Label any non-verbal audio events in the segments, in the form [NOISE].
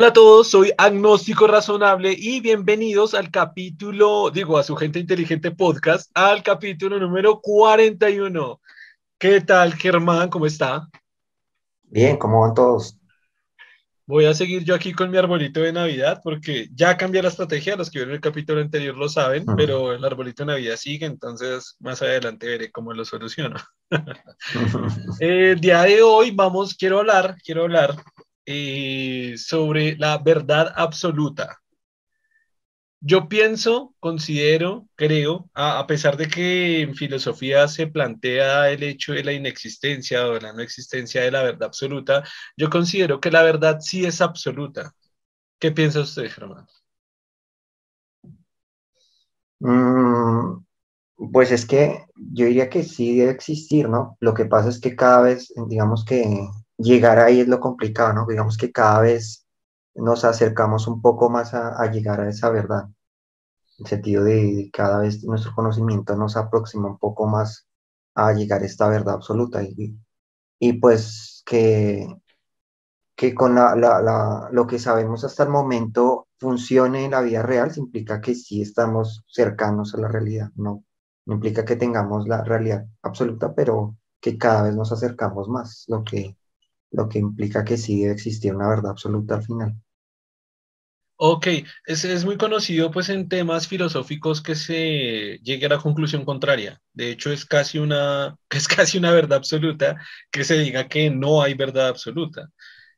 Hola a todos, soy Agnóstico Razonable y bienvenidos al capítulo, digo, a su gente inteligente podcast, al capítulo número 41. ¿Qué tal, Germán? ¿Cómo está? Bien, ¿cómo van todos? Voy a seguir yo aquí con mi arbolito de Navidad porque ya cambié la estrategia, los que vieron el capítulo anterior lo saben, pero el arbolito de Navidad sigue, entonces más adelante veré cómo lo soluciono. [LAUGHS] [LAUGHS] el día de hoy vamos, quiero hablar, quiero hablar eh, sobre la verdad absoluta. Yo pienso, considero, creo, a, pesar de que en filosofía se plantea el hecho de la inexistencia o de la no existencia de la verdad absoluta, yo considero que la verdad sí es absoluta. ¿Qué piensa usted, Germán? Mm, pues es que yo diría que sí debe existir, ¿no? Lo que pasa es que cada vez, digamos que llegar ahí es lo complicado, ¿no? Digamos que cada vez nos acercamos un poco más a, llegar a esa verdad, en el sentido de cada vez nuestro conocimiento nos aproxima un poco más a llegar a esta verdad absoluta y, y pues que, que con la, la, lo que sabemos hasta el momento funcione en la vida real, implica que sí estamos cercanos a la realidad, no, no implica que tengamos la realidad absoluta, pero que cada vez nos acercamos más, lo que lo que implica que sí debe una verdad absoluta al final. Ok, es, es, muy conocido pues en temas filosóficos que se llegue a la conclusión contraria. De hecho, es casi una, [LAUGHS] es casi una verdad absoluta que se diga que no hay verdad absoluta.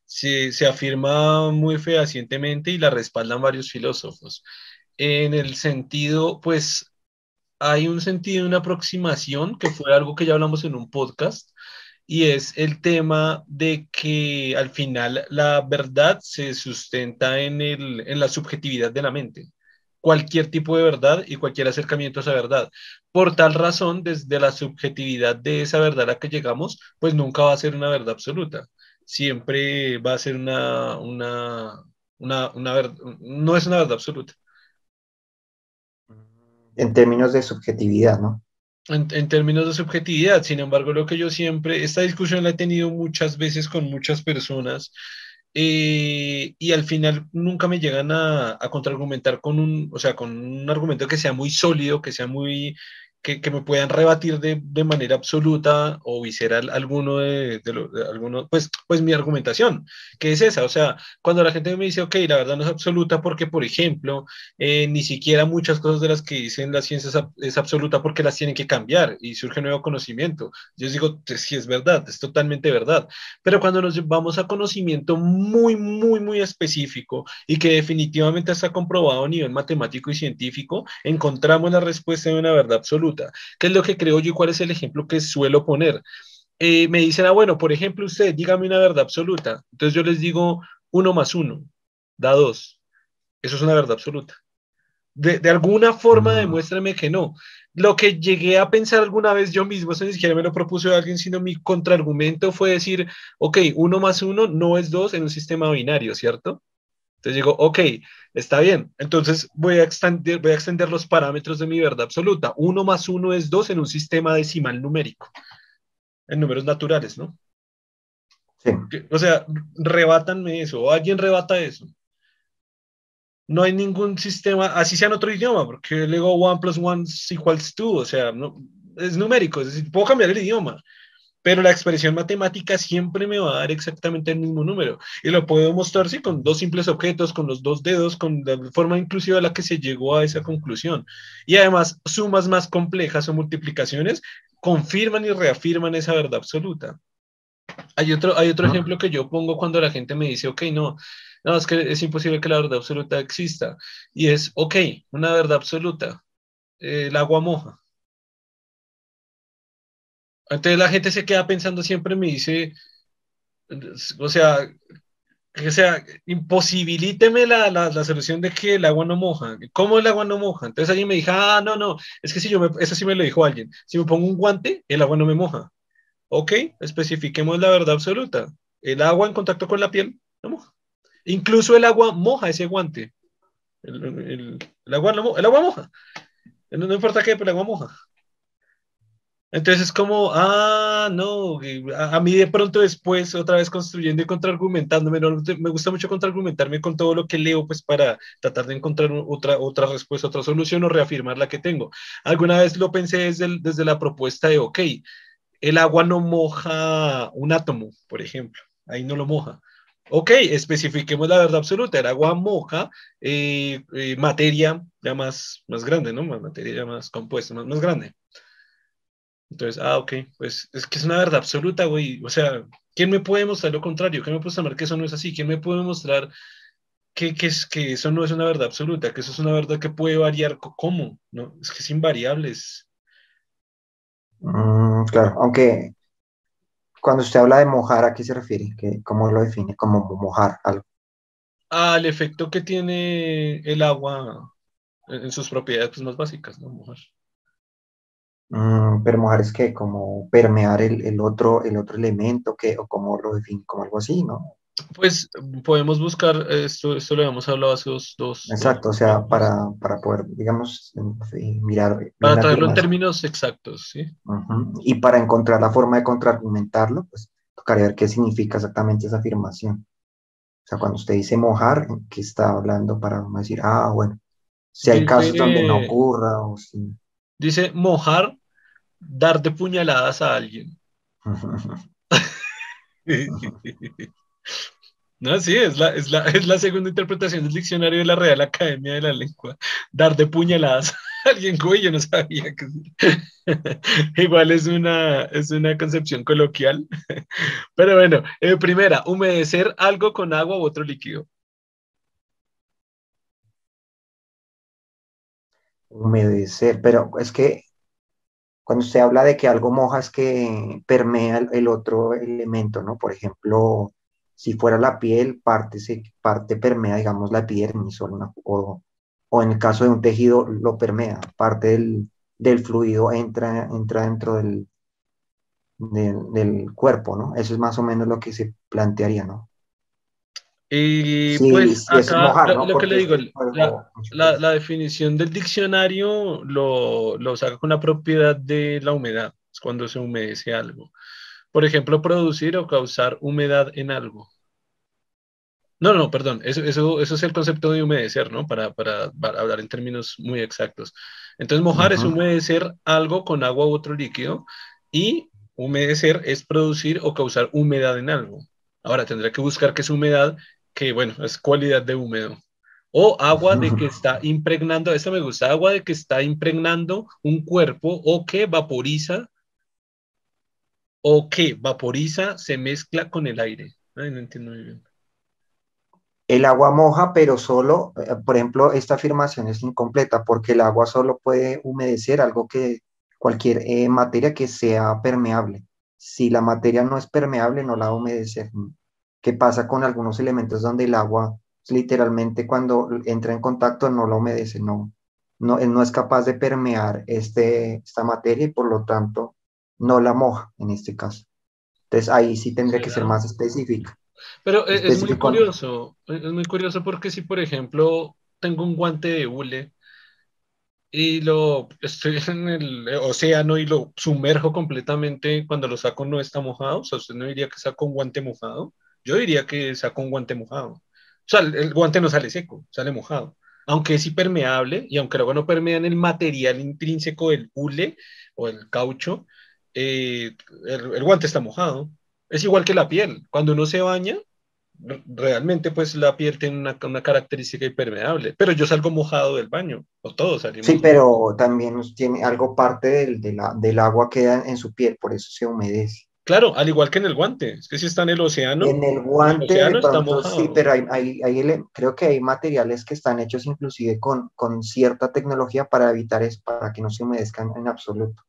Se, se afirma muy fehacientemente y la respaldan varios filósofos. En el sentido, pues, hay un sentido, una aproximación, que fue algo que ya hablamos en un podcast, y es el tema de que al final la verdad se sustenta en, el, en la subjetividad de la mente. Cualquier tipo de verdad y cualquier acercamiento a esa verdad. Por tal razón, desde la subjetividad de esa verdad a la que llegamos, pues nunca va a ser una verdad absoluta. Siempre va a ser una, una, una, una verdad, no es una verdad absoluta. En términos de subjetividad, ¿no? En, términos de subjetividad. Sin embargo, lo que yo siempre, esta discusión la he tenido muchas veces con muchas personas eh, y al final nunca me llegan a, a contraargumentar con un, o sea, con un argumento que sea muy sólido, que sea muy, que, que, me puedan rebatir de, de, manera absoluta o visceral alguno de, de, lo, alguno, pues, pues mi argumentación, que es esa, o sea, cuando la gente me dice, ok, la verdad no es absoluta porque, por ejemplo, eh, ni siquiera muchas cosas de las que dicen la ciencia es, es, absoluta porque las tienen que cambiar y surge nuevo conocimiento. Yo les digo, sí es verdad, es totalmente verdad, pero cuando nos vamos a conocimiento muy, muy, muy específico y que definitivamente está comprobado a nivel matemático y científico, encontramos la respuesta de una verdad absoluta ¿Qué es lo que creo yo y cuál es el ejemplo que suelo poner? Eh, me dicen, ah, bueno, por ejemplo, usted, dígame una verdad absoluta. Entonces yo les digo, uno más uno, da dos. Eso es una verdad absoluta. De, de alguna forma, mm. demuéstrame que no. Lo que llegué a pensar alguna vez yo mismo, eso ni siquiera me lo propuso alguien, sino mi contraargumento fue decir, ok, uno más uno no es dos en un sistema binario, ¿cierto? Entonces digo, ok, está bien. Entonces voy a, extender, voy a extender los parámetros de mi verdad absoluta. Uno más uno es dos en un sistema decimal numérico, en números naturales, ¿no? Sí. O sea, rebátanme eso, o alguien rebata eso. No hay ningún sistema, así sea en otro idioma, porque luego one plus one equals two, o sea, no, es numérico, es decir, puedo cambiar el idioma, pero la expresión matemática siempre me va a dar exactamente el mismo número. Y lo puedo mostrar, sí, con dos simples objetos, con los dos dedos, con la forma inclusiva a la que se llegó a esa conclusión. Y además, sumas más complejas o multiplicaciones confirman y reafirman esa verdad absoluta. Hay otro, hay otro ejemplo que yo pongo cuando la gente me dice, ok, no, no, es que es imposible que la verdad absoluta exista. Y es, ok, una verdad absoluta, el agua moja entonces la gente se queda pensando siempre, me dice, o sea, o sea, imposibilíteme la, la, la, solución de que el agua no moja. ¿Cómo el agua no moja? Entonces alguien me dijo, ah, no, no, es que si yo me, eso sí me lo dijo alguien, si me pongo un guante, el agua no me moja. Ok, especifiquemos la verdad absoluta. El agua en contacto con la piel no moja. Incluso el agua moja ese guante. El, el, el agua, el agua moja. No, no importa qué, pero el agua moja. Entonces es como, ah, no, a, mí de pronto después, otra vez construyendo y contraargumentándome, me gusta mucho contraargumentarme con todo lo que leo, pues para tratar de encontrar otra, otra respuesta, otra solución o reafirmar la que tengo. Alguna vez lo pensé desde, desde la propuesta de, ok, el agua no moja un átomo, por ejemplo, ahí no lo moja. Ok, especifiquemos la verdad absoluta, el agua moja eh, eh, materia ya más, más grande, ¿no? Materia ya más compuesta, más, más grande. Entonces, ah, ok, pues es que es una verdad absoluta, güey. O sea, ¿quién me puede mostrar lo contrario? ¿Quién me puede mostrar que eso no es así? ¿Quién me puede mostrar que, que, es, que eso no es una verdad absoluta? Que eso es una verdad que puede variar. ¿Cómo? ¿No? Es que es invariable. Mm, claro, aunque cuando usted habla de mojar, ¿a qué se refiere? ¿Qué, ¿Cómo lo define? ¿Cómo mojar algo? Al efecto que tiene el agua en, sus propiedades pues, más básicas, ¿no? Mojar. Mm, pero mojar es que como permear el, otro, el otro elemento, que, o como lo define, como algo así, ¿no? Pues podemos buscar, esto, esto lo habíamos hablado hace dos. dos Exacto, o sea, para, para, poder, digamos, mirar. Para traerlo en términos exactos, ¿sí? Y para encontrar la forma de contraargumentarlo, pues tocaría ver qué significa exactamente esa afirmación. O sea, cuando usted dice mojar, ¿qué está hablando para decir, ah, bueno, si hay casos donde no ocurra o si... Dice mojar dar de puñaladas a alguien. [LAUGHS] No, sí, es la, es, la, es la segunda interpretación del diccionario de la Real Academia de la Lengua. Dar de puñaladas [LAUGHS] a alguien, güey, yo no sabía que... [LAUGHS] Igual es una, es una concepción coloquial. Pero bueno, eh, primera, humedecer algo con agua u otro líquido. Humedecer, pero es que cuando usted habla de que algo moja es que permea el, otro elemento, ¿no? Por ejemplo, si fuera la piel, parte, se, parte permea, digamos, la epidermis o, o, en el caso de un tejido lo permea, parte del, del fluido entra, entra dentro del, del, cuerpo, ¿no? Eso es más o menos lo que se plantearía, ¿no? Y pues acá lo, que le digo, la, la, definición del diccionario lo, lo, saca con la propiedad de la humedad, es cuando se humedece algo. Por ejemplo, producir o causar humedad en algo. No, no, perdón, eso, eso, eso es el concepto de humedecer, ¿no? Para, para, hablar en términos muy exactos. Entonces, mojar es humedecer algo con agua u otro líquido y humedecer es producir o causar humedad en algo. Ahora, tendré que buscar qué es humedad que bueno, es cualidad de húmedo. O agua de que [LAUGHS] está impregnando, esta me gusta, agua de que está impregnando un cuerpo o que vaporiza o que vaporiza se mezcla con el aire. Ay, no entiendo muy bien. El agua moja, pero solo, eh, por ejemplo, esta afirmación es incompleta porque el agua solo puede humedecer algo que cualquier eh, materia que sea permeable. Si la materia no es permeable, no la va a humedecer que pasa con algunos elementos donde el agua literalmente cuando entra en contacto no lo humedece, no, no, no es capaz de permear este, esta materia y por lo tanto no la moja en este caso. Entonces ahí sí tendría que ser más específica. Pero es, muy curioso, es muy curioso porque si por ejemplo tengo un guante de hule y lo estoy en el océano y lo sumerjo completamente, cuando lo saco no está mojado, o sea, usted no diría que saco un guante mojado. Yo diría que saca un guante mojado. O sea, el, guante no sale seco, sale mojado. Aunque es impermeable y aunque el agua no permea en el material intrínseco del hule o el caucho, eh, el, guante está mojado. Es igual que la piel. Cuando uno se baña, realmente pues la piel tiene una, una, característica impermeable, pero yo salgo mojado del baño, o todos salimos. Sí, pero también tiene algo parte del, del agua queda en su piel, por eso se humedece. Claro, al igual que en el guante, es que si está en el océano. En el guante, sí, pero hay, creo que hay materiales que están hechos inclusive con, con cierta tecnología para evitar eso, para que no se humedezcan en absoluto,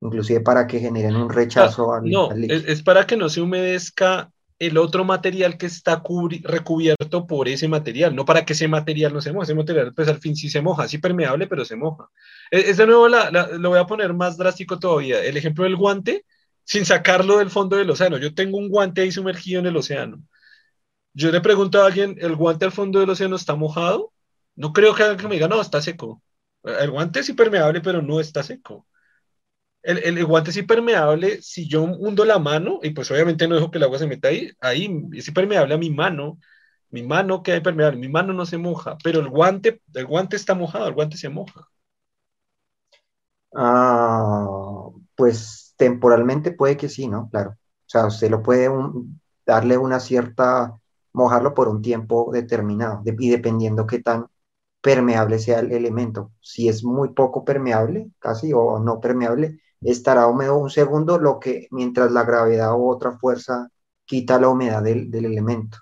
inclusive para que generen un rechazo al, No, es, para que no se humedezca el otro material que está recubierto por ese material, no para que ese material no se moje, ese material pues al fin sí se moja, sí permeable, pero se moja. Es, es de nuevo, lo voy a poner más drástico todavía, el ejemplo del guante sin sacarlo del fondo del océano. Yo tengo un guante ahí sumergido en el océano. Yo le pregunto a alguien, ¿el guante al fondo del océano está mojado? No creo que alguien me diga, no, está seco. El guante es impermeable, pero no está seco. el, el, guante es impermeable si yo hundo la mano y pues obviamente no dejo que el agua se meta ahí, ahí es impermeable a mi mano, mi mano queda impermeable, mi mano no se moja, pero el guante, el guante está mojado, el guante se moja. Ah, pues temporalmente puede que sí, ¿no? Claro. O sea, usted lo puede darle una cierta, mojarlo por un tiempo determinado y dependiendo qué tan permeable sea el elemento. Si es muy poco permeable, casi o no permeable, estará húmedo un segundo, lo que mientras la gravedad u otra fuerza quita la humedad del, elemento.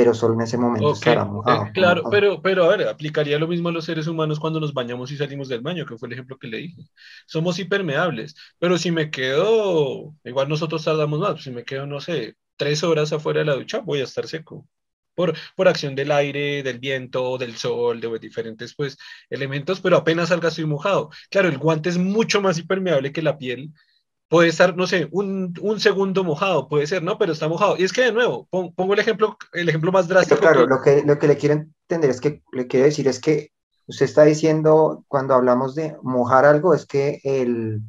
Pero solo en ese momento estará mojado. Eh, claro, pero, pero a ver, aplicaría lo mismo a los seres humanos cuando nos bañamos y salimos del baño, que fue el ejemplo que le dije. Somos impermeables, pero si me quedo, igual nosotros tardamos más, si me quedo, no sé, tres horas afuera de la ducha, voy a estar seco por, por acción del aire, del viento, del sol, de diferentes pues, elementos, pero apenas salga estoy mojado. Claro, el guante es mucho más impermeable que la piel. Puede estar, no sé, un, un segundo mojado, puede ser, ¿no? Pero está mojado. Y es que, de nuevo, pongo el ejemplo, el ejemplo más drástico. claro, Lo, que, lo que le quiero entender es que, le quiero decir es que usted está diciendo, cuando hablamos de mojar algo, es que el,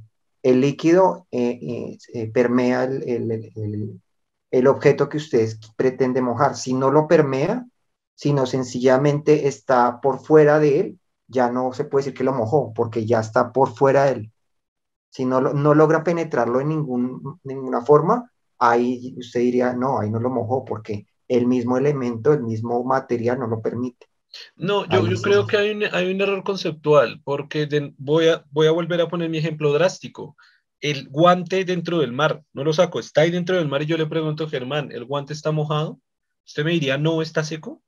el líquido eh, eh, eh permea el, el, el objeto que usted pretende mojar. Si no lo permea, sino sencillamente está por fuera de él, ya no se puede decir que lo mojó, porque ya está por fuera de él. Si no, no logra penetrarlo en ningún, ninguna forma, ahí usted diría, no, ahí no lo mojó, porque el mismo elemento, el mismo material no lo permite. No, yo, yo creo que hay un, hay un, error conceptual, porque voy, a, voy a volver a poner mi ejemplo drástico el guante dentro del mar, no lo saco, está ahí dentro del mar y yo le pregunto, Germán, ¿el guante está mojado? ¿Usted me diría, no, está seco?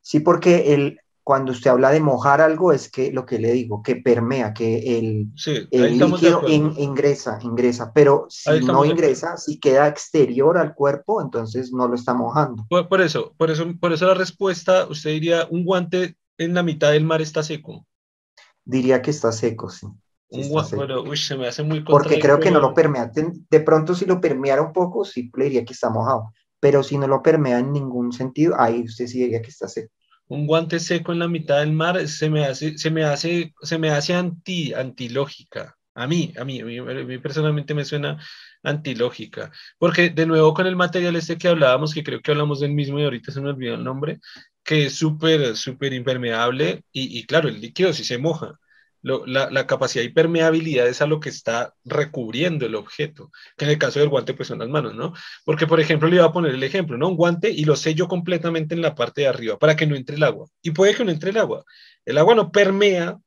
Sí, porque el, cuando usted habla de mojar algo es que lo que le digo, que permea, que el, líquido ingresa, ingresa, pero si no ingresa, si queda exterior al cuerpo, entonces no lo está mojando. Por, por, eso, por eso, por eso la respuesta, usted diría, un guante en la mitad del mar está seco. Diría que está seco, sí. Un se me hace muy Porque creo que no lo permea. De pronto, si lo permeara un poco, sí le diría que está mojado. Pero si no lo permea en ningún sentido, ahí usted sí diría que está seco. Un guante seco en la mitad del mar se me hace, se me hace, se me hace anti, antilógica. A mí, a mí, a mí, personalmente me suena antilógica. Porque de nuevo con el material este que hablábamos, que creo que hablamos del mismo y ahorita se me olvidó el nombre, que es súper, súper impermeable y, y claro, el líquido sí se moja la, capacidad de permeabilidad es a lo que está recubriendo el objeto, que en el caso del guante pues son las manos, ¿no? Porque, por ejemplo, le iba a poner el ejemplo, ¿no? Un guante y lo sello completamente en la parte de arriba para que no entre el agua. Y puede que no entre el agua. El agua no permea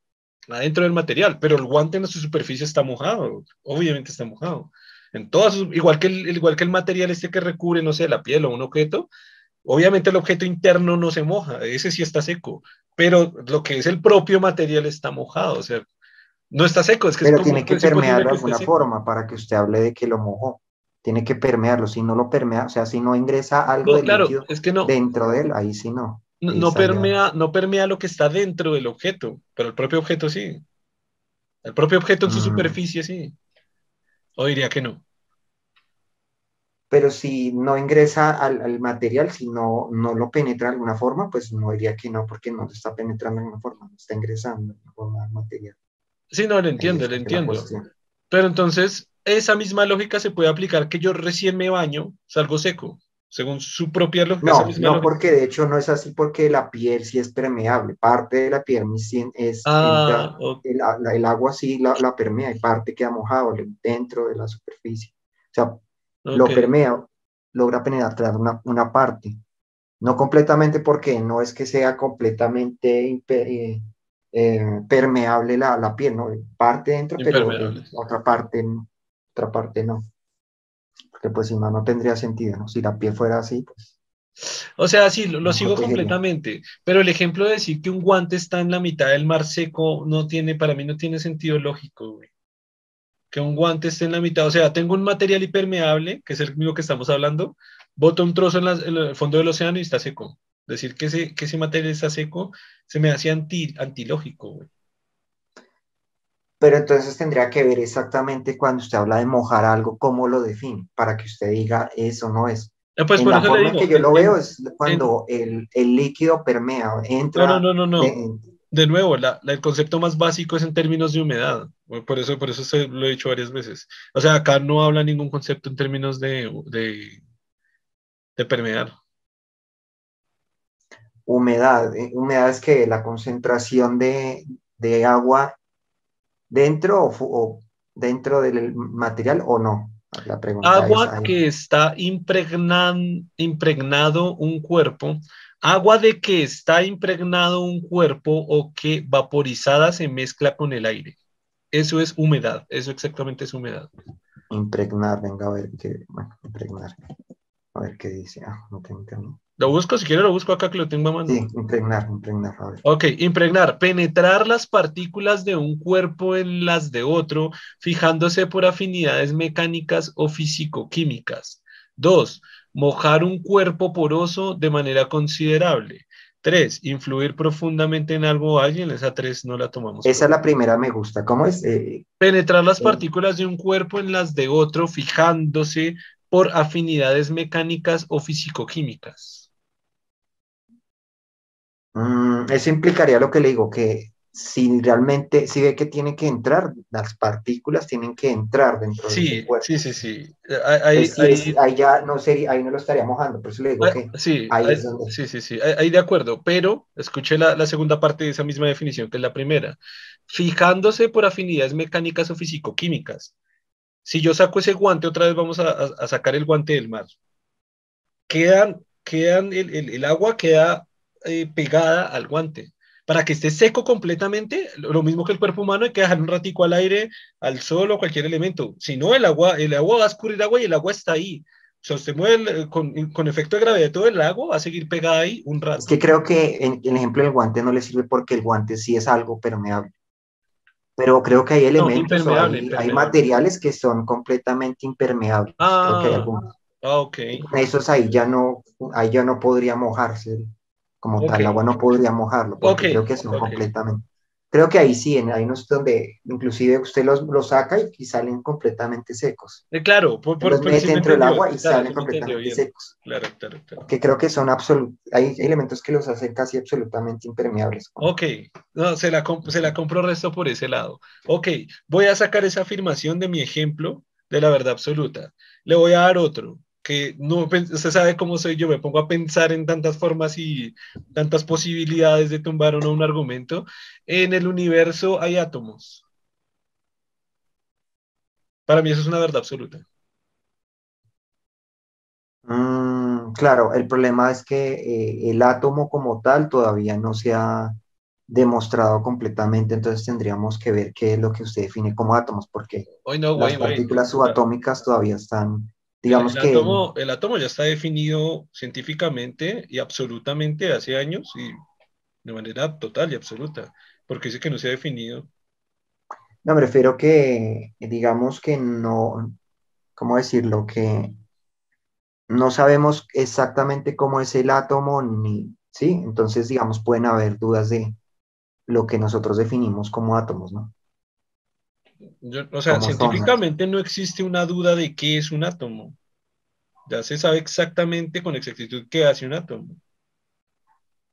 adentro del material, pero el guante en su superficie está mojado, obviamente está mojado. En todas igual que el, igual que el material este que recubre, no sé, la piel o un objeto, Obviamente el objeto interno no se moja, ese sí está seco, pero lo que es el propio material está mojado, o sea, no está seco, es que pero tiene que permearlo de alguna forma para que usted hable de que lo mojó. Tiene que permearlo, si no lo permea, o sea, si no ingresa algo de líquido es que no, dentro de él, ahí sí no. No, permea, no permea lo que está dentro del objeto, pero el propio objeto sí. El propio objeto en su mm. superficie sí. O diría que no pero si no ingresa al, material, si no, no lo penetra de alguna forma, pues no diría que no, porque no está penetrando de alguna forma, no está ingresando de alguna forma al material. Sí, no, lo entiendo, lo entiendo. Pero entonces, esa misma lógica se puede aplicar que yo recién me baño, salgo seco, según su propia lógica. No, no, porque de hecho no es así, porque la piel sí es permeable, parte de la piel es, ah, el, agua sí la, la permea y parte queda mojado dentro de la superficie. O sea, lo permea, logra penetrar una, una, parte. No completamente porque no es que sea completamente eh, eh, permeable la, la, piel, ¿no? Parte dentro, pero otra parte, otra parte no. Porque pues si no, no tendría sentido, ¿no? Si la piel fuera así, pues... O sea, sí, lo, lo sigo completamente, pero el ejemplo de decir que un guante está en la mitad del mar seco no tiene, para mí no tiene sentido lógico, güey que un guante esté en la mitad. O sea, tengo un material impermeable, que es el mismo que estamos hablando, boto un trozo en, el fondo del océano y está seco. Decir que ese, que ese material está seco se me hace anti, antilógico. Pero entonces tendría que ver exactamente cuando usted habla de mojar algo, cómo lo define, para que usted diga eso no es. Ah, pues la forma que yo lo veo es cuando el, el, líquido permea, entra. No, no, no, no. de nuevo, el concepto más básico es en términos de humedad. Por eso, por eso se, lo he dicho varias veces. O sea, acá no habla ningún concepto en términos de, de, de permear. Humedad. Eh, humedad es que la concentración de, agua dentro o, dentro del material o no. La pregunta agua que está impregnado un cuerpo Agua de que está impregnado un cuerpo o que vaporizada se mezcla con el aire. Eso es humedad, eso exactamente es humedad. Impregnar, venga a ver qué, bueno, impregnar. A ver qué dice. Ah, no tengo Lo busco, si quiero lo busco acá que lo tengo a mano. Sí, impregnar, impregnar, a ver. Ok, impregnar, penetrar las partículas de un cuerpo en las de otro, fijándose por afinidades mecánicas o físico-químicas. Dos, mojar un cuerpo poroso de manera considerable. Tres, influir profundamente en algo o alguien. Esa tres no la tomamos. Esa es la primera, me gusta. ¿Cómo es? Eh, Penetrar las eh, partículas de un cuerpo en las de otro, fijándose por afinidades mecánicas o físico-químicas. Mm, eso implicaría lo que le digo, que si realmente, si ve que tiene que entrar, las partículas tienen que entrar dentro del cuerpo. Sí, sí, sí. Ahí, ahí, ya no sería, ahí no lo estaría mojando, por eso le digo ah, que sí, ahí es donde... Sí, sí, sí, ahí de acuerdo, pero escuché la, la, segunda parte de esa misma definición, que es la primera. Fijándose por afinidades mecánicas o físico-químicas. Si yo saco ese guante, otra vez vamos a, a, sacar el guante del mar. Quedan, quedan el, el, el agua queda eh, pegada al guante para que esté seco completamente, lo mismo que el cuerpo humano, hay que dejar un ratico al aire, al sol o cualquier elemento. Si no, el agua, el agua va a escurrir agua y el agua está ahí. O sea, usted mueve con, con, efecto de gravedad todo el agua, va a seguir pegada ahí un rato. Es que creo que en, el ejemplo del guante no le sirve porque el guante sí es algo permeable. Pero creo que hay elementos, hay, materiales que son completamente impermeables. Ah, creo que hay ah ok. Esos ahí ya no, ahí ya no podría mojarse como tal, el agua no podría mojarlo, porque creo que son completamente. Creo que ahí sí, ahí no es donde inclusive usted los, los saca y, salen completamente secos. Eh, claro, por, por, los mete dentro del agua y salen completamente secos. Claro, claro, claro. Que creo que son absolutos, hay elementos que los hacen casi absolutamente impermeables. Ok, no, se la, se la compro resto por ese lado. Ok, voy a sacar esa afirmación de mi ejemplo de la verdad absoluta. Le voy a dar otro que no, usted sabe cómo soy yo, me pongo a pensar en tantas formas y tantas posibilidades de tumbar o no un argumento. En el universo hay átomos. Para mí eso es una verdad absoluta. Mm, claro, el problema es que eh, el átomo como tal todavía no se ha demostrado completamente, entonces tendríamos que ver qué es lo que usted define como átomos, porque las partículas subatómicas todavía están Digamos el, que... Átomo, el átomo ya está definido científicamente y absolutamente hace años y de manera total y absoluta, porque dice que no se ha definido. No, me refiero que, digamos que no, ¿cómo decirlo? Que no sabemos exactamente cómo es el átomo, ni, ¿sí? Entonces, digamos, pueden haber dudas de lo que nosotros definimos como átomos, ¿no? O sea, científicamente no existe una duda de qué es un átomo. Ya se sabe exactamente con exactitud qué hace un átomo.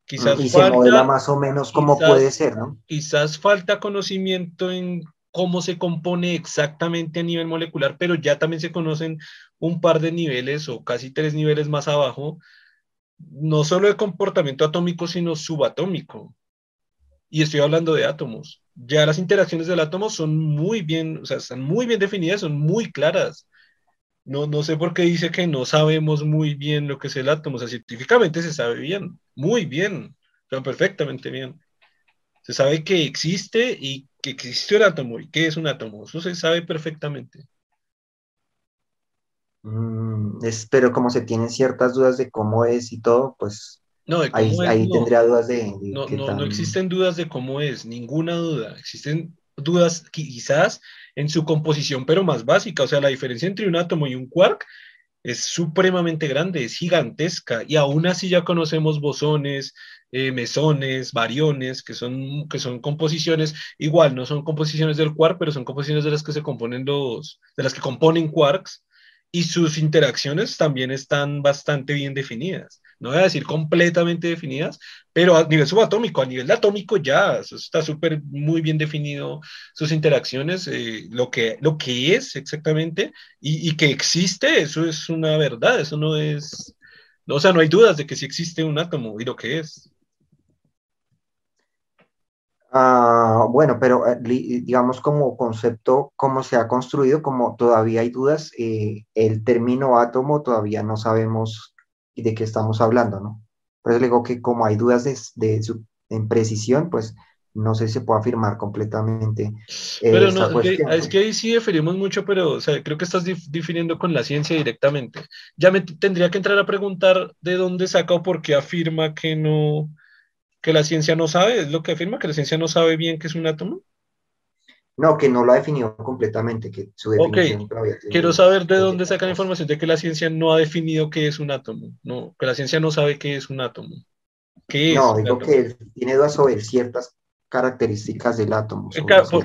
Quizás y se modela más o menos cómo puede ser, ¿no? Quizás falta conocimiento en cómo se compone exactamente a nivel molecular, pero ya también se conocen un par de niveles o casi tres niveles más abajo, no solo de comportamiento atómico, sino subatómico. Y estoy hablando de átomos ya las interacciones del átomo son muy bien, o sea, están muy bien definidas, son muy claras. No, no sé por qué dice que no sabemos muy bien lo que es el átomo, o sea, científicamente se sabe bien, muy bien, o perfectamente bien. Se sabe que existe y que existe un átomo y qué es un átomo, eso se sabe perfectamente. Mm, pero como se tienen ciertas dudas de cómo es y todo, pues no, ahí, tendría dudas de... no, no, existen dudas de cómo es, ninguna duda. Existen dudas quizás en su composición, pero más básica. O sea, la diferencia entre un átomo y un quark es supremamente grande, es gigantesca. Y aún así ya conocemos bosones, eh, mesones, bariones, que son, que son composiciones, igual no son composiciones del quark, pero son composiciones de las que se componen los, de las que componen quarks, y sus interacciones también están bastante bien definidas no voy a decir completamente definidas, pero a nivel subatómico, a nivel atómico ya, está súper muy bien definido sus interacciones, eh, lo, que, lo que es exactamente y, que existe, eso es una verdad, eso no es, o sea, no hay dudas de que sí existe un átomo y lo que es. Ah, bueno, pero eh, digamos como concepto, como se ha construido, como todavía hay dudas, eh, el término átomo todavía no sabemos de qué estamos hablando, ¿no? Por eso le digo que como hay dudas de, su, en precisión, pues no sé si se puede afirmar completamente. Eh, pero no, es que, ahí sí diferimos mucho, pero o sea, creo que estás difiriendo con la ciencia directamente. Ya me tendría que entrar a preguntar de dónde saca o por qué afirma que no que la ciencia no sabe, es lo que afirma, que la ciencia no sabe bien qué es un átomo. No, que no lo ha definido completamente, que su definición Quiero saber de dónde saca la información de que la ciencia no ha definido qué es un átomo, no, que la ciencia no sabe qué es un átomo. ¿Qué no, digo que tiene dudas sobre ciertas características del átomo.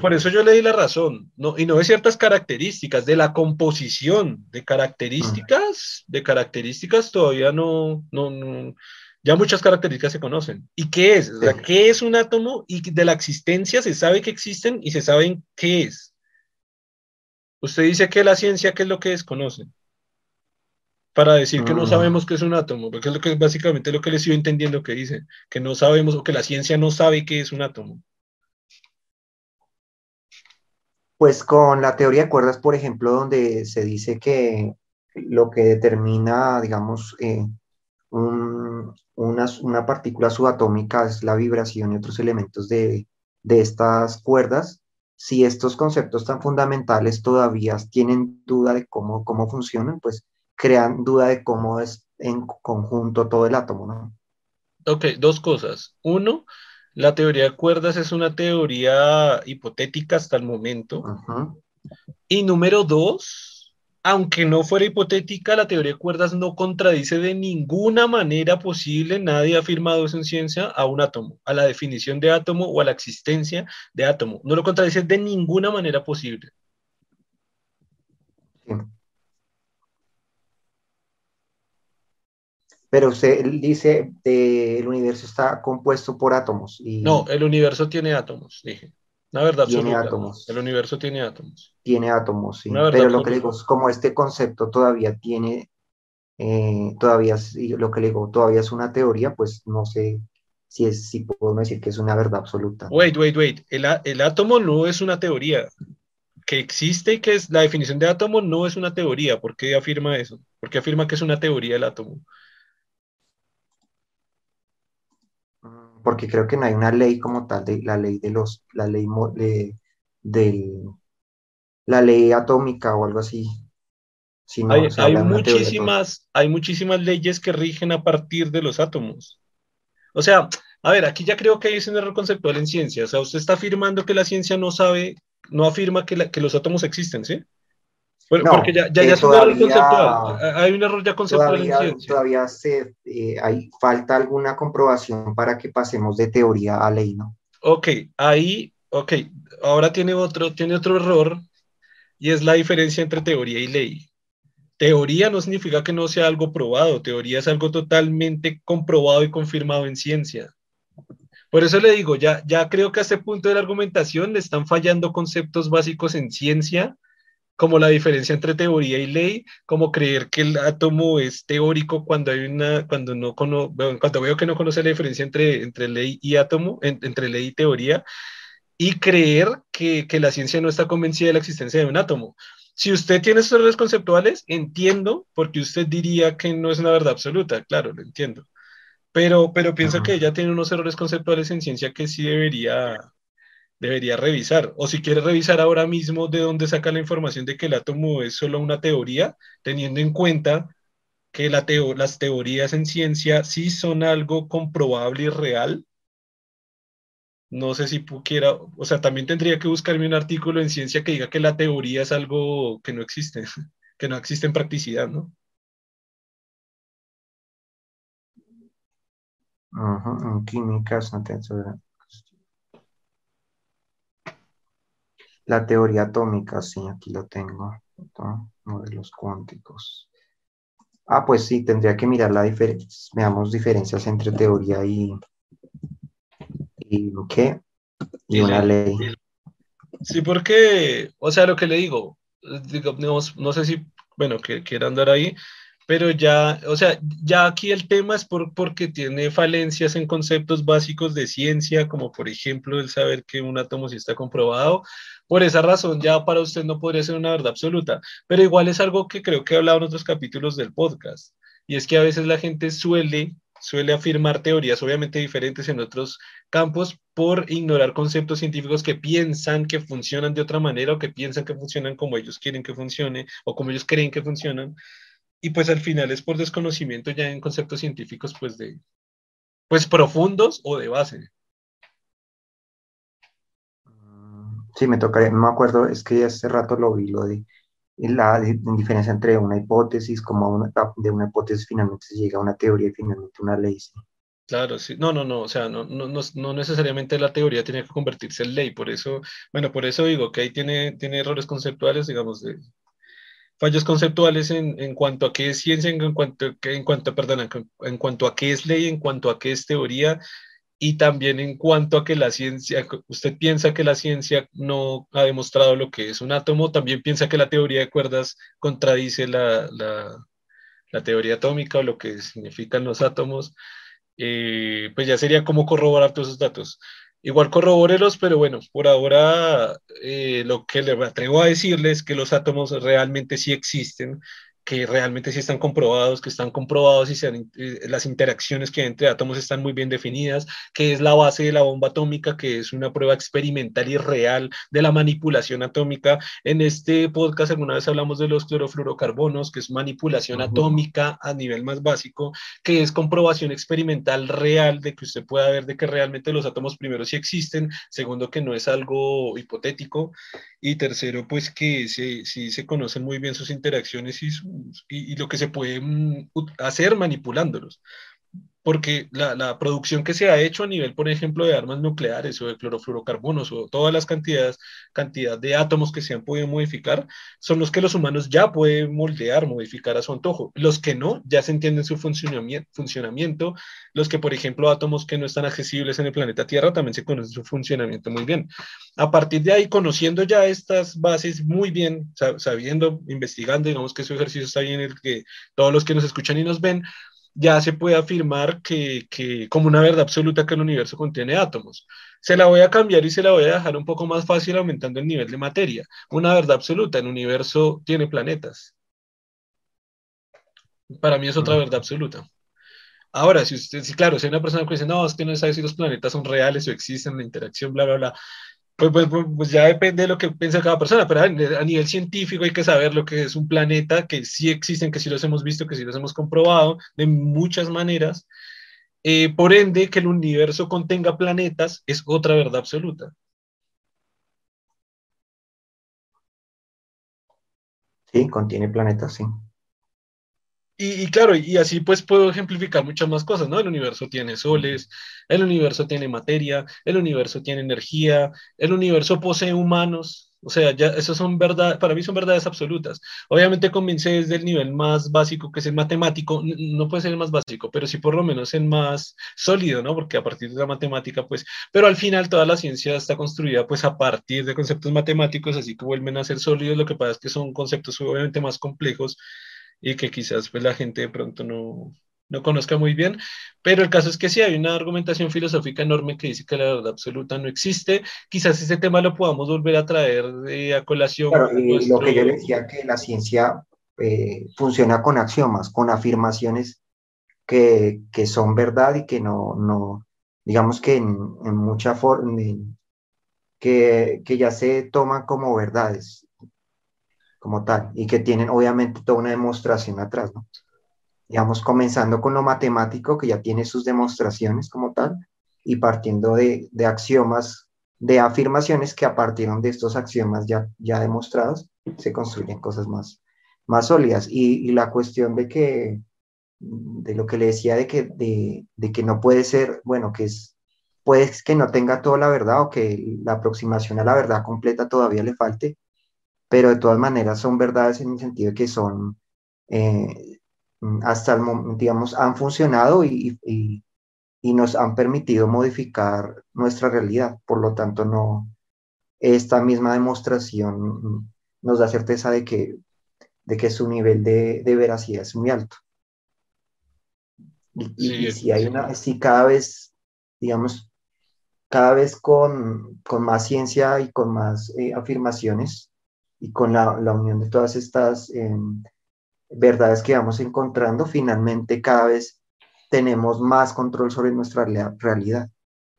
Por, eso yo le di la razón, no, y no de ciertas características, de la composición, de características, de características todavía no, no, no, ya muchas características se conocen. ¿Y qué es? ¿qué es un átomo? Y de la existencia se sabe que existen y se sabe qué es. Usted dice que la ciencia, ¿qué es lo que desconoce? Para decir que no mm. sabemos qué es un átomo, porque es lo que básicamente lo que les sigo entendiendo que dice, que no sabemos o que la ciencia no sabe qué es un átomo. Pues con la teoría de cuerdas, por ejemplo, donde se dice que lo que determina, digamos, eh, una, partícula subatómica es la vibración y otros elementos de, estas cuerdas, si estos conceptos tan fundamentales todavía tienen duda de cómo, cómo funcionan, pues crean duda de cómo es en conjunto todo el átomo, ¿no? Ok, dos cosas. Uno, la teoría de cuerdas es una teoría hipotética hasta el momento. Y número dos, aunque no fuera hipotética, la teoría de cuerdas no contradice de ninguna manera posible, nadie ha afirmado eso en ciencia, a un átomo, a la definición de átomo o a la existencia de átomo. No lo contradice de ninguna manera posible. Pero usted dice que el universo está compuesto por átomos. Y... No, el universo tiene átomos, dije. La verdad tiene átomos. El universo tiene átomos. Tiene átomos, sí. Pero lo que digo es como este concepto todavía tiene, eh, todavía, lo que le digo, todavía es una teoría, pues no sé si, es, si podemos decir que es una verdad absoluta. Wait, wait, wait. El, el átomo no es una teoría. Que existe y que es la definición de átomo no es una teoría. ¿Por qué afirma eso? ¿Por qué afirma que es una teoría el átomo? Porque creo que no hay una ley como tal de la ley de los, la ley de, la ley atómica o algo así. hay, muchísimas, hay muchísimas leyes que rigen a partir de los átomos. O sea, a ver, aquí ya creo que hay un error conceptual en ciencia. O sea, usted está afirmando que la ciencia no sabe, no afirma que, que los átomos existen, ¿sí? Porque ya, ya, es un error conceptual. Hay un error ya conceptual todavía, en ciencia. Todavía se, eh, hay, falta alguna comprobación para que pasemos de teoría a ley, ¿no? Ok, ahí, ok. Ahora tiene otro, tiene otro error y es la diferencia entre teoría y ley. Teoría no significa que no sea algo probado, teoría es algo totalmente comprobado y confirmado en ciencia. Por eso le digo, ya, ya creo que a este punto de la argumentación le están fallando conceptos básicos en ciencia como la diferencia entre teoría y ley, como creer que el átomo es teórico cuando hay una, cuando no cuando veo que no conoce la diferencia entre, entre ley y átomo, entre ley y teoría, y creer que, que, la ciencia no está convencida de la existencia de un átomo. Si usted tiene esos errores conceptuales, entiendo porque usted diría que no es una verdad absoluta, claro, lo entiendo. Pero, pero pienso que ella tiene unos errores conceptuales en ciencia que sí debería, debería revisar. O si quiere revisar ahora mismo de dónde saca la información de que el átomo es solo una teoría, teniendo en cuenta que la las teorías en ciencia sí son algo comprobable y real. No sé si quiera, o sea, también tendría que buscarme un artículo en ciencia que diga que la teoría es algo que no existe, [LAUGHS] que no existe en practicidad, ¿no? en química, La teoría atómica, sí, aquí lo tengo. Modelos cuánticos. Ah, pues sí, tendría que mirar la diferencia, veamos diferencias entre teoría y, y ¿qué? Y, una ley. Sí, porque, o sea, lo que le digo, digamos, no sé si, bueno, que quiera andar ahí, pero ya, o sea, ya aquí el tema es por, porque tiene falencias en conceptos básicos de ciencia, como por ejemplo el saber que un átomo sí está comprobado. Por esa razón, ya para usted no podría ser una verdad absoluta, pero igual es algo que creo que he hablado en otros capítulos del podcast, y es que a veces la gente suele, suele afirmar teorías obviamente diferentes en otros campos por ignorar conceptos científicos que piensan que funcionan de otra manera o que piensan que funcionan como ellos quieren que funcione o como ellos creen que funcionan y pues al final es por desconocimiento ya en conceptos científicos pues de pues profundos o de base. Sí, me tocaría, no me acuerdo, es que hace rato lo vi, lo de la diferencia entre una hipótesis, como una, de una hipótesis finalmente se llega a una teoría y finalmente una ley. Claro, sí. No, no, no, o sea, no, no, no, necesariamente la teoría tiene que convertirse en ley, por eso, bueno, por eso digo que ahí tiene, tiene errores conceptuales, digamos, de, fallos conceptuales en, en, cuanto a qué es ciencia, en cuanto, en cuanto, perdón, en cuanto a qué es ley, en cuanto a qué es teoría, y también en cuanto a que la ciencia, usted piensa que la ciencia no ha demostrado lo que es un átomo, también piensa que la teoría de cuerdas contradice la, la, la teoría atómica o lo que significan los átomos, eh, pues ya sería como corroborar todos esos datos. Igual corrobórelos, pero bueno, por ahora eh, lo que le atrevo a decirles es que los átomos realmente sí existen que realmente sí están comprobados, que están comprobados y sean, eh, las interacciones que hay entre átomos están muy bien definidas, que es la base de la bomba atómica, que es una prueba experimental y real de la manipulación atómica. En este podcast alguna vez hablamos de los clorofluorocarbonos, que es manipulación atómica a nivel más básico, que es comprobación experimental real de que usted pueda ver de que realmente los átomos primero sí existen, segundo que no es algo hipotético y tercero pues que sí, sí se conocen muy bien sus interacciones y su y, lo que se puede mm, hacer manipulándolos porque la, la, producción que se ha hecho a nivel, por ejemplo, de armas nucleares o de clorofluorocarbonos o todas las cantidades cantidad de átomos que se han podido modificar, son los que los humanos ya pueden moldear, modificar a su antojo. Los que no, ya se entienden su funcionamiento, funcionamiento. Los que, por ejemplo, átomos que no están accesibles en el planeta Tierra, también se conocen su funcionamiento muy bien. A partir de ahí, conociendo ya estas bases muy bien, sabiendo, investigando, digamos que su ejercicio está bien, el que todos los que nos escuchan y nos ven, ya se puede afirmar que, que, como una verdad absoluta que el universo contiene átomos. Se la voy a cambiar y se la voy a dejar un poco más fácil aumentando el nivel de materia. Una verdad absoluta, el universo tiene planetas. Para mí es otra mm. verdad absoluta. Ahora, si usted, si claro, si hay una persona que dice, no, es que no sabe si los planetas son reales o existen, la interacción, bla, bla, bla, pues, pues, pues, pues, ya depende de lo que piensa cada persona, pero a, nivel científico hay que saber lo que es un planeta, que sí existen, que sí los hemos visto, que sí los hemos comprobado de muchas maneras. Eh, por ende, que el universo contenga planetas es otra verdad absoluta. Sí, contiene planetas, sí. Y, claro, y así pues puedo ejemplificar muchas más cosas, ¿no? El universo tiene soles, el universo tiene materia, el universo tiene energía, el universo posee humanos, o sea, ya esos son verdad, para mí son verdades absolutas. Obviamente comencé desde el nivel más básico, que es el matemático, no puede ser el más básico, pero sí por lo menos el más sólido, ¿no? Porque a partir de la matemática, pues, pero al final toda la ciencia está construida pues a partir de conceptos matemáticos, así que vuelven a ser sólidos, lo que pasa es que son conceptos obviamente más complejos y que quizás pues, la gente de pronto no, no conozca muy bien, pero el caso es que sí hay una argumentación filosófica enorme que dice que la verdad absoluta no existe. Quizás ese tema lo podamos volver a traer de, a colación. y lo que yo decía que la ciencia eh, funciona con axiomas, con afirmaciones que, que, son verdad y que no, no digamos que en, en mucha forma, que, que ya se toman como verdades como tal, y que tienen obviamente toda una demostración atrás, ¿no? Digamos, comenzando con lo matemático, que ya tiene sus demostraciones como tal, y partiendo de, de axiomas, de afirmaciones que a partir de estos axiomas ya, ya demostrados, se construyen cosas más, más sólidas. Y, la cuestión de que, de lo que le decía, de que, de, de que no puede ser, bueno, que es, puede que no tenga toda la verdad o que la aproximación a la verdad completa todavía le falte, pero de todas maneras son verdades en el sentido de que son, eh, hasta el momento, digamos, han funcionado y, y, y, nos han permitido modificar nuestra realidad. Por lo tanto, no, esta misma demostración nos da certeza de que, de que su nivel de, de veracidad es muy alto. Y, si hay una, si cada vez, digamos, cada vez con, con más ciencia y con más eh, afirmaciones y con la, la, unión de todas estas eh, verdades que vamos encontrando, finalmente cada vez tenemos más control sobre nuestra realidad.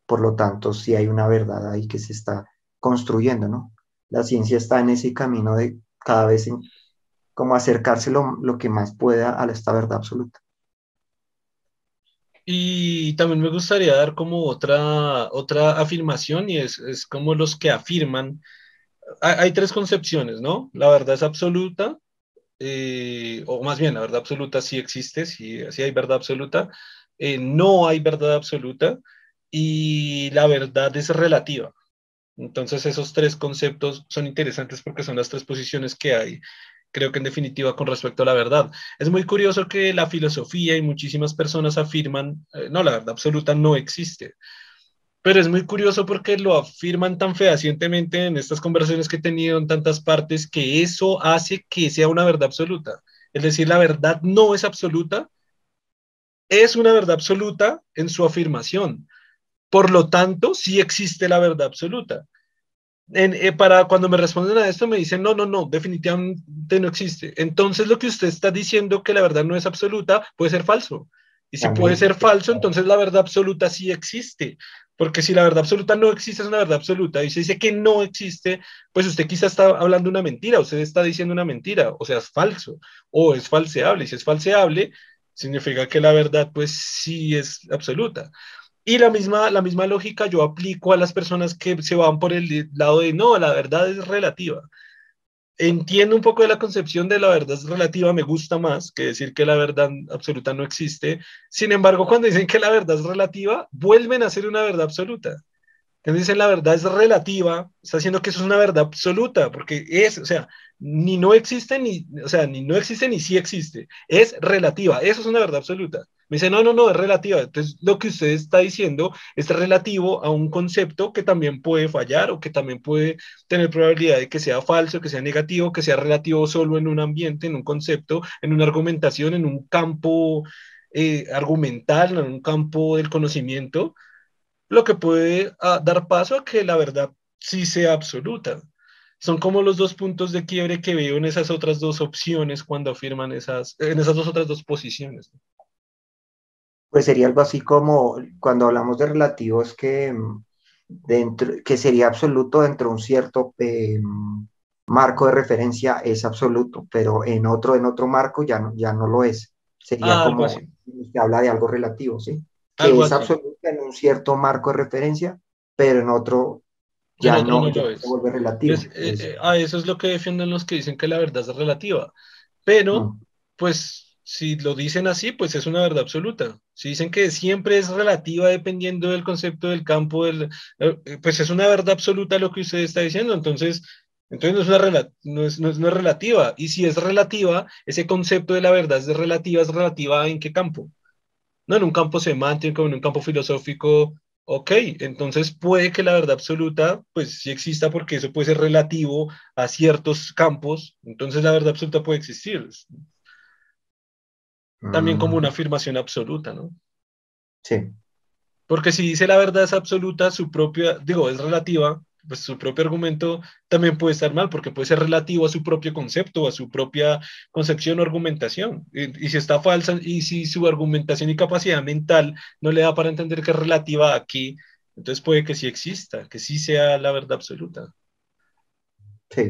Por lo tanto, si hay una verdad ahí que se está construyendo, ¿no? La ciencia está en ese camino de cada vez en, como acercarse lo, lo que más pueda a esta verdad absoluta. Y también me gustaría dar como otra, otra afirmación y es, es como los que afirman, hay, tres concepciones, ¿no? La verdad es absoluta, eh, o más bien la verdad absoluta sí existe, sí, sí hay verdad absoluta, eh, no hay verdad absoluta y la verdad es relativa. Entonces esos tres conceptos son interesantes porque son las tres posiciones que hay creo que en definitiva con respecto a la verdad. Es muy curioso que la filosofía y muchísimas personas afirman, eh, no, la verdad absoluta no existe. Pero es muy curioso porque lo afirman tan fehacientemente en estas conversaciones que he tenido en tantas partes que eso hace que sea una verdad absoluta. Es decir, la verdad no es absoluta, es una verdad absoluta en su afirmación. Por lo tanto, sí existe la verdad absoluta. Eh, para cuando me responden a esto me dicen, no, no, no, definitivamente no existe. Entonces lo que usted está diciendo que la verdad no es absoluta puede ser falso. Y si puede ser falso, entonces la verdad absoluta sí existe. Porque si la verdad absoluta no existe, es una verdad absoluta. Y se dice que no existe, pues usted quizá está hablando una mentira, usted está diciendo una mentira, o sea, es falso, o es falseable. Y si es falseable, significa que la verdad, pues sí es absoluta. Y la misma, la misma lógica yo aplico a las personas que se van por el lado de, no, la verdad es relativa. Entiendo un poco de la concepción de la verdad relativa, me gusta más que decir que la verdad absoluta no existe. Sin embargo, cuando dicen que la verdad es relativa, vuelven a ser una verdad absoluta. Cuando dicen la verdad es relativa, está haciendo que eso es una verdad absoluta, porque es, o sea, ni no existe, ni, o sea, ni no existe, ni sí existe. Es relativa, eso es una verdad absoluta. Me dice, no, no, no, es relativa. Entonces, lo que usted está diciendo es relativo a un concepto que también puede fallar o que también puede tener probabilidad de que sea falso, que sea negativo, que sea relativo solo en un ambiente, en un concepto, en una argumentación, en un campo eh, argumental, en un campo del conocimiento, lo que puede ah, dar paso a que la verdad sí sea absoluta. Son como los dos puntos de quiebre que veo en esas otras dos opciones cuando afirman esas, en esas dos otras dos posiciones pues sería algo así como cuando hablamos de relativos que, mm, dentro, que sería absoluto dentro de un cierto eh, marco de referencia es absoluto, pero en otro, en otro marco ya no, ya no lo es. Sería ah, como se habla de algo relativo, ¿sí? Que es absoluto en un cierto marco de referencia, pero en otro ya no, se vuelve relativo. Eh, eh, a eso es lo que defienden los que dicen que la verdad es relativa, pero mm. pues si lo dicen así, pues es una verdad absoluta. Si dicen que siempre es relativa dependiendo del concepto del campo, del, eh, pues es una verdad absoluta lo que usted está diciendo. Entonces, entonces no es, una no, es, no, es, no es relativa. Y si es relativa, ese concepto de la verdad es relativa, es relativa en qué campo? No en un campo semántico, en un campo filosófico. Ok, entonces puede que la verdad absoluta, pues sí exista porque eso puede ser relativo a ciertos campos. Entonces la verdad absoluta puede existir también como una mm. afirmación absoluta, ¿no? Sí. Porque si dice la verdad es absoluta, su propia, digo, es relativa, pues su propio argumento también puede estar mal, porque puede ser relativo a su propio concepto, a su propia concepción o argumentación. Y, si está falsa, y si su argumentación y capacidad mental no le da para entender que es relativa aquí, entonces puede que sí exista, que sí sea la verdad absoluta. Sí.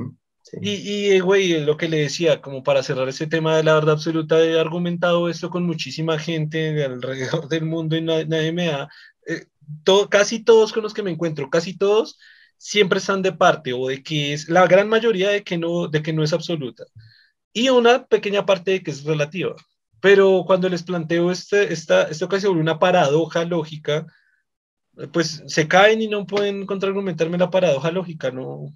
Y, güey, lo que le decía, como para cerrar ese tema de la verdad absoluta, he argumentado esto con muchísima gente alrededor del mundo y nadie me da. Eh, casi todos con los que me encuentro, casi todos, siempre están de parte o de que es la gran mayoría de que no, de que no es absoluta y una pequeña parte de que es relativa. Pero cuando les planteo este, esta, esto sobre una paradoja lógica, pues se caen y no pueden contraargumentarme la paradoja lógica, no,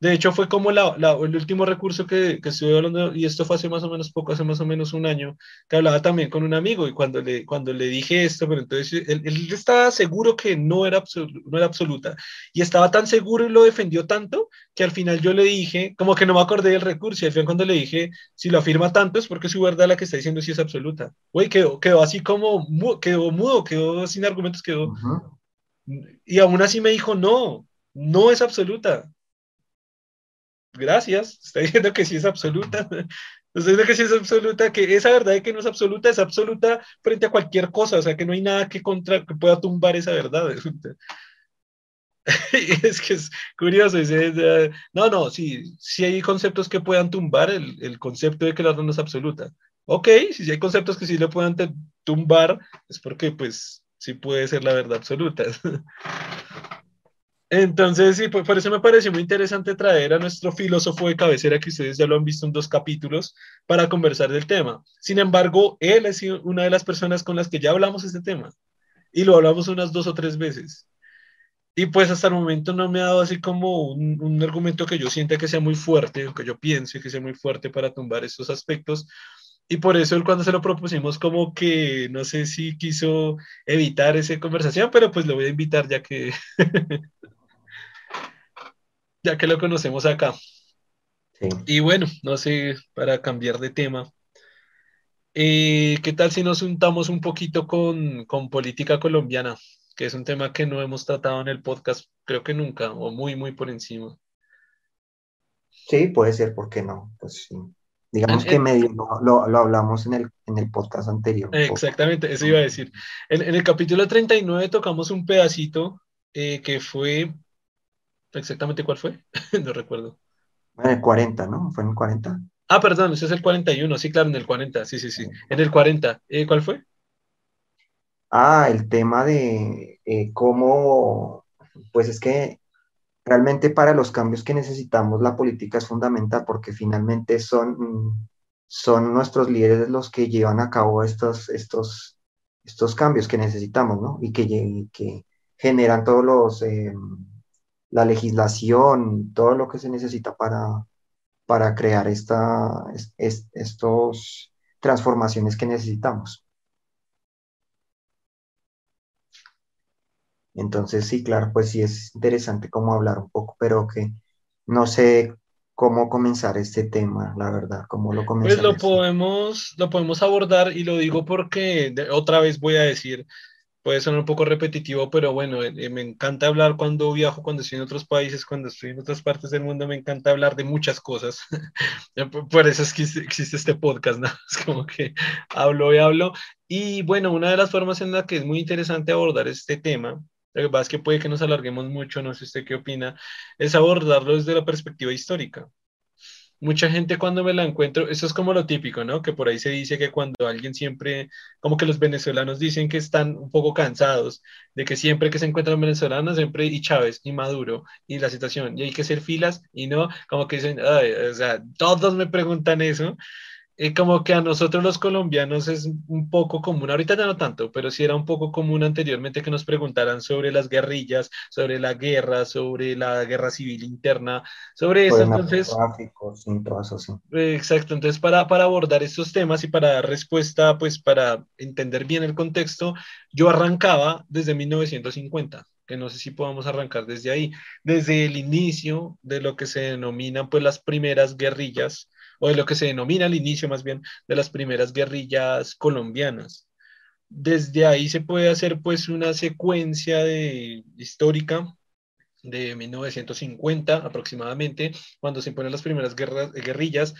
De hecho, fue como la, el último recurso que, que estuve hablando, y esto fue hace más o menos poco, hace más o menos un año, que hablaba también con un amigo, y cuando le, cuando le dije esto, pero entonces él, él estaba seguro que no era, no era absoluta, y estaba tan seguro y lo defendió tanto, que al final yo le dije, como que no me acordé del recurso, y al final cuando le dije, si lo afirma tanto es porque su verdad la que está diciendo sí es absoluta. Güey, quedó, quedó así como, quedó mudo, quedó sin argumentos, quedó... Y aún así me dijo, no, no es absoluta gracias, está diciendo que sí es absoluta. [LAUGHS] Está diciendo que sí es absoluta, que esa verdad de que no es absoluta es absoluta frente a cualquier cosa, o sea, que no hay nada que, contra, que pueda tumbar esa verdad. [LAUGHS] es que es curioso. no, no, sí, sí hay conceptos que puedan tumbar el, el concepto de que la verdad no es absoluta. Ok, si hay conceptos que sí le puedan tumbar, es porque pues sí puede ser la verdad absoluta. [LAUGHS] Entonces, sí, por, eso me pareció muy interesante traer a nuestro filósofo de cabecera, que ustedes ya lo han visto en dos capítulos, para conversar del tema. Sin embargo, él es una de las personas con las que ya hablamos este tema y lo hablamos unas dos o tres veces. Y pues hasta el momento no me ha dado así como un, un argumento que yo sienta que sea muy fuerte, o que yo piense que sea muy fuerte para tumbar estos aspectos. Y por eso él cuando se lo propusimos como que no sé si quiso evitar esa conversación, pero pues lo voy a invitar ya que [LAUGHS] ya que lo conocemos acá. Y bueno, no sé, para cambiar de tema, eh, ¿qué tal si nos juntamos un poquito con, con, política colombiana? Que es un tema que no hemos tratado en el podcast, creo que nunca, o muy, muy por encima. Sí, puede ser, ¿por qué no? Pues sí. Digamos que medio lo, lo, hablamos en el, en el podcast anterior. Exactamente, eso iba a decir. En, en el capítulo 39 tocamos un pedacito eh, que fue exactamente cuál fue, [LAUGHS] no recuerdo. En el 40, ¿no? Fue en el 40. Ah, perdón, ese es el 41, sí, claro, en el 40, sí, sí, sí. En el 40, eh, ¿cuál fue? Ah, el tema de eh, cómo, pues es que realmente para los cambios que necesitamos la política es fundamental porque finalmente son, son nuestros líderes los que llevan a cabo estos, estos, estos cambios que necesitamos, ¿no? Y que, que generan todos los... Eh, la legislación, todo lo que se necesita para, para crear esta, estos transformaciones que necesitamos. Entonces, sí, claro, pues sí es interesante cómo hablar un poco, pero que no sé cómo comenzar este tema, la verdad, cómo lo comenzar. Pues lo podemos, lo podemos abordar y lo digo porque otra vez voy a decir, puede sonar un poco repetitivo, pero bueno, eh, me encanta hablar cuando viajo, cuando estoy en otros países, cuando estoy en otras partes del mundo, me encanta hablar de muchas cosas. [LAUGHS] Por eso es que existe este podcast, ¿no? [LAUGHS] Es como que hablo y hablo. Y bueno, una de las formas en la que es muy interesante abordar este tema, lo que pasa es que puede que nos alarguemos mucho, no sé usted qué opina, es abordarlo desde la perspectiva histórica mucha gente cuando me la encuentro, eso es como lo típico, ¿no? Que por ahí se dice que cuando alguien siempre, como que los venezolanos dicen que están un poco cansados de que siempre que se encuentran venezolanos, siempre y Chávez y Maduro y la situación, y hay que hacer filas y no, como que dicen, o sea, todos me preguntan eso eh, como que a nosotros los colombianos es un poco común, ahorita ya no tanto, pero sí era un poco común anteriormente que nos preguntaran sobre las guerrillas, sobre la guerra, sobre la guerra civil interna, sobre eso. Entonces, exacto, entonces para, para abordar estos temas y para dar respuesta, pues para entender bien el contexto, yo arrancaba desde 1950 que no sé si podamos arrancar desde ahí, desde el inicio de lo que se denominan pues las primeras guerrillas o de lo que se denomina el inicio más bien de las primeras guerrillas colombianas. Desde ahí se puede hacer pues una secuencia de, histórica de 1950 aproximadamente, cuando se imponen las primeras guerras, guerrillas,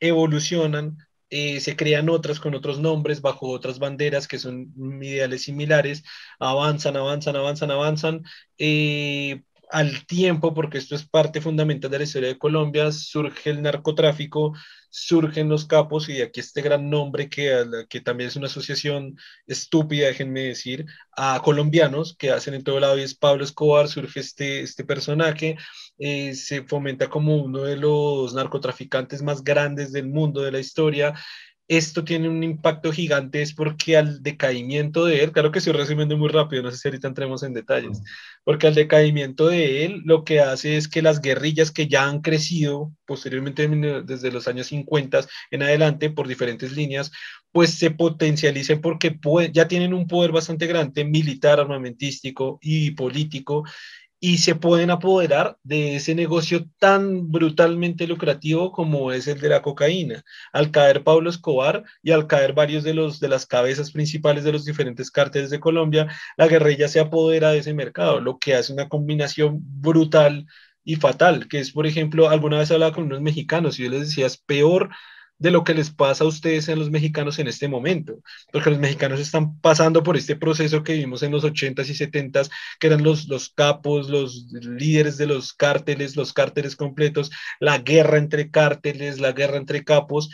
evolucionan, eh, se crean otras con otros nombres, bajo otras banderas que son ideales similares, avanzan, avanzan, avanzan, avanzan. Eh, al tiempo, porque esto es parte fundamental de la historia de Colombia, surge el narcotráfico, surgen los capos y aquí este gran nombre que, que también es una asociación estúpida, déjenme decir, a colombianos que hacen en todo lado y es Pablo Escobar, surge este, este personaje, eh, se fomenta como uno de los narcotraficantes más grandes del mundo, de la historia, esto tiene un impacto gigante es porque al decaimiento de él, claro que estoy resumiendo muy rápido, no sé si ahorita entremos en detalles, porque al decaimiento de él lo que hace es que las guerrillas que ya han crecido posteriormente desde los años 50 en adelante por diferentes líneas, pues se potencialicen porque ya tienen un poder bastante grande militar, armamentístico y político y se pueden apoderar de ese negocio tan brutalmente lucrativo como es el de la cocaína. Al caer Pablo Escobar y al caer varios de, los, de las cabezas principales de los diferentes cárteles de Colombia, la guerrilla se apodera de ese mercado, lo que hace una combinación brutal y fatal, que es, por ejemplo, alguna vez hablaba con unos mexicanos y yo les decía, es peor de lo que les pasa a ustedes en los mexicanos en este momento, porque los mexicanos están pasando por este proceso que vimos en los 80s y 70s, que eran los, los capos, los líderes de los cárteles, los cárteles completos, la guerra entre cárteles, la guerra entre capos,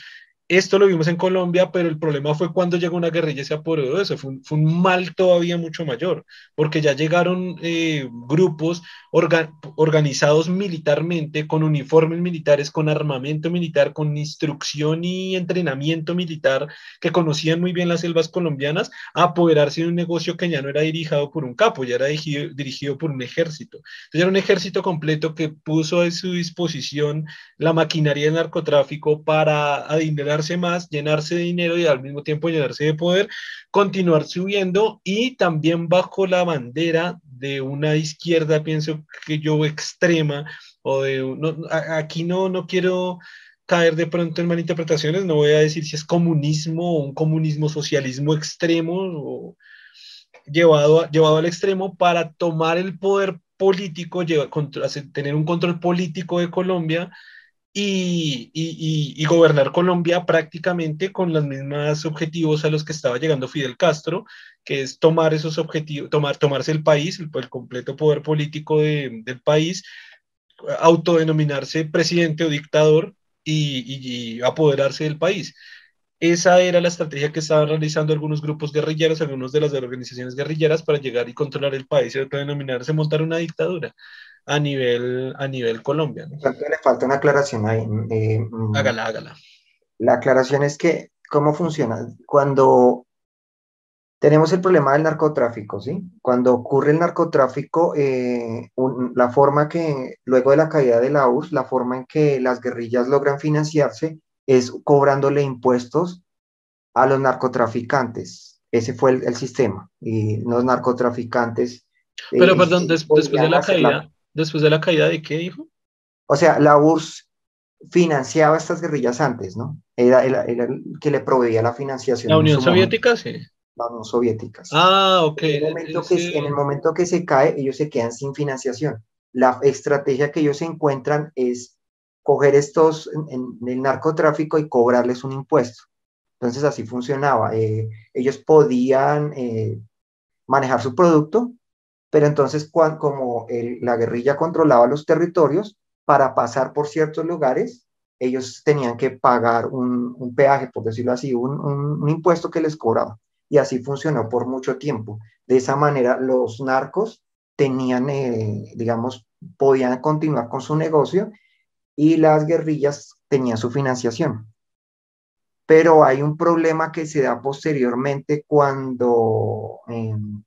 esto lo vimos en Colombia, pero el problema fue cuando llegó una guerrilla y se apoderó de eso. Fue un, mal todavía mucho mayor, porque ya llegaron eh, grupos organizados militarmente, con uniformes militares, con armamento militar, con instrucción y entrenamiento militar, que conocían muy bien las selvas colombianas, a apoderarse de un negocio que ya no era dirigido por un capo, ya era dirigido, por un ejército. Entonces era un ejército completo que puso a su disposición la maquinaria de narcotráfico para adinerar más, llenarse de dinero y al mismo tiempo llenarse de poder, continuar subiendo y también bajo la bandera de una izquierda, pienso que yo extrema, o de, aquí no, no quiero caer de pronto en malinterpretaciones, no voy a decir si es comunismo o un comunismo socialismo extremo o llevado, llevado al extremo para tomar el poder político, tener un control político de Colombia y, gobernar Colombia prácticamente con los mismos objetivos a los que estaba llegando Fidel Castro, que es tomar esos objetivos, tomar, tomarse el país, el, completo poder político del país, autodenominarse presidente o dictador y, y, apoderarse del país. Esa era la estrategia que estaban realizando algunos grupos guerrilleros, algunos de las organizaciones guerrilleras para llegar y controlar el país y autodenominarse, montar una dictadura a nivel, a nivel Colombia. Le falta una aclaración ahí. Eh, mm, hágala, hágala. La aclaración es que, ¿cómo funciona? Cuando tenemos el problema del narcotráfico, ¿sí? Cuando ocurre el narcotráfico, eh, la forma que, luego de la caída de la URSS, la forma en que las guerrillas logran financiarse es cobrándole impuestos a los narcotraficantes. Ese fue el, sistema. Y los narcotraficantes... Pero, eh, perdón, después de la caída, después de la caída de qué, dijo? O sea, la URSS financiaba estas guerrillas antes, ¿no? Era, el que le proveía la financiación. ¿La Unión Soviética? Sí. La Unión Soviética. Ah, ok. En el, momento que, en el momento que se cae, ellos se quedan sin financiación. La estrategia que ellos encuentran es coger estos en, el narcotráfico y cobrarles un impuesto. Entonces así funcionaba. Eh, ellos podían eh, manejar su producto, pero entonces como la guerrilla controlaba los territorios, para pasar por ciertos lugares, ellos tenían que pagar un, peaje, por decirlo así, un, impuesto que les cobraba. Y así funcionó por mucho tiempo. De esa manera, los narcos tenían, eh, digamos, podían continuar con su negocio y las guerrillas tenían su financiación. Pero hay un problema que se da posteriormente cuando em,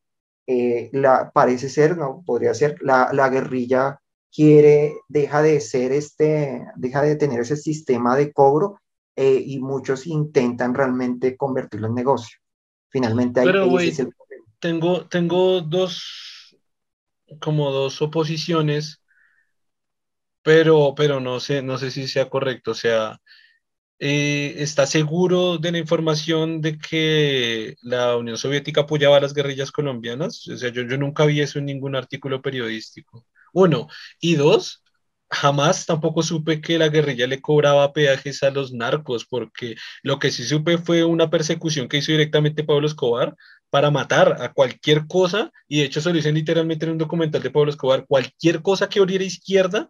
eh, la, parece ser, no, podría ser, la, la, guerrilla quiere, deja de ser este, deja de tener ese sistema de cobro eh, y muchos intentan realmente convertirlo en negocio. Finalmente ahí, Pero, Tengo, tengo dos, como dos oposiciones, pero, pero no sé, no sé si sea correcto. O sea, eh, ¿está seguro de la información de que la Unión Soviética apoyaba a las guerrillas colombianas? O sea, yo, yo nunca vi eso en ningún artículo periodístico. Uno. Y dos, jamás tampoco supe que la guerrilla le cobraba peajes a los narcos, porque lo que sí supe fue una persecución que hizo directamente Pablo Escobar para matar a cualquier cosa, y de hecho se lo dicen literalmente en un documental de Pablo Escobar, cualquier cosa que oliera izquierda,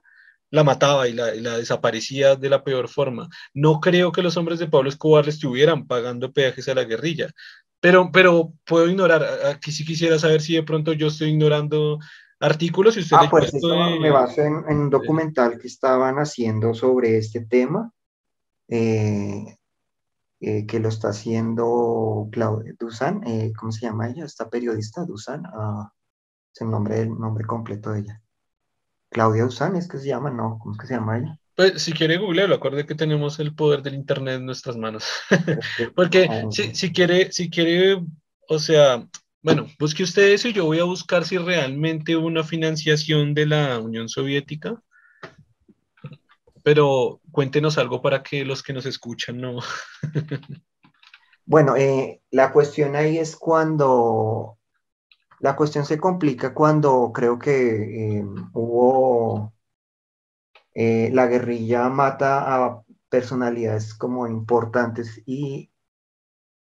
la mataba y la, desaparecía de la peor forma. No creo que los hombres de Pablo Escobar le estuvieran pagando peajes a la guerrilla, pero, pero puedo ignorar, aquí sí quisiera saber si de pronto yo estoy ignorando artículos. y usted ah, pues me baso en, un documental que estaban haciendo sobre este tema. Eh, eh, que lo está haciendo Claudia Dusan, eh, ¿cómo se llama ella? Esta periodista, Dusan, uh, es el nombre, el nombre completo de ella. Claudia Dusan, ¿es que se llama? No, ¿cómo es que se llama ella? Pues si quiere googlearlo, acuerde que tenemos el poder del internet en nuestras manos. [LAUGHS] Porque si, si, quiere, si quiere, o sea, bueno, busque usted eso y yo voy a buscar si realmente hubo una financiación de la Unión Soviética. Pero cuéntenos algo para que los que nos escuchan no. [LAUGHS] bueno, eh, la cuestión ahí es cuando. La cuestión se complica cuando creo que eh, hubo. Eh, la guerrilla mata a personalidades como importantes y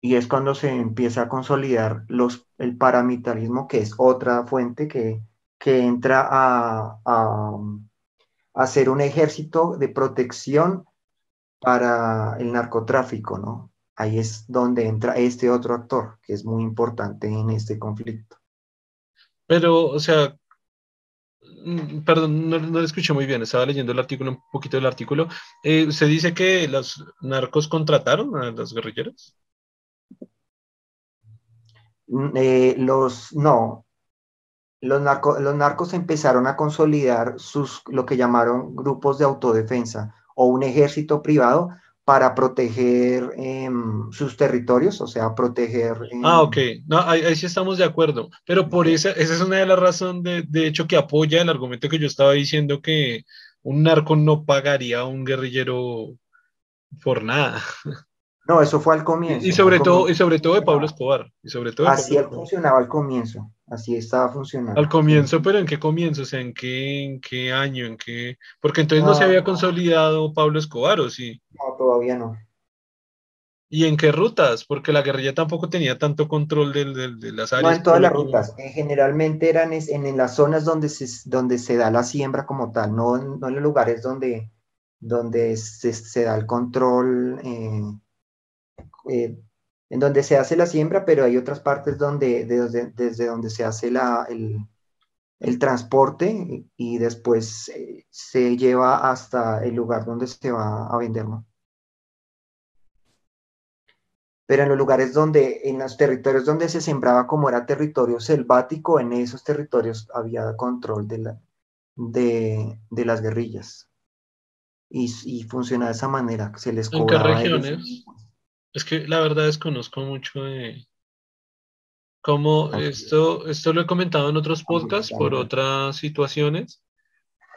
y es cuando se empieza a consolidar los, el paramilitarismo, que es otra fuente que, que entra a, a, ser un ejército de protección para el narcotráfico, ¿no? Ahí es donde entra este otro actor, que es muy importante en este conflicto. Pero, o sea, mm, perdón, no, no lo escuché muy bien, estaba leyendo el artículo, un poquito del artículo. Eh, ¿Se dice que los narcos contrataron a las guerrilleras? Mm, eh, los, no, los, los narcos empezaron a consolidar sus, lo que llamaron grupos de autodefensa o un ejército privado para proteger em, sus territorios, o sea, proteger... Em, ah, ok, no, ahí, sí estamos de acuerdo, pero por esa, esa es una de las razones, de, de, hecho, que apoya el argumento que yo estaba diciendo que un narco no pagaría a un guerrillero por nada. [LAUGHS] No, eso fue al comienzo. Y sobre, todo, y sobre todo de Pablo Escobar. Y sobre todo así funcionaba al comienzo, así estaba funcionando. Al comienzo, pero ¿en qué comienzo? O sea, ¿en qué, en qué año? ¿En qué? Porque entonces no, se había consolidado Pablo Escobar, ¿o sí? No, todavía no. ¿Y en qué rutas? Porque la guerrilla tampoco tenía tanto control de, de, las áreas. No en todas las rutas, eh, generalmente eran en, en, las zonas donde se, donde se da la siembra como tal, no, no en los lugares donde, donde se, se da el control. Eh, eh, en donde se hace la siembra, pero hay otras partes donde, desde donde se hace la, el, el transporte y después eh, se lleva hasta el lugar donde se va a vender, ¿no? Pero en los lugares donde, en los territorios donde se sembraba como era territorio selvático, en esos territorios había control de, la, de, de las guerrillas. Y, y funciona de esa manera, se les cobraba. ¿En qué regiones? Es que la verdad desconozco mucho de cómo esto, esto lo he comentado en otros podcasts por otras situaciones.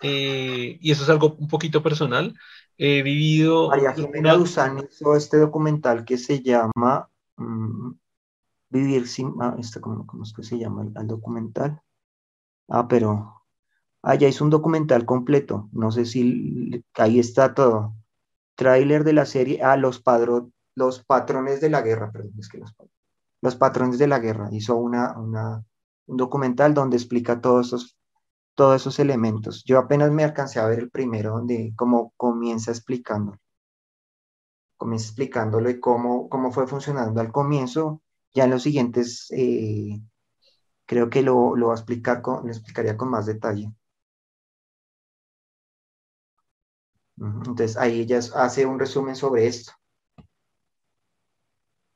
Eh, y eso es algo un poquito personal. He vivido. María Jimena Duzán hizo este documental que se llama mm, Vivir sin. Ah, este, ¿cómo, ¿cómo, es que se llama el, documental? Ah, pero. Ah, ya hizo un documental completo. No sé si. Ahí está todo. Tráiler de la serie. Ah, Los Padros los patrones de la guerra, perdón, es que los, patrones de la guerra. Hizo una, un documental donde explica todos esos, todos esos elementos. Yo apenas me alcancé a ver el primero, donde como comienza explicándolo. Comienza explicándolo y cómo, cómo fue funcionando al comienzo. Ya en los siguientes, eh, creo que lo, lo, a explicar con, lo explicaría con más detalle. Entonces ahí ella hace un resumen sobre esto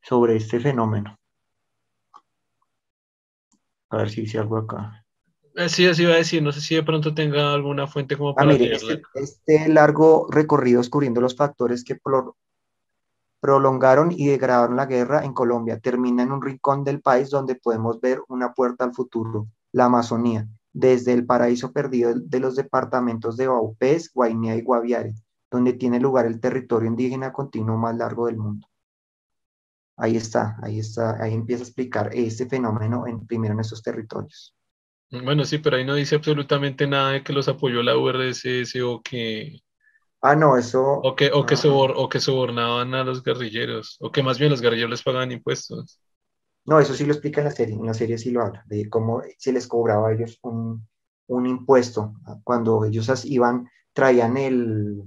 sobre este fenómeno. A ver si dice algo acá. Eh, sí, así iba a decir, no sé si de pronto tenga alguna fuente como ah, para... Ah, mire, este, este, largo recorrido descubriendo los factores que prolongaron y degradaron la guerra en Colombia termina en un rincón del país donde podemos ver una puerta al futuro, la Amazonía, desde el paraíso perdido de los departamentos de Baupés, Guainía y Guaviare, donde tiene lugar el territorio indígena continuo más largo del mundo. Ahí está, ahí está, ahí empieza a explicar este fenómeno en, primero en estos territorios. Bueno, sí, pero ahí no dice absolutamente nada de que los apoyó la URSS o que... Ah, no, eso... O que, o que, o que sobornaban a los guerrilleros, o que más bien los guerrilleros les pagaban impuestos. No, eso sí lo explica en la serie, en la serie sí lo habla, de cómo se les cobraba a ellos un, un impuesto cuando ellos iban, traían el,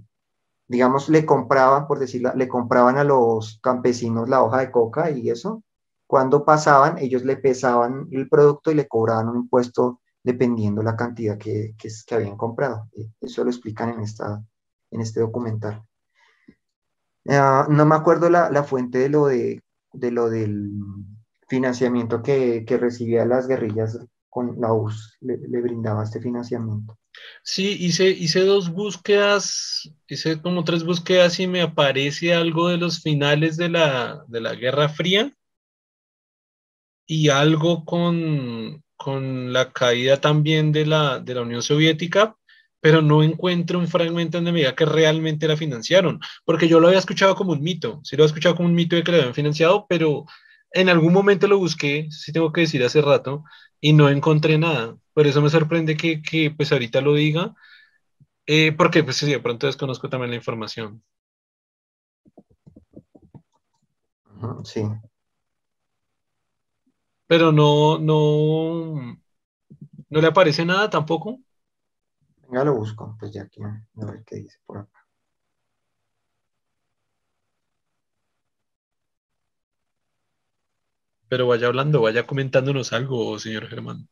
digamos, le compraban, por decirlo, le compraban a los campesinos la hoja de coca y eso. Cuando pasaban, ellos le pesaban el producto y le cobraban un impuesto dependiendo la cantidad que, que, habían comprado. Eso lo explican en, esta, en este documental. Ah, no me acuerdo la, la, fuente de lo, de, de lo del financiamiento que, que recibía las guerrillas con la URSS, le, brindaba este financiamiento. Sí, hice, hice dos búsquedas, hice como tres búsquedas y me aparece algo de los finales de la, de la Guerra Fría y algo con, con la caída también de la, de la Unión Soviética, pero no encuentro un fragmento donde me diga que realmente la financiaron, porque yo lo había escuchado como un mito, sí lo había escuchado como un mito de que la habían financiado, pero en algún momento lo busqué, sí tengo que decir hace rato, y no encontré nada. Por eso me sorprende que, que pues ahorita lo diga, eh, porque pues sí, de pronto desconozco también la información. Sí. Pero no, no, no le aparece nada tampoco. Ya lo busco, pues ya aquí, a ver qué dice por acá. Pero vaya hablando, vaya comentándonos algo, señor Germán.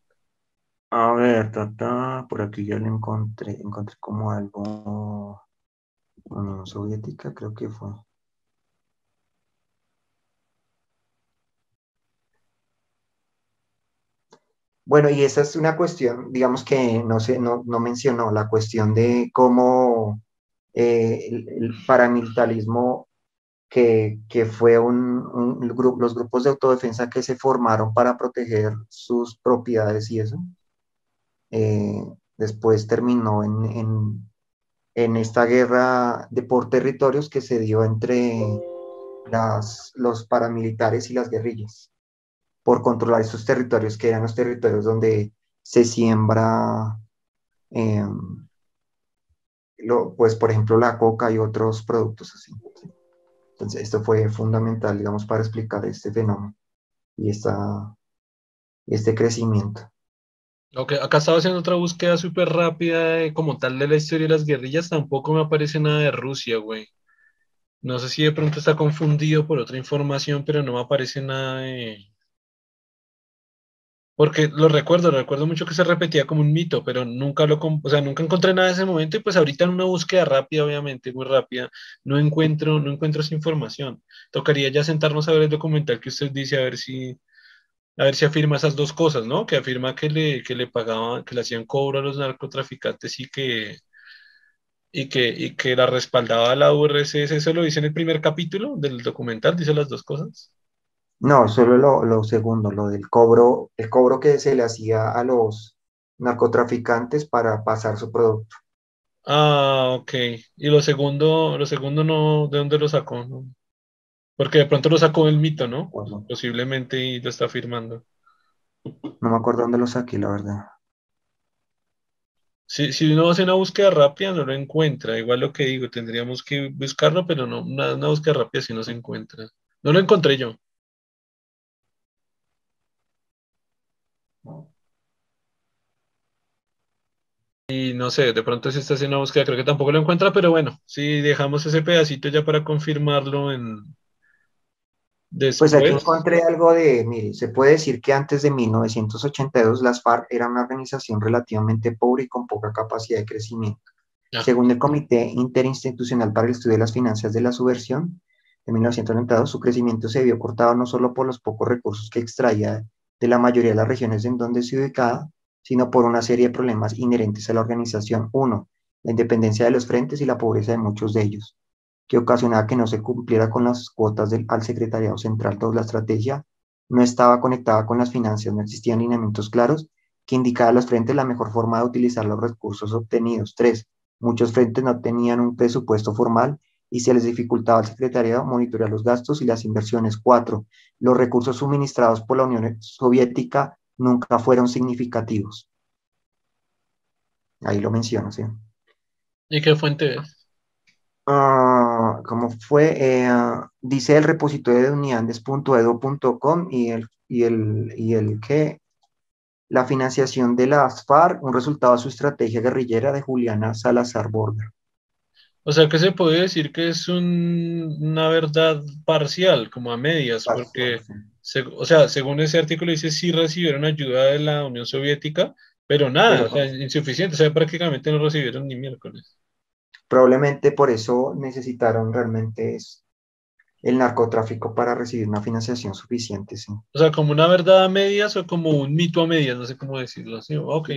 A ver, tata, por aquí ya lo encontré, encontré como algo, Unión Soviética creo que fue. Bueno, y esa es una cuestión, digamos que no, sé, no, no mencionó, la cuestión de cómo eh, el, paramilitarismo que, fue un, un, los grupos de autodefensa que se formaron para proteger sus propiedades y eso, eh, después terminó en, en, en, esta guerra de por territorios que se dio entre las, los paramilitares y las guerrillas por controlar esos territorios que eran los territorios donde se siembra, eh, lo, pues por ejemplo la coca y otros productos así. Entonces esto fue fundamental, digamos, para explicar este fenómeno y esta, este crecimiento. Ok, acá estaba haciendo otra búsqueda súper rápida como tal de la historia de las guerrillas, tampoco me aparece nada de Rusia, güey. No sé si de pronto está confundido por otra información, pero no me aparece nada de, porque lo recuerdo, recuerdo mucho que se repetía como un mito, pero nunca lo, o sea, nunca encontré nada en ese momento y pues ahorita en una búsqueda rápida, obviamente, muy rápida, no encuentro, no encuentro esa información. Tocaría ya sentarnos a ver el documental que usted dice, a ver si, a ver si afirma esas dos cosas, ¿no? Que afirma que le, que le pagaban, que le hacían cobro a los narcotraficantes y que, y que, y que la respaldaba la URSS, eso lo dice en el primer capítulo del documental, dice las dos cosas. No, solo lo, lo, segundo, lo del cobro, el cobro que se le hacía a los narcotraficantes para pasar su producto. Ah, ok. Y lo segundo, lo segundo no, ¿de dónde lo sacó? No? Porque de pronto lo sacó el mito, ¿no? Bueno. Posiblemente y lo está afirmando. No me acuerdo dónde lo saqué, la verdad. Si, si uno hace una búsqueda rápida, no lo encuentra. Igual lo que digo, tendríamos que buscarlo, pero no, una, una búsqueda rápida si no se encuentra. No lo encontré yo. Y no sé, de pronto si está haciendo una búsqueda, creo que tampoco lo encuentra, pero bueno, si dejamos ese pedacito ya para confirmarlo en... Después. Pues aquí encontré algo de, mire, se puede decir que antes de 1982 las FARC eran una organización relativamente pobre y con poca capacidad de crecimiento. Según el Comité Interinstitucional para el Estudio de las Finanzas de la Subversión de 1992, su crecimiento se vio cortado no solo por los pocos recursos que extraía de la mayoría de las regiones en donde se ubicaba, sino por una serie de problemas inherentes a la organización. Uno, la independencia de los frentes y la pobreza de muchos de ellos, que ocasionaba que no se cumpliera con las cuotas del, al secretariado central. Toda la estrategia no estaba conectada con las finanzas, no existían lineamientos claros que indicaban a los frentes la mejor forma de utilizar los recursos obtenidos. Tres, muchos frentes no tenían un presupuesto formal y se les dificultaba al secretariado monitorear los gastos y las inversiones. Cuatro, los recursos suministrados por la Unión Soviética nunca fueron significativos. Ahí lo menciono, ¿sí? ¿Y qué fuente es? Uh, como fue, eh, dice el repositorio de unidades.edo.com y el, y el, y el que la financiación de la FARC, un resultado de su estrategia guerrillera de Juliana Salazar Borger. O sea que se puede decir que es un, una verdad parcial, como a medias, porque, se, o sea, según ese artículo dice sí recibieron ayuda de la Unión Soviética, pero nada, pero, o sea, insuficiente, o sea, prácticamente no recibieron ni miércoles. probablemente por eso necesitaron realmente el narcotráfico para recibir una financiación suficiente, sí. O sea, como una verdad a medias o como un mito a medias, no sé cómo decirlo así. Ok,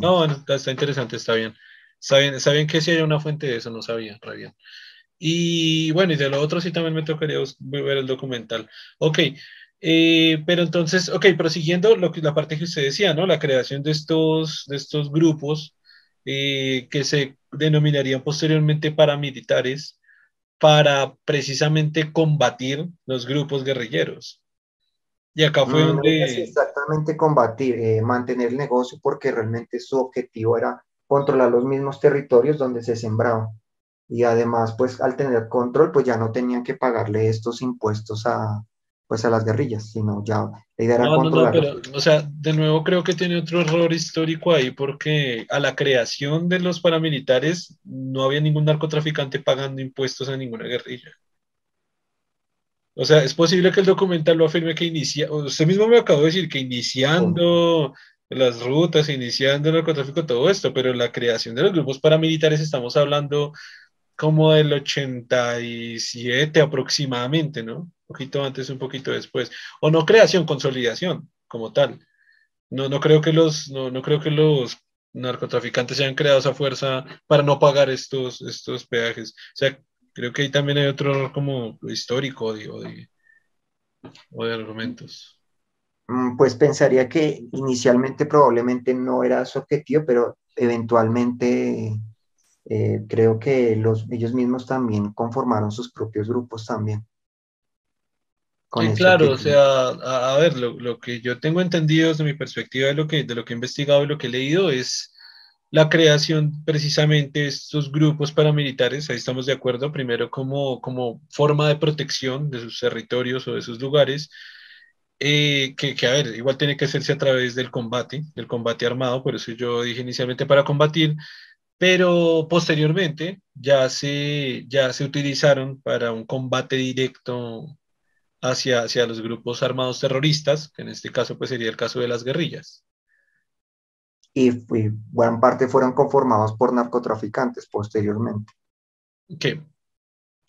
No, bueno, está, interesante, está bien. Está bien que si hay una fuente de eso, no sabía, re bien. Y bueno, y de lo otro sí también me tocaría ver el documental. Ok, eh, pero entonces, ok, prosiguiendo lo que, la parte que usted decía, ¿no? La creación de estos, de estos grupos eh, que se denominarían posteriormente paramilitares para precisamente combatir los grupos guerrilleros. Y acá fue donde... exactamente combatir, eh, mantener el negocio porque realmente su objetivo era controlar los mismos territorios donde se sembraba. Y además, pues al tener control, pues ya no tenían que pagarle estos impuestos a, pues a las guerrillas, sino ya la idea era no, controlar. No, no, pero, o sea, de nuevo creo que tiene otro error histórico ahí porque a la creación de los paramilitares no había ningún narcotraficante pagando impuestos a ninguna guerrilla. O sea, es posible que el documental lo afirme que inicia, usted mismo me acabó de decir que iniciando las rutas, iniciando el narcotráfico, todo esto, pero la creación de los grupos paramilitares estamos hablando como del 87 aproximadamente, ¿no? Un poquito antes, un poquito después. O no creación, consolidación como tal. No, no creo que los, no, no creo que los narcotraficantes sean creados a fuerza para no pagar estos, estos peajes. O sea, creo que ahí también hay otro como histórico de, o de argumentos. Mm, pues pensaría que inicialmente probablemente no era su objetivo, pero eventualmente eh, creo que los, ellos mismos también conformaron sus propios grupos también. Sí, claro, o sea, a, ver, lo, lo, que yo tengo entendido desde mi perspectiva de lo, que, de lo que he investigado y lo que he leído es la creación precisamente de estos grupos paramilitares, ahí estamos de acuerdo, primero como, como forma de protección de sus territorios o de sus lugares, eh, que, que, a ver, igual tiene que hacerse a través del combate, del combate armado, por eso yo dije inicialmente para combatir, pero posteriormente ya se, ya se utilizaron para un combate directo hacia, hacia los grupos armados terroristas, que en este caso pues sería el caso de las guerrillas. Y, y buena parte fueron conformados por narcotraficantes posteriormente. ¿Qué?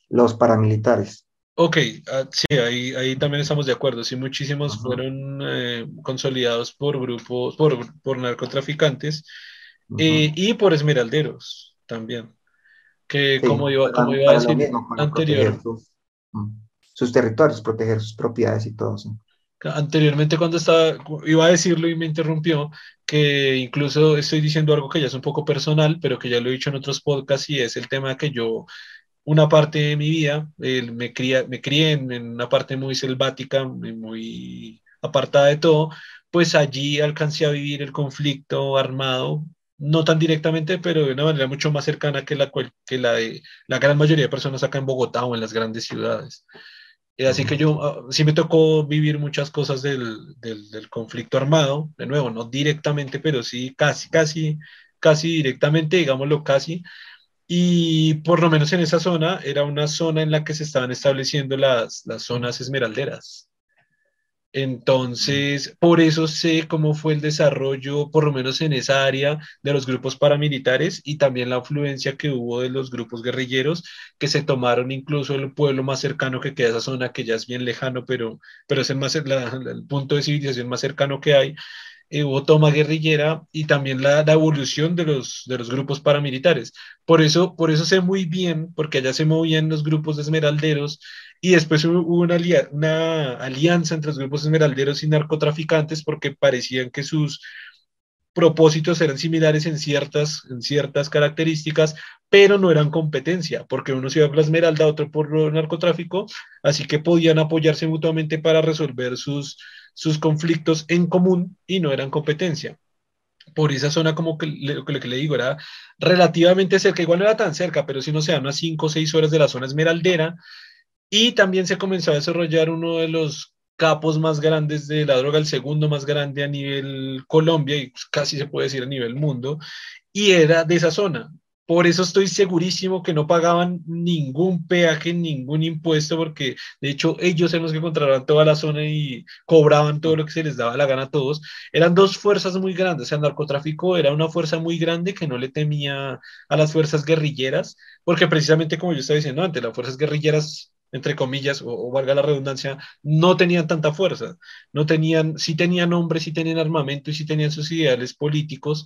Los paramilitares. Ok, ah, sí, ahí, ahí también estamos de acuerdo. Sí, muchísimos fueron eh, consolidados por grupos, por, por narcotraficantes eh, y por esmeralderos también, que como iba, como iba a decir anterior. Sus, territorios, proteger sus propiedades y todo eso. Anteriormente cuando estaba, iba a decirlo y me interrumpió, que incluso estoy diciendo algo que ya es un poco personal, pero que ya lo he dicho en otros podcasts y es el tema que yo, una parte de mi vida, me, cría, me crié en, en una parte muy selvática, muy apartada de todo, pues allí alcancé a vivir el conflicto armado no tan directamente, pero de una manera mucho más cercana que la, que la de la gran mayoría de personas acá en Bogotá o en las grandes ciudades. Eh, así que yo ah, sí me tocó vivir muchas cosas del, del, conflicto armado, de nuevo, no directamente, pero sí casi, casi, casi directamente, digámoslo casi. Y por lo menos en esa zona era una zona en la que se estaban estableciendo las, las zonas esmeralderas. Entonces, por eso sé cómo fue el desarrollo, por lo menos en esa área, de los grupos paramilitares y también la influencia que hubo de los grupos guerrilleros que se tomaron incluso el pueblo más cercano que queda esa zona, que ya es bien lejano, pero, pero es el, más, el punto de civilización más cercano que hay. Eh, hubo toma guerrillera y también la, la, evolución de los, de los grupos paramilitares. Por eso, por eso sé muy bien, porque allá se movían los grupos de esmeralderos y después hubo una, una alianza entre los grupos esmeralderos y narcotraficantes porque parecían que sus propósitos eran similares en ciertas, en ciertas características, pero no eran competencia, porque uno se iba por la esmeralda, otro por el narcotráfico, así que podían apoyarse mutuamente para resolver sus, sus conflictos en común y no eran competencia. Por esa zona, como que lo que le digo, era relativamente cerca, igual no era tan cerca, pero si no sea unas 5 o 6 horas de la zona esmeraldera, y también se comenzó a desarrollar uno de los capos más grandes de la droga, el segundo más grande a nivel Colombia y casi se puede decir a nivel mundo, y era de esa zona. Por eso estoy segurísimo que no pagaban ningún peaje, ningún impuesto, porque de hecho ellos eran los que controlaban toda la zona y cobraban todo lo que se les daba la gana a todos. Eran dos fuerzas muy grandes. O sea, el narcotráfico era una fuerza muy grande que no le temía a las fuerzas guerrilleras, porque precisamente como yo estaba diciendo antes, las fuerzas guerrilleras entre comillas, o, o, valga la redundancia, no tenían tanta fuerza, no tenían, sí tenían hombres, sí tenían armamento y sí tenían sus ideales políticos,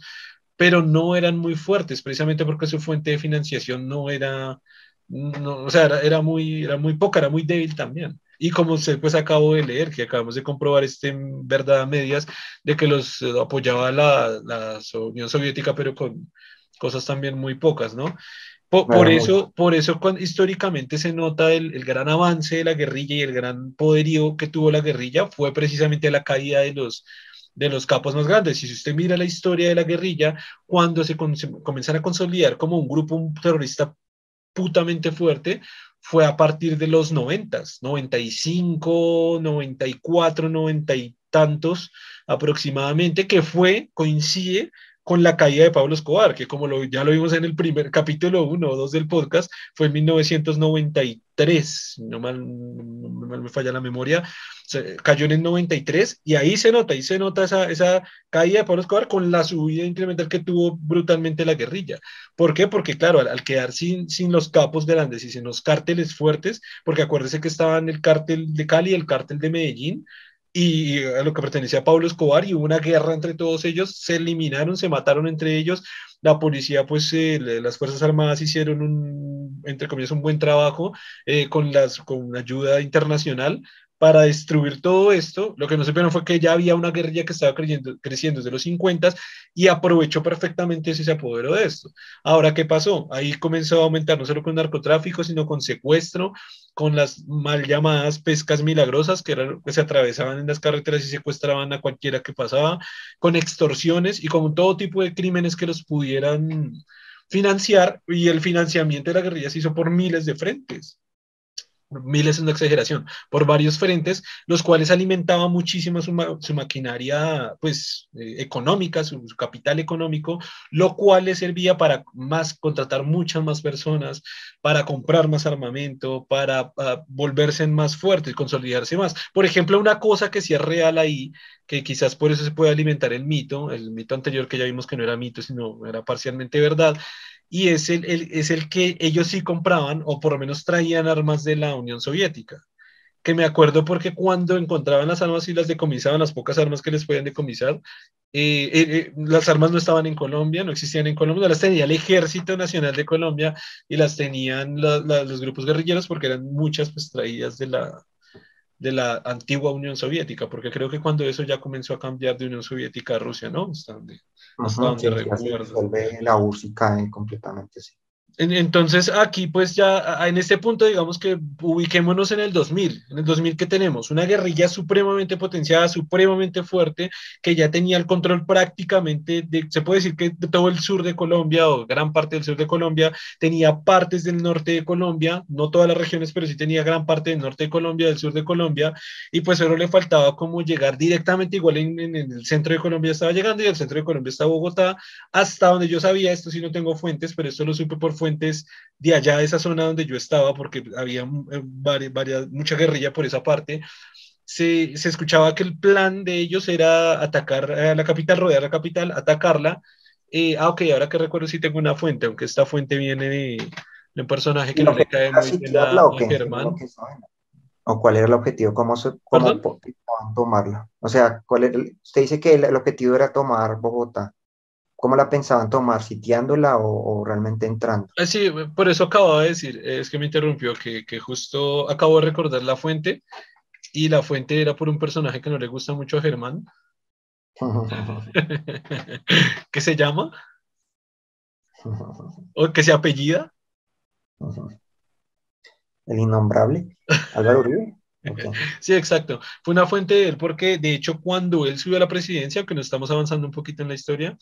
pero no eran muy fuertes, precisamente porque su fuente de financiación no era, no, o sea, era, era, muy, era muy poca, era muy débil también. Y como usted pues acabo de leer, que acabamos de comprobar este en verdad a medias, de que los eh, apoyaba la, la, Unión Soviética, pero con cosas también muy pocas, ¿no? Por, bueno, por eso, por eso cuando, históricamente se nota el, el, gran avance de la guerrilla y el gran poderío que tuvo la guerrilla fue precisamente la caída de los, de los capos más grandes. Y si usted mira la historia de la guerrilla, cuando se, comienzan a consolidar como un grupo terrorista putamente fuerte, fue a partir de los 90, 95, 94, 90 y tantos aproximadamente, que fue, coincide con la caída de Pablo Escobar, que como ya lo vimos en el primer capítulo 1 o 2 del podcast, fue en 1993, no me falla la memoria, cayó en el 93 y ahí se nota, ahí se nota esa, esa caída de Pablo Escobar con la subida incremental que tuvo brutalmente la guerrilla. ¿Por qué? Porque claro, al, al quedar sin, sin los capos grandes y sin los cárteles fuertes, porque acuérdese que estaban el cártel de Cali y el cártel de Medellín, y a lo que pertenecía a Pablo Escobar y hubo una guerra entre todos ellos, se eliminaron, se mataron entre ellos, la policía, pues eh, las Fuerzas Armadas hicieron un, entre comillas, un buen trabajo eh, con, las, con ayuda internacional para destruir todo esto. Lo que no supieron fue que ya había una guerrilla que estaba creciendo, creciendo desde los 50 y aprovechó perfectamente ese apoderó de esto. Ahora, ¿qué pasó? Ahí comenzó a aumentar no solo con narcotráfico, sino con secuestro, con las mal llamadas pescas milagrosas que, que se atravesaban en las carreteras y secuestraban a cualquiera que pasaba, con extorsiones y con todo tipo de crímenes que los pudieran financiar y el financiamiento de la guerrilla se hizo por miles de frentes miles es una exageración, por varios frentes, los cuales alimentaban muchísimo su, ma su maquinaria pues, eh, económica, su, su, capital económico, lo cual les servía para más contratar muchas más personas, para comprar más armamento, para uh, volverse más fuertes, consolidarse más. Por ejemplo, una cosa que sí es real ahí, que quizás por eso se puede alimentar el mito, el mito anterior que ya vimos que no era mito, sino era parcialmente verdad, y es el, el, es el que ellos sí compraban o por lo menos traían armas de la Unión Soviética. Que me acuerdo porque cuando encontraban las armas y las decomisaban, las pocas armas que les podían decomisar, eh, eh, eh, las armas no estaban en Colombia, no existían en Colombia, las tenía el Ejército Nacional de Colombia y las tenían los grupos guerrilleros porque eran muchas pues traídas de la, de la antigua Unión Soviética, porque creo que cuando eso ya comenzó a cambiar de Unión Soviética a Rusia, ¿no? Hasta donde, hasta Ajá, donde sí, recuerdo. La URSS y cae completamente, sí. Entonces aquí pues ya en este punto digamos que ubiquémonos en el 2000, en el 2000 que tenemos. Una guerrilla supremamente potenciada, supremamente fuerte, que ya tenía el control prácticamente, de, se puede decir que de todo el sur de Colombia o gran parte del sur de Colombia, tenía partes del norte de Colombia, no todas las regiones, pero sí tenía gran parte del norte de Colombia, del sur de Colombia, y pues solo le faltaba como llegar directamente, igual en, en, el centro de Colombia estaba llegando y el centro de Colombia está Bogotá, hasta donde yo sabía, esto sí no tengo fuentes, pero esto lo supe por fuentes fuentes de allá de esa zona donde yo estaba, porque había eh, varias, varias, mucha guerrilla por esa parte, se, se, escuchaba que el plan de ellos era atacar a la capital, rodear la capital, atacarla. Eh, ah, ok, ahora que recuerdo si sí tengo una fuente, aunque esta fuente viene de, de un personaje que no, le cae muy bien a, a Germán. ¿O cuál era el objetivo? ¿Cómo, se, cómo tomarla? O sea, ¿cuál era el, usted dice que el, el objetivo era tomar Bogotá. ¿Cómo la pensaban tomar? ¿Sitiándola o, o, realmente entrando? Ah, sí, por eso acabo de decir, es que me interrumpió, que, que, justo acabo de recordar la fuente y la fuente era por un personaje que no le gusta mucho a Germán. [LAUGHS] ¿Qué se llama? ¿O que se apellida? [LAUGHS] El innombrable. Álvaro Uribe. [LAUGHS] Okay. Sí, exacto. Fue una fuente de él porque, de hecho, cuando él subió a la presidencia, aunque nos estamos avanzando un poquito en la historia,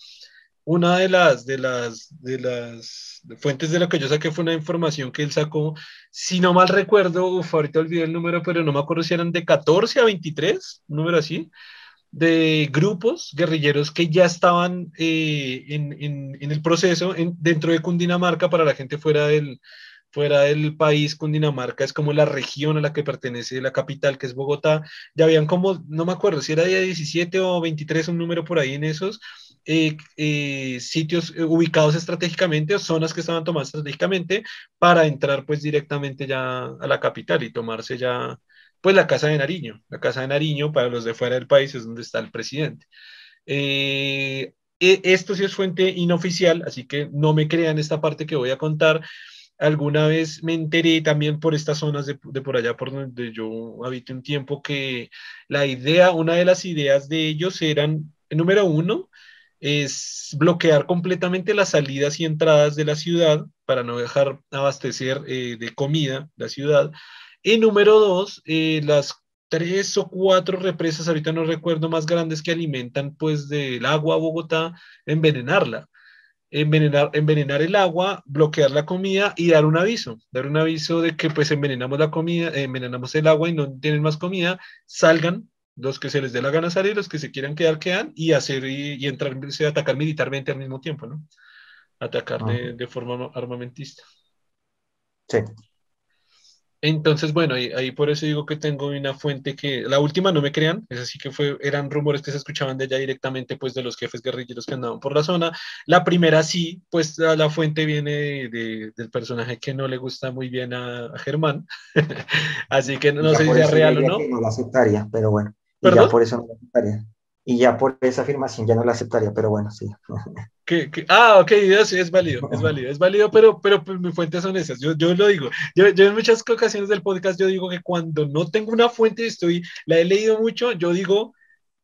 una de las, de las, de las fuentes de lo que yo saqué fue una información que él sacó, si no mal recuerdo, uf, ahorita olvidé el número, pero no me acuerdo si eran de 14 a 23, un número así, de grupos guerrilleros que ya estaban eh, en, el proceso dentro de Cundinamarca para la gente fuera del, fuera del país, Cundinamarca es como la región a la que pertenece la capital, que es Bogotá. Ya habían como, no me acuerdo si era día 17 o 23, un número por ahí en esos, eh, eh, sitios ubicados estratégicamente o zonas que estaban tomadas estratégicamente para entrar pues directamente ya a la capital y tomarse ya pues la Casa de Nariño. La Casa de Nariño, para los de fuera del país, es donde está el presidente. Eh, e, esto sí es fuente inoficial, así que no me crean esta parte que voy a contar. Alguna vez me enteré también por estas zonas de, de, por allá por donde yo habité un tiempo que la idea, una de las ideas de ellos eran, número uno, es bloquear completamente las salidas y entradas de la ciudad para no dejar abastecer eh, de comida la ciudad. Y número dos, eh, las tres o cuatro represas, ahorita no recuerdo, más grandes que alimentan pues del agua a Bogotá, envenenarla. Envenenar, envenenar el agua, bloquear la comida y dar un aviso, dar un aviso de que pues envenenamos la comida, envenenamos el agua y no tienen más comida, salgan los que se les dé la gana salir, los que se quieran quedar, quedan y hacer y, entrar, y atacar militarmente al mismo tiempo, ¿no? Atacar de, de forma armamentista. Sí. Entonces, bueno, ahí, por eso digo que tengo una fuente que, la última no me crean, es así que fue, eran rumores que se escuchaban de allá directamente, pues de los jefes guerrilleros que andaban por la zona. La primera sí, pues la, fuente viene del personaje que no le gusta muy bien a, Germán, [LAUGHS] así que no, sé si es real o no. no aceptaría, pero bueno, y ya por eso no lo aceptaría. Y ya por esa afirmación ya no la aceptaría, pero bueno, sí. Ah, ok, sí, es válido, es válido, es válido, pero, pero pues, mis fuentes son esas. Yo, yo lo digo. Yo, yo, en muchas ocasiones del podcast yo digo que cuando no tengo una fuente y estoy, la he leído mucho, yo digo,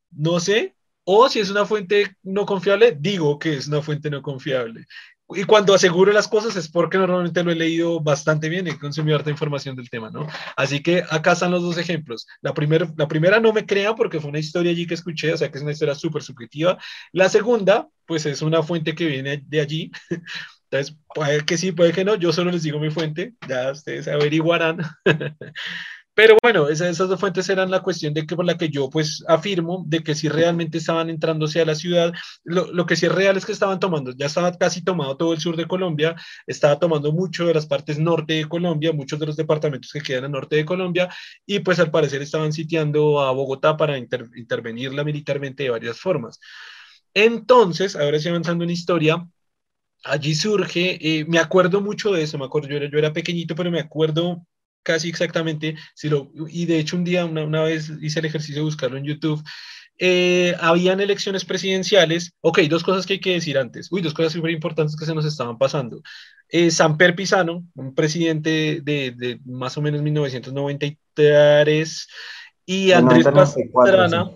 no sé, o si es una fuente no confiable, digo que es una fuente no confiable y cuando aseguro las cosas es porque normalmente lo he leído bastante bien y he consumido harta información del tema, ¿no? Así que acá están los dos ejemplos. La, primer, la primera no me crea porque fue una historia allí que escuché, o sea que es una historia súper subjetiva. La segunda, pues es una fuente que viene de allí. [LAUGHS] Entonces, puede que sí, puede que no, yo solo les digo mi fuente, ya ustedes averiguarán. [LAUGHS] Pero bueno, esas, dos fuentes eran la cuestión de que por la que yo pues afirmo de que si realmente estaban entrándose a la ciudad, lo, que sí es real es que estaban tomando, ya estaba casi tomado todo el sur de Colombia, estaba tomando mucho de las partes norte de Colombia, muchos de los departamentos que quedan al norte de Colombia, y pues al parecer estaban sitiando a Bogotá para intervenirla militarmente de varias formas. Entonces, ahora sí avanzando en historia, allí surge, eh, me acuerdo mucho de eso, me acuerdo, yo era, yo era pequeñito, pero me acuerdo casi exactamente, si lo, y de hecho un día, una, una vez hice el ejercicio de buscarlo en YouTube, eh, habían elecciones presidenciales. Ok, dos cosas que hay que decir antes. Uy, dos cosas súper importantes que se nos estaban pasando. Eh, Samper Pisano, un presidente de, de, más o menos 1993, y Andrés Pastrana.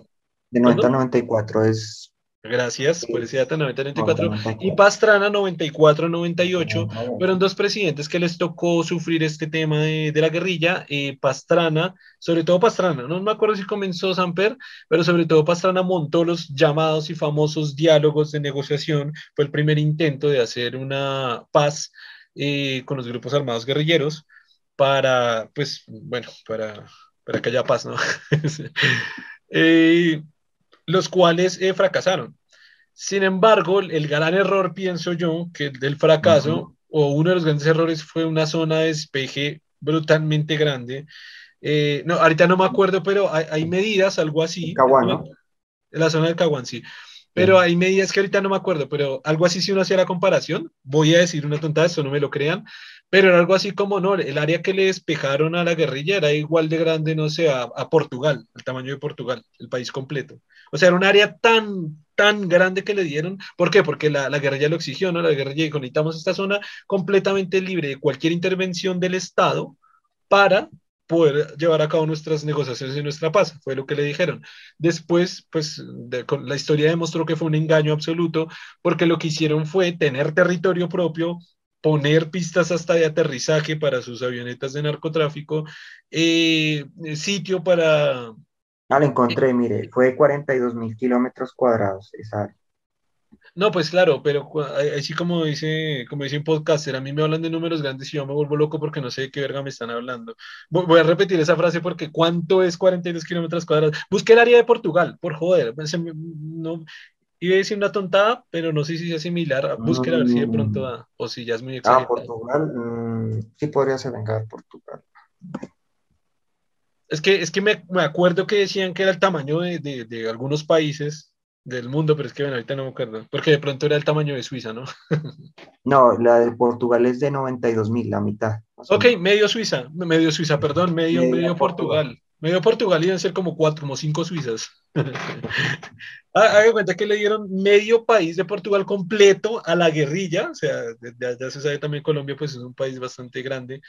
De 1994 es Gracias, Policía 90-94 y Pastrana 94-98 fueron dos presidentes que les tocó sufrir este tema de, la guerrilla. Eh, Pastrana, sobre todo Pastrana, no me acuerdo si comenzó Samper, pero sobre todo Pastrana montó los llamados y famosos diálogos de negociación. Fue el primer intento de hacer una paz eh, con los grupos armados guerrilleros para, pues, bueno, para, para que haya paz, ¿no? [LAUGHS] eh, los cuales eh, fracasaron. Sin embargo, el gran error, pienso yo, que del fracaso, o uno de los grandes errores fue una zona de despeje brutalmente grande. Eh, no, ahorita no me acuerdo, pero hay, medidas, algo así. En la zona del Caguán, sí. Pero hay medidas que ahorita no me acuerdo, pero algo así si uno hacía la comparación, voy a decir una tontada, eso no me lo crean, pero era algo así como, no, el área que le despejaron a la guerrilla era igual de grande, no sé, a, Portugal, el tamaño de Portugal, el país completo. O sea, era un área tan, tan grande que le dieron. ¿Por qué? Porque la, la guerrilla lo exigió, ¿no? La guerrilla dijo, necesitamos esta zona completamente libre de cualquier intervención del Estado para poder llevar a cabo nuestras negociaciones y nuestra paz, fue lo que le dijeron. Después, pues la historia demostró que fue un engaño absoluto, porque lo que hicieron fue tener territorio propio, poner pistas hasta de aterrizaje para sus avionetas de narcotráfico, eh, sitio para... Ah, lo encontré, mire, fue 42 mil kilómetros cuadrados esa área. No, pues claro, pero así como dice, como dice un podcaster, a mí me hablan de números grandes y yo me vuelvo loco porque no sé de qué verga me están hablando. Voy a repetir esa frase porque ¿cuánto es 42 kilómetros cuadrados? Busqué el área de Portugal, por joder. No, iba a decir una tontada, pero no sé si es similar. Busque a ver si de pronto da, o si ya es muy exagerado. Ah, Portugal, mm, sí podría ser vengar Portugal. Es que, es que me, me, acuerdo que decían que era el tamaño de, de, de algunos países del mundo, pero es que bueno, ahorita no me acuerdo, porque de pronto era el tamaño de Suiza, ¿no? no, la de Portugal es de 92 mil, la mitad. Ok, medio Suiza, medio Suiza, perdón, medio, medio, Portugal. Medio Portugal iban a ser como cuatro, como cinco Suizas. [LAUGHS] Ah, haga cuenta que le dieron medio país de Portugal completo a la guerrilla, o sea, ya, se sabe también Colombia, pues es un país bastante grande.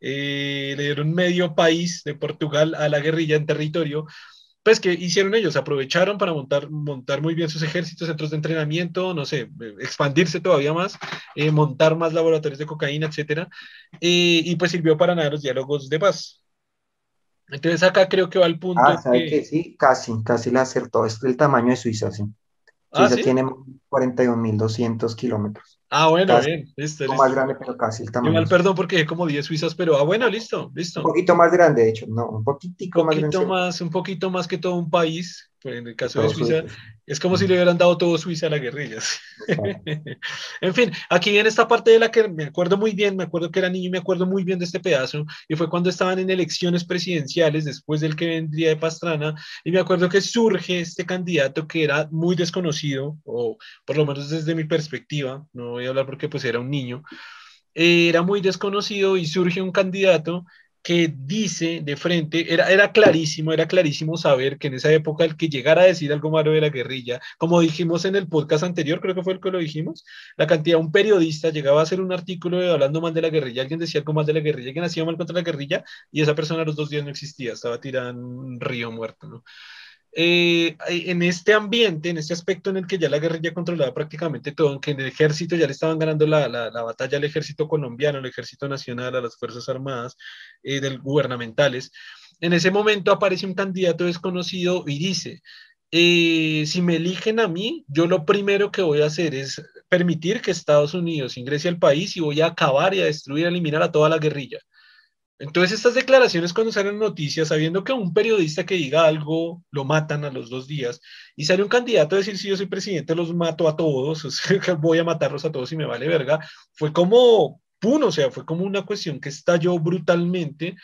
Eh, le dieron medio país de Portugal a la guerrilla en territorio pues que hicieron ellos, aprovecharon para montar, montar muy bien sus ejércitos, centros de entrenamiento, no sé, expandirse todavía más, eh, montar más laboratorios de cocaína, etcétera, eh, y pues sirvió para nada los diálogos de paz. Entonces acá creo que va al punto. Ah, ¿sabe que... sí, casi, casi la acertó. Es el tamaño de Suiza, sí. ¿Ah, Suiza tiene 41.200 kilómetros. Ah, bueno, bien. Listo, listo. más grande, pero casi el tamaño. Igual, perdón, porque como 10 suizas, pero ah, bueno, listo, listo. Un poquito más grande, de hecho, no, un poquitico más grande. Más, un poquito más que todo un país, pues en el caso de Suiza, es como si le hubieran dado todo Suiza a la guerrilla. [LAUGHS] en fin, aquí viene esta parte de la que me acuerdo muy bien, me acuerdo que era niño y me acuerdo muy bien de este pedazo, y fue cuando estaban en elecciones presidenciales, después del que vendría de Pastrana, y me acuerdo que surge este candidato que era muy desconocido, o por lo menos desde mi perspectiva, no voy a hablar porque pues era un niño, era muy desconocido y surge un candidato que dice de frente, era, era clarísimo, era clarísimo saber que en esa época el que llegara a decir algo malo de la guerrilla, como dijimos en el podcast anterior, creo que fue el que lo dijimos, la cantidad, un periodista llegaba a hacer un artículo hablando mal de la guerrilla, alguien decía algo mal de la guerrilla, alguien hacía mal contra la guerrilla y esa persona a los dos días no existía, estaba tirada en un río muerto, ¿no? Eh, en este ambiente, en este aspecto en el que ya la guerrilla controlaba prácticamente todo, aunque en el ejército ya le estaban ganando la, la, batalla al ejército colombiano, al ejército nacional, a las fuerzas armadas eh, del, gubernamentales, en ese momento aparece un candidato desconocido y dice, eh, si me eligen a mí, yo lo primero que voy a hacer es permitir que Estados Unidos ingrese al país y voy a acabar y a destruir, a eliminar a toda la guerrilla. Entonces estas declaraciones cuando salen noticias, sabiendo que un periodista que diga algo lo matan a los dos días y sale un candidato a decir si yo soy presidente los mato a todos, [LAUGHS] voy a matarlos a todos y me vale verga, fue como, o sea, fue como una cuestión que estalló brutalmente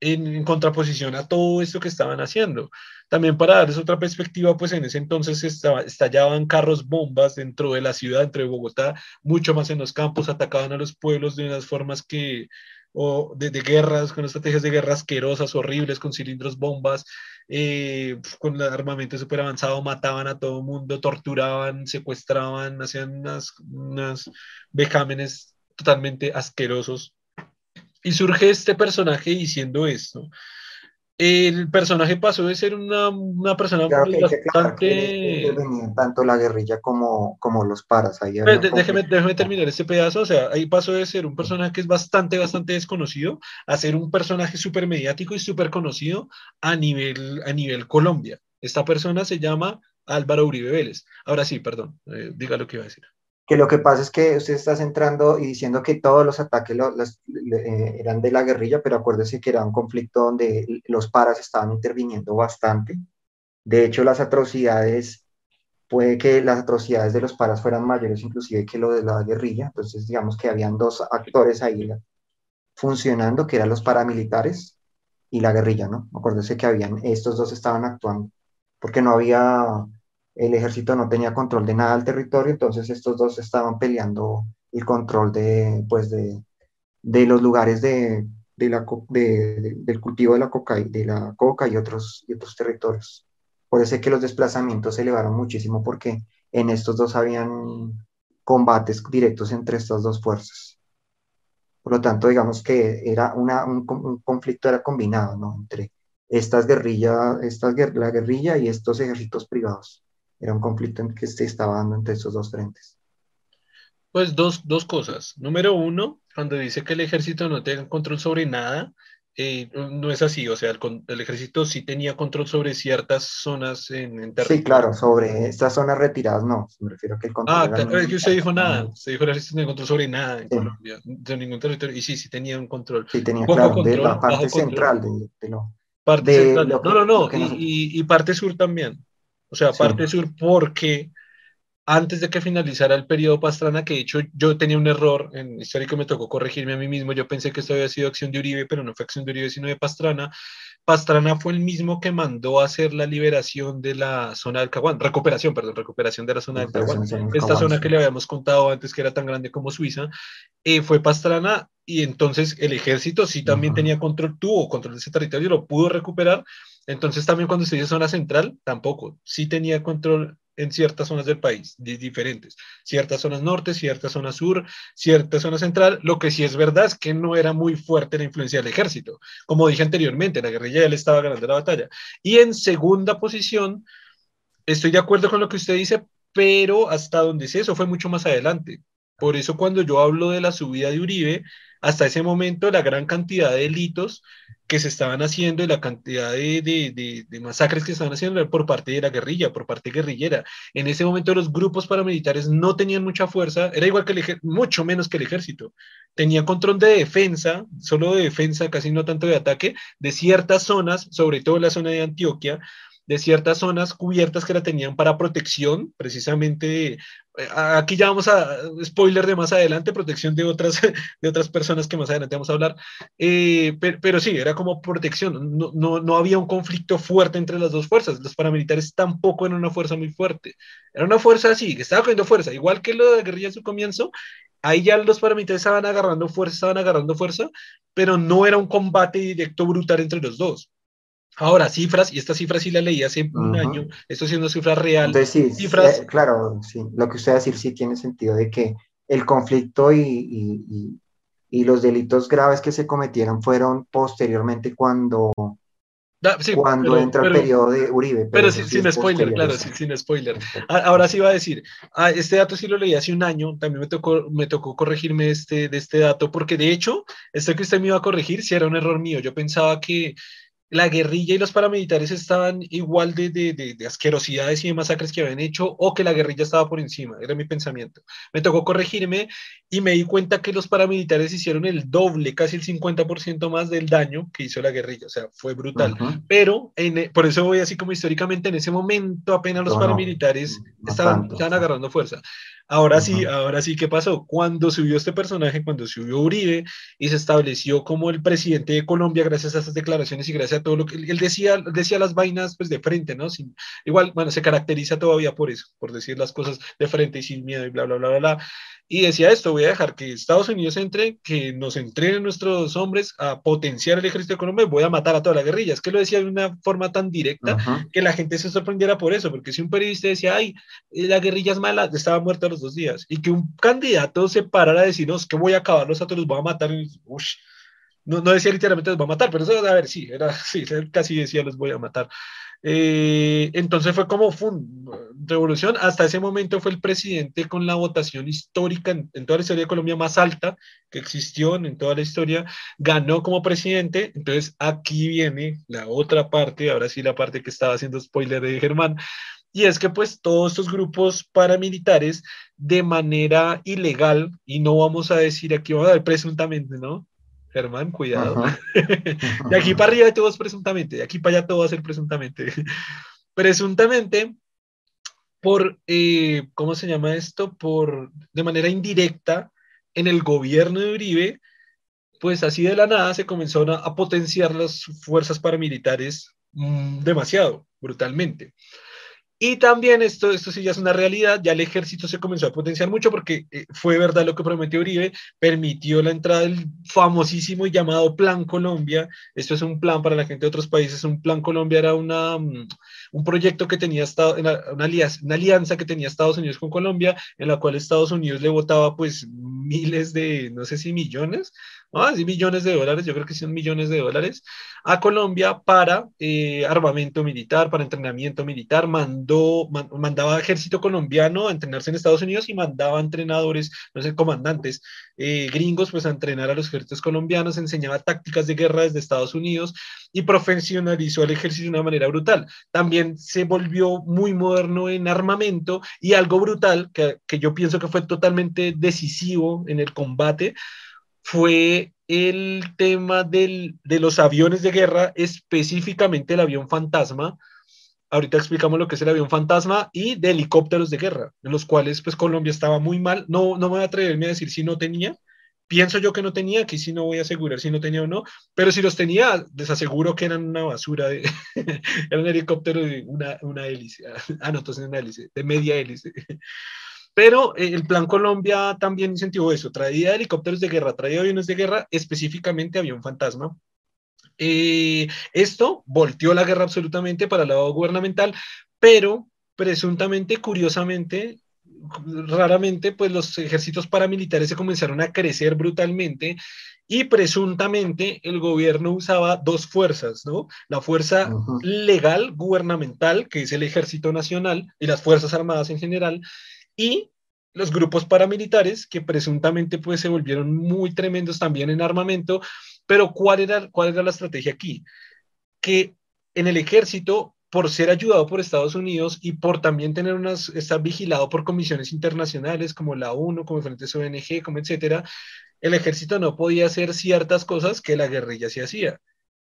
en, contraposición a todo esto que estaban haciendo. También para darles otra perspectiva, pues en ese entonces estaba, estallaban carros bombas dentro de la ciudad, dentro de Bogotá, mucho más en los campos, atacaban a los pueblos de unas formas que o de, guerras, con estrategias de guerra asquerosas, horribles, con cilindros bombas, eh, con armamento súper avanzado, mataban a todo mundo, torturaban, secuestraban, hacían unas, unas vejámenes totalmente asquerosos. Y surge este personaje diciendo esto el personaje pasó de ser una, una persona bastante... tanto la guerrilla como, como los paras. Ahí déjeme, déjeme, terminar este pedazo, o sea, ahí pasó de ser un personaje que es bastante, bastante desconocido a ser un personaje súper mediático y súper conocido a nivel, a nivel Colombia. Esta persona se llama Álvaro Uribe Vélez. Ahora sí, perdón, eh, diga lo que iba a decir que lo que pasa es que usted está centrando y diciendo que todos los ataques eh, eran de la guerrilla, pero acuérdese que era un conflicto donde los paras estaban interviniendo bastante. De hecho, las atrocidades, puede que las atrocidades de los paras fueran mayores inclusive que lo de la guerrilla. Entonces, digamos que habían dos actores ahí funcionando, que eran los paramilitares y la guerrilla, ¿no? Acuérdese que habían, estos dos estaban actuando, porque no había el ejército no tenía control de nada del territorio, entonces estos dos estaban peleando el control de, pues de, de los lugares de, de la, del cultivo de la, coca, de la coca y otros, otros territorios. Por eso es que los desplazamientos se elevaron muchísimo porque en estos dos habían combates directos entre estas dos fuerzas. Por lo tanto, digamos que era una, un, conflicto era combinado, ¿no? Entre estas guerrillas, estas, la guerrilla y estos ejércitos privados era un conflicto en que se estaba dando entre esos dos frentes. Pues dos, dos cosas. Número uno, cuando dice que el ejército no tenga control sobre nada, eh, no es así, o sea, el, ejército sí tenía control sobre ciertas zonas en, en Sí, claro, sobre estas zonas retiradas no, me refiero a que el control. Ah, claro, es que usted dijo nada, usted dijo que el ejército no tenía control sobre nada en Colombia, de ningún territorio, y sí, sí tenía un control. Sí, tenía, claro, de la parte central de, de, no. Parte central, no, no, no, y, y, parte sur también, o sea, parte sur porque antes de que finalizara el periodo Pastrana, que de hecho yo tenía un error, en histórico me tocó corregirme a mí mismo, yo pensé que esto había sido acción de Uribe, pero no fue acción de Uribe, sino de Pastrana. Pastrana fue el mismo que mandó a hacer la liberación de la zona del Caguán, recuperación, perdón, recuperación de la zona del Caguán. Esta zona que le habíamos contado antes, que era tan grande como Suiza, eh, fue Pastrana y entonces el ejército sí también tenía control, tuvo control de ese territorio, lo pudo recuperar. Entonces también cuando se dice zona central, tampoco, sí tenía control en ciertas zonas del país, diferentes, ciertas zonas norte, ciertas zonas sur, ciertas zonas central. Lo que sí es verdad es que no era muy fuerte la influencia del ejército. Como dije anteriormente, la guerrilla le estaba ganando la batalla. Y en segunda posición, estoy de acuerdo con lo que usted dice, pero hasta donde sé, eso fue mucho más adelante. Por eso cuando yo hablo de la subida de Uribe, hasta ese momento la gran cantidad de delitos que se estaban haciendo y la cantidad de, de, de, masacres que estaban haciendo por parte de la guerrilla, por parte guerrillera. En ese momento los grupos paramilitares no tenían mucha fuerza, era igual que el mucho menos que el ejército. Tenían control de defensa, solo de defensa, casi no tanto de ataque, de ciertas zonas, sobre todo la zona de Antioquia, de ciertas zonas cubiertas que la tenían para protección, precisamente, eh, aquí ya vamos a, spoiler de más adelante, protección de otras, [LAUGHS] de otras personas que más adelante vamos a hablar, eh, pero, sí, era como protección, no, no, no, había un conflicto fuerte entre las dos fuerzas, los paramilitares tampoco eran una fuerza muy fuerte, era una fuerza así, que estaba cogiendo fuerza, igual que lo de la guerrilla en su comienzo, ahí ya los paramilitares estaban agarrando fuerza, estaban agarrando fuerza, pero no era un combate directo brutal entre los dos. Ahora, cifras, y esta cifra sí la leí hace un año, esto siendo cifra real. Entonces, sí, cifras... claro, sí, lo que usted va a decir sí tiene sentido de que el conflicto y, y, y, los delitos graves que se cometieron fueron posteriormente cuando, cuando entra el periodo de Uribe. Pero, sin, spoiler, claro, sin, spoiler. Ahora sí va a decir, ah, este dato sí lo leí hace un año, también me tocó, me tocó corregirme este, de este dato, porque de hecho, esto que usted me iba a corregir sí era un error mío. Yo pensaba que la guerrilla y los paramilitares estaban igual de, de, de, asquerosidades y de masacres que habían hecho o que la guerrilla estaba por encima, era mi pensamiento. Me tocó corregirme y me di cuenta que los paramilitares hicieron el doble, casi el 50% más del daño que hizo la guerrilla, o sea, fue brutal. Pero en, por eso voy así como históricamente, en ese momento apenas los paramilitares estaban, estaban agarrando fuerza. Ahora sí, ahora sí, ¿qué pasó? Cuando subió este personaje, cuando subió Uribe y se estableció como el presidente de Colombia gracias a estas declaraciones y gracias a todo lo que él decía, decía las vainas pues de frente, ¿no? Sin, igual, bueno, se caracteriza todavía por eso, por decir las cosas de frente y sin miedo y bla, bla, bla, bla, bla. Y decía esto, voy a dejar que Estados Unidos entre, que nos entrenen nuestros hombres a potenciar el ejército de Colombia voy a matar a toda la guerrilla. Es que lo decía de una forma tan directa que la gente se sorprendiera por eso, porque si un periodista decía, ay, la guerrilla es mala, estaba muerto a los dos días. Y que un candidato se parara a decirnos que voy a acabarlos a todos, los voy a matar. no, no decía literalmente los voy a matar, pero eso, a ver, sí, era, [LAUGHS] sí, casi decía los voy a matar. Eh, entonces fue como fue revolución. Hasta ese momento fue el presidente con la votación histórica en, toda la historia de Colombia más alta que existió en, toda la historia. Ganó como presidente. Entonces aquí viene la otra parte, ahora sí la parte que estaba haciendo spoiler de Germán. Y es que pues todos estos grupos paramilitares de manera ilegal, y no vamos a decir aquí, vamos a ver presuntamente, ¿no? Germán, cuidado. [LAUGHS] de aquí para arriba todo es presuntamente, de aquí para allá todo va a ser presuntamente. [LAUGHS] presuntamente, por, eh, ¿cómo se llama esto? Por, de manera indirecta, en el gobierno de Uribe, pues así de la nada se comenzaron a, potenciar las fuerzas paramilitares mm, demasiado, brutalmente. Y también esto, esto sí ya es una realidad, ya el ejército se comenzó a potenciar mucho porque eh, fue verdad lo que prometió Uribe, permitió la entrada del famosísimo y llamado Plan Colombia. Esto es un plan para la gente de otros países, un Plan Colombia era una, mm, un proyecto que tenía estado, una, alianza, una alianza que tenía Estados Unidos con Colombia, en la cual Estados Unidos le votaba pues miles de, no sé si millones, ¿no? millones de dólares, yo creo que son millones de dólares, a Colombia para eh, armamento militar, para entrenamiento militar, mandó, mandaba ejército colombiano a entrenarse en Estados Unidos y mandaba entrenadores, no sé, comandantes eh, gringos, pues a entrenar a los ejércitos colombianos, enseñaba tácticas de guerra desde Estados Unidos y profesionalizó al ejército de una manera brutal. También se volvió muy moderno en armamento y algo brutal, que, que yo pienso que fue totalmente decisivo en el combate, fue el tema del, de los aviones de guerra, específicamente el avión fantasma. Ahorita explicamos lo que es el avión fantasma y de helicópteros de guerra, en los cuales pues Colombia estaba muy mal. No, no me voy a atreverme a decir si no tenía. Pienso yo que no tenía, aquí sí no voy a asegurar si no tenía o no, pero si los tenía, les aseguro que eran una basura. De, [LAUGHS] era un helicóptero de una, una hélice. Ah, no, entonces una hélice, de media hélice. Pero eh, el Plan Colombia también incentivó eso, traía helicópteros de guerra, traía aviones de guerra, específicamente avión fantasma. Eh, esto volteó la guerra absolutamente para el lado gubernamental, pero presuntamente, curiosamente, raramente, pues los ejércitos paramilitares se comenzaron a crecer brutalmente y presuntamente el gobierno usaba dos fuerzas, ¿no? La fuerza legal gubernamental, que es el ejército nacional y las fuerzas armadas en general, y los grupos paramilitares que presuntamente pues se volvieron muy tremendos también en armamento, pero ¿cuál era, cuál era la estrategia aquí? Que en el ejército, por ser ayudado por Estados Unidos y por también tener unas, estar vigilado por comisiones internacionales como la ONU, como diferentes ONG, como etcétera, el ejército no podía hacer ciertas cosas que la guerrilla sí hacía.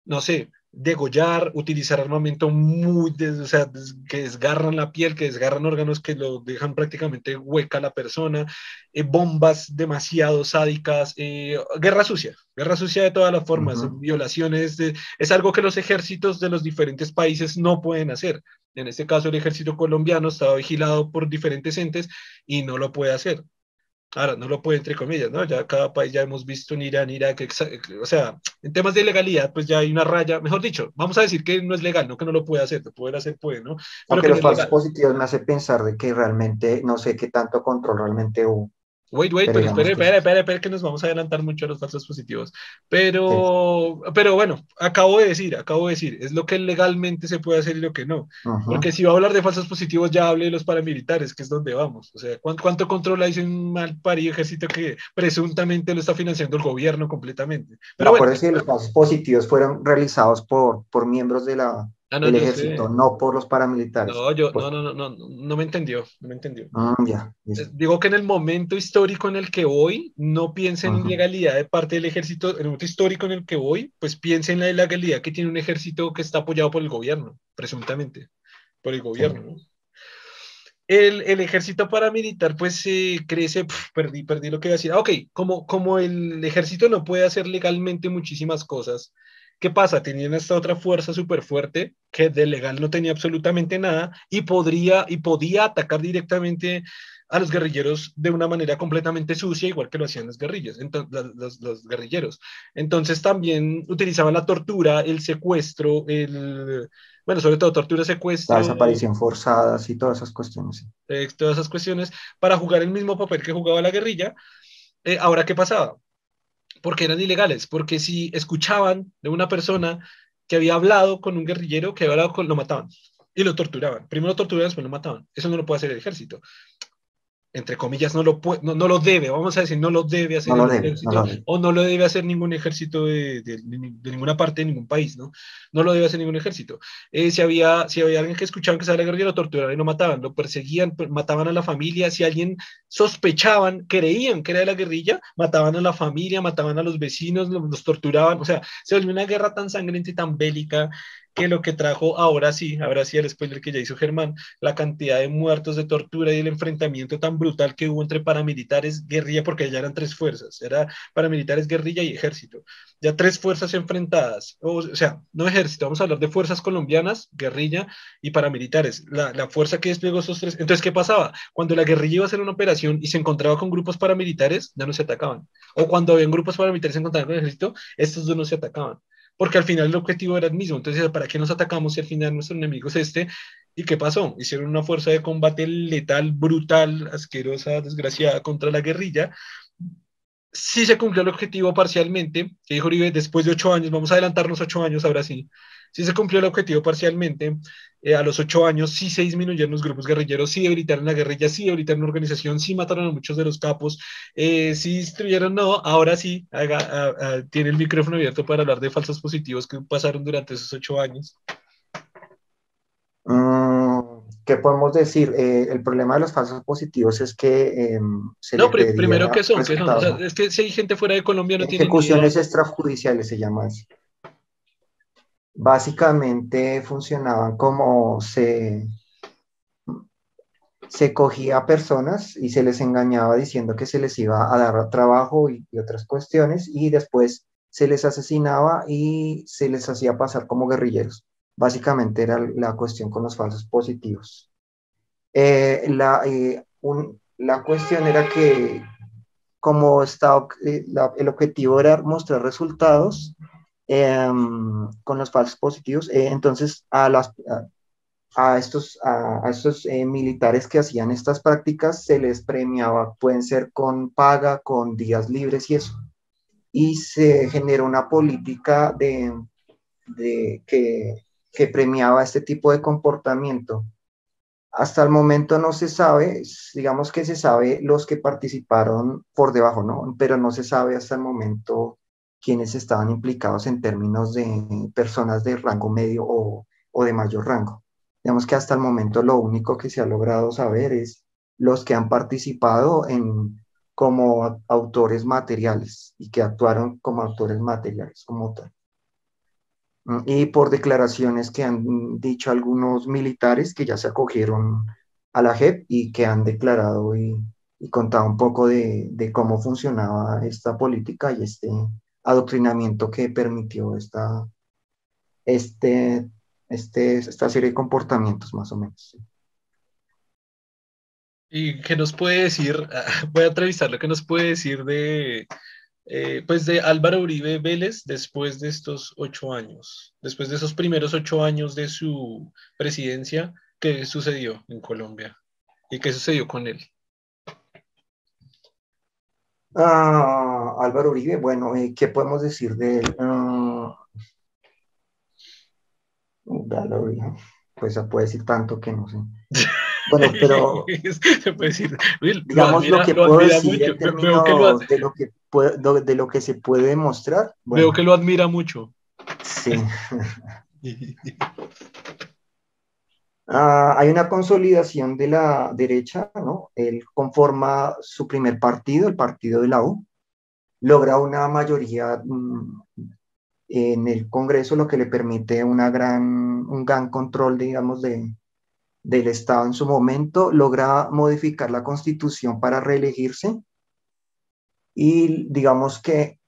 No sé, degollar, utilizar armamento muy, o sea, que desgarran la piel, que desgarran órganos, que lo dejan prácticamente hueca a la persona, eh, bombas demasiado sádicas, eh, guerra sucia, guerra sucia de todas las formas, violaciones, es algo que los ejércitos de los diferentes países no pueden hacer. En este caso, el ejército colombiano estaba vigilado por diferentes entes y no lo puede hacer. Ahora, no lo puede entre comillas, ¿no? Ya cada país ya hemos visto en Irán, Irak, o sea, en temas de legalidad, pues ya hay una raya, mejor dicho, vamos a decir que no es legal, no que no lo puede hacer, lo puede hacer, puede, ¿no? Aunque los falsos positivos me hace pensar de que realmente, no sé qué tanto control realmente hubo Wait, wait, pero, espere, espere, espere, espere, que nos vamos a adelantar mucho a los falsos positivos. Pero, pero bueno, acabo de decir, acabo de decir, es lo que legalmente se puede hacer y lo que no. Porque si va a hablar de falsos positivos, ya hable de los paramilitares, que es donde vamos. O sea, ¿cuánto, cuánto control hay un mal parido ejército que presuntamente lo está financiando el gobierno completamente? Pero bueno, que los falsos positivos fueron realizados por, por miembros de la, Ah, no, el ejército, no por los paramilitares. No, yo, no, no, no, no, no me entendió, no me entendió. Ah, ya, eh, Digo que en el momento histórico en el que voy, no piense en ilegalidad de parte del ejército, en el momento histórico en el que voy, pues piense en la ilegalidad que tiene un ejército que está apoyado por el gobierno, presuntamente, por el gobierno, El, el, ejército paramilitar pues se crece, perdí, perdí lo que iba a decir. Ah, ok, como, como el ejército no puede hacer legalmente muchísimas cosas, ¿Qué pasa? Tenían esta otra fuerza súper fuerte que de legal no tenía absolutamente nada y, podría, y podía atacar directamente a los guerrilleros de una manera completamente sucia, igual que lo hacían los guerrillas, entonces, los, guerrilleros. Entonces también utilizaban la tortura, el secuestro, el, bueno, sobre todo tortura, secuestro. La desaparición forzada, y todas esas cuestiones. Eh, todas esas cuestiones para jugar el mismo papel que jugaba la guerrilla. Eh, ahora, ¿qué pasaba? Porque eran ilegales, porque si escuchaban de una persona que había hablado con un guerrillero, que había hablado con, lo mataban y lo torturaban. Primero lo torturaban, después lo mataban. Eso no lo puede hacer el ejército entre comillas, no lo, puede, no, no, lo debe, vamos a decir, no lo debe hacer ejército, o no lo debe hacer ningún ejército de, de, de, ninguna parte de ningún país, ¿no? No lo debe hacer ningún ejército. Eh, si, había, si había alguien que escuchaba que se la guerrilla, lo torturaban y lo mataban, lo perseguían, mataban a la familia, si alguien sospechaban, creían que era de la guerrilla, mataban a la familia, mataban a los vecinos, los, los torturaban, o sea, se volvió una guerra tan sangrienta y tan bélica que lo que trajo ahora sí, ahora sí el spoiler que ya hizo Germán, la cantidad de muertos de tortura y el enfrentamiento tan brutal que hubo entre paramilitares, guerrilla, porque ya eran tres fuerzas, era paramilitares, guerrilla y ejército. Ya tres fuerzas enfrentadas, o, sea, no ejército, vamos a hablar de fuerzas colombianas, guerrilla y paramilitares. La, la fuerza que desplegó esos tres. Entonces, ¿qué pasaba? Cuando la guerrilla iba a hacer una operación y se encontraba con grupos paramilitares, ya no se atacaban. O cuando habían grupos paramilitares se encontraban con el ejército, estos dos no se atacaban porque al final el objetivo era el mismo. Entonces, ¿para qué nos atacamos si al final nuestro enemigo es este? ¿Y qué pasó? Hicieron una fuerza de combate letal, brutal, asquerosa, desgraciada contra la guerrilla. sí se cumplió el objetivo parcialmente, que dijo Uribe, después de ocho años, vamos a adelantarnos ocho años, ahora sí, sí se cumplió el objetivo parcialmente, eh, a los ocho años sí se disminuyeron los grupos guerrilleros, sí debilitaron la guerrilla, sí debilitaron la organización, sí mataron a muchos de los capos, eh, sí destruyeron, no, ahora sí, haga, tiene el micrófono abierto para hablar de falsos positivos que pasaron durante esos ocho años. Mm, ¿Qué podemos decir? Eh, el problema de los falsos positivos es que em, se No, primero que son, es que si hay gente fuera de Colombia no tiene Ejecuciones extrajudiciales se llama así. Básicamente funcionaban como se, se cogía a personas y se les engañaba diciendo que se les iba a dar trabajo y otras cuestiones y después se les asesinaba y se les hacía pasar como guerrilleros Básicamente era la cuestión con los falsos positivos. Eh, la, eh, la cuestión era que como estaba, eh, el objetivo era mostrar resultados em, con los falsos positivos, entonces a, las, a, estos, a, estos militares que hacían estas prácticas se les premiaba, pueden ser con paga, con días libres y eso. Y se generó una política de, de que que premiaba este tipo de comportamiento. Hasta el momento no se sabe, digamos que se sabe los que participaron por debajo, ¿no? Pero no se sabe hasta el momento quiénes estaban implicados en términos de personas de rango medio o, o de mayor rango. Digamos que hasta el momento lo único que se ha logrado saber es los que han participado en, como autores materiales y que actuaron como autores materiales como tal y por declaraciones que han dicho algunos militares que ya se acogieron a la JEP y que han declarado y, contado un poco de, cómo funcionaba esta política y este adoctrinamiento que permitió esta, este, este, esta serie de comportamientos más o menos. ¿Y qué nos puede decir? [LAUGHS] Voy a entrevistarlo, ¿qué nos puede decir de, eh, pues de Álvaro Uribe Vélez después de estos ocho años, después de esos primeros ocho años de su presidencia, ¿qué sucedió en Colombia? ¿Y qué sucedió con él? Ah, Álvaro Uribe, bueno, eh, ¿qué podemos decir de él? Ah, pues se puede decir tanto que no sé. [LAUGHS] Bueno, pero se puede decir, digamos lo, que puedo decir en términos de lo que de lo que se puede demostrar. Veo que lo admira mucho. Sí. [LAUGHS] [LAUGHS] Ah, hay una consolidación de la derecha, ¿no? Él conforma su primer partido, el partido de la U, logra una mayoría mm, en el Congreso, lo que le permite un gran control, digamos, de, del Estado en su momento, logra modificar la constitución para reelegirse y digamos que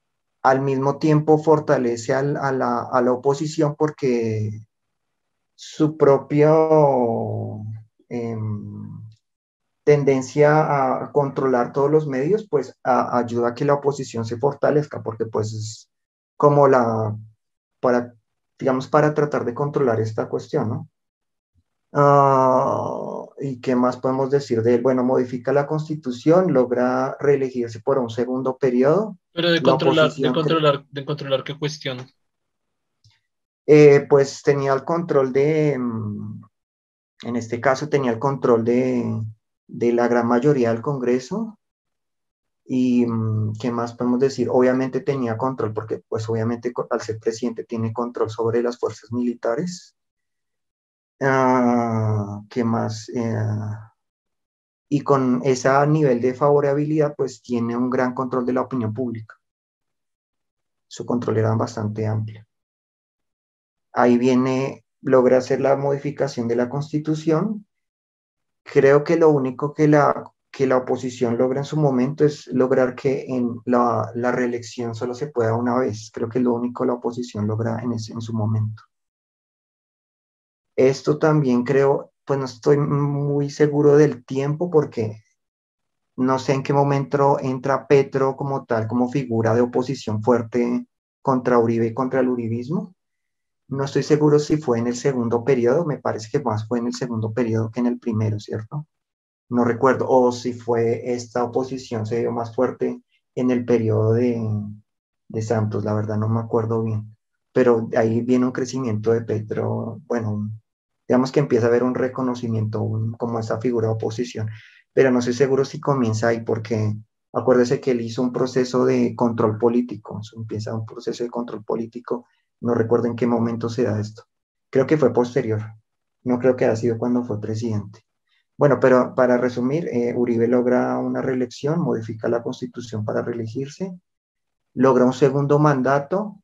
al mismo tiempo fortalece a, la, oposición porque su propia em, tendencia a controlar todos los medios, pues ayuda a que la oposición se fortalezca, porque pues es como la, para, digamos, para tratar de controlar esta cuestión, ¿no? Ah, ¿Y qué más podemos decir de él? Bueno, modifica la constitución, logra reelegirse por un segundo periodo. Pero de controlar, de controlar, de controlar qué cuestión. Eh, pues tenía el control de, mm, en este caso tenía el control de, de la gran mayoría del Congreso. ¿Y mm, qué más podemos decir? Obviamente tenía control, porque pues obviamente al ser presidente tiene control sobre las fuerzas militares Ah, ¿Qué más? Eh, y con ese nivel de favorabilidad, pues tiene un gran control de la opinión pública. Su control era bastante amplio. Ahí viene, logra hacer la modificación de la constitución. Creo que lo único que la, que la oposición logra en su momento es lograr que en la, la reelección solo se pueda una vez. Creo que lo único la oposición logra en, ese, en su momento. Esto también creo, pues no estoy muy seguro del tiempo porque no sé en qué momento entra Petro como tal, como figura de oposición fuerte contra Uribe y contra el uribismo. No estoy seguro si fue en el segundo periodo, me parece que más fue en el segundo periodo que en el primero, ¿cierto? No recuerdo, o si fue esta oposición se dio más fuerte en el periodo de, de Santos, la verdad no me acuerdo bien, pero ahí viene un crecimiento de Petro, bueno, digamos que empieza a haber un reconocimiento como esa figura de oposición, pero no estoy seguro si comienza ahí porque acuérdese que él hizo un proceso de control político, empieza un proceso de control político, no recuerdo en qué momento se da esto, creo que fue posterior, no creo que haya sido cuando fue presidente. Bueno, pero para resumir, eh, Uribe logra una reelección, modifica la constitución para reelegirse, logra un segundo mandato,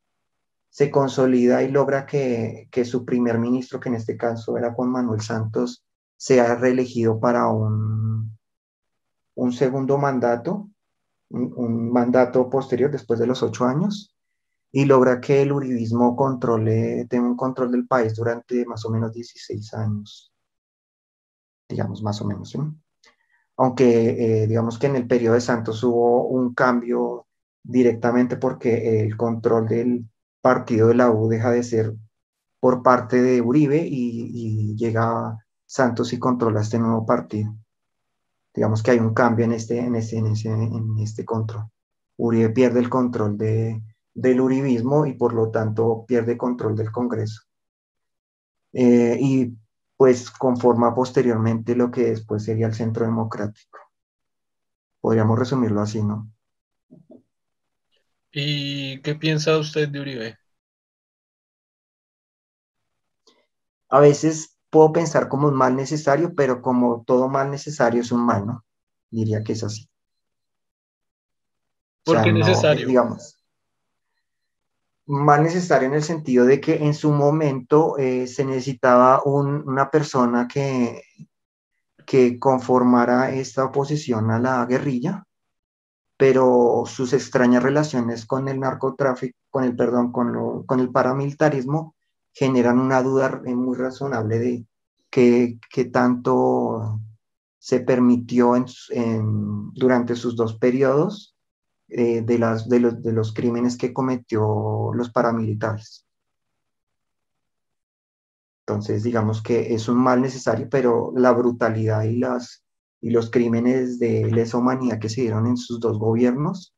se consolida y logra que, su primer ministro, que en este caso era Juan Manuel Santos, sea reelegido para un, un segundo mandato, un, mandato posterior después de los ocho años, y logra que el uribismo controle, tenga un control del país durante más o menos 16 años, digamos más o menos. Aunque eh, digamos que en el periodo de Santos hubo un cambio directamente porque el control del partido de la U deja de ser por parte de Uribe y, llega Santos y controla este nuevo partido. Digamos que hay un cambio en este, en este, en en este control. Uribe pierde el control de, del uribismo y por lo tanto pierde control del Congreso. Eh, y pues conforma posteriormente lo que después sería el Centro Democrático. Podríamos resumirlo así, ¿no? ¿Y qué piensa usted de Uribe? A veces puedo pensar como un mal necesario, pero como todo mal necesario es un mal, ¿no? Diría que es así. ¿Por qué necesario? digamos, mal necesario en el sentido de que en su momento eh, se necesitaba una persona que, que conformara esta oposición a la guerrilla pero sus extrañas relaciones con el narcotráfico, con el, perdón, con, con el paramilitarismo, generan una duda muy razonable de qué, tanto se permitió durante sus dos periodos eh, de, las, de, los, de los crímenes que cometió los paramilitares. Entonces, digamos que es un mal necesario, pero la brutalidad y las y los crímenes de lesa humanidad que se dieron en sus dos gobiernos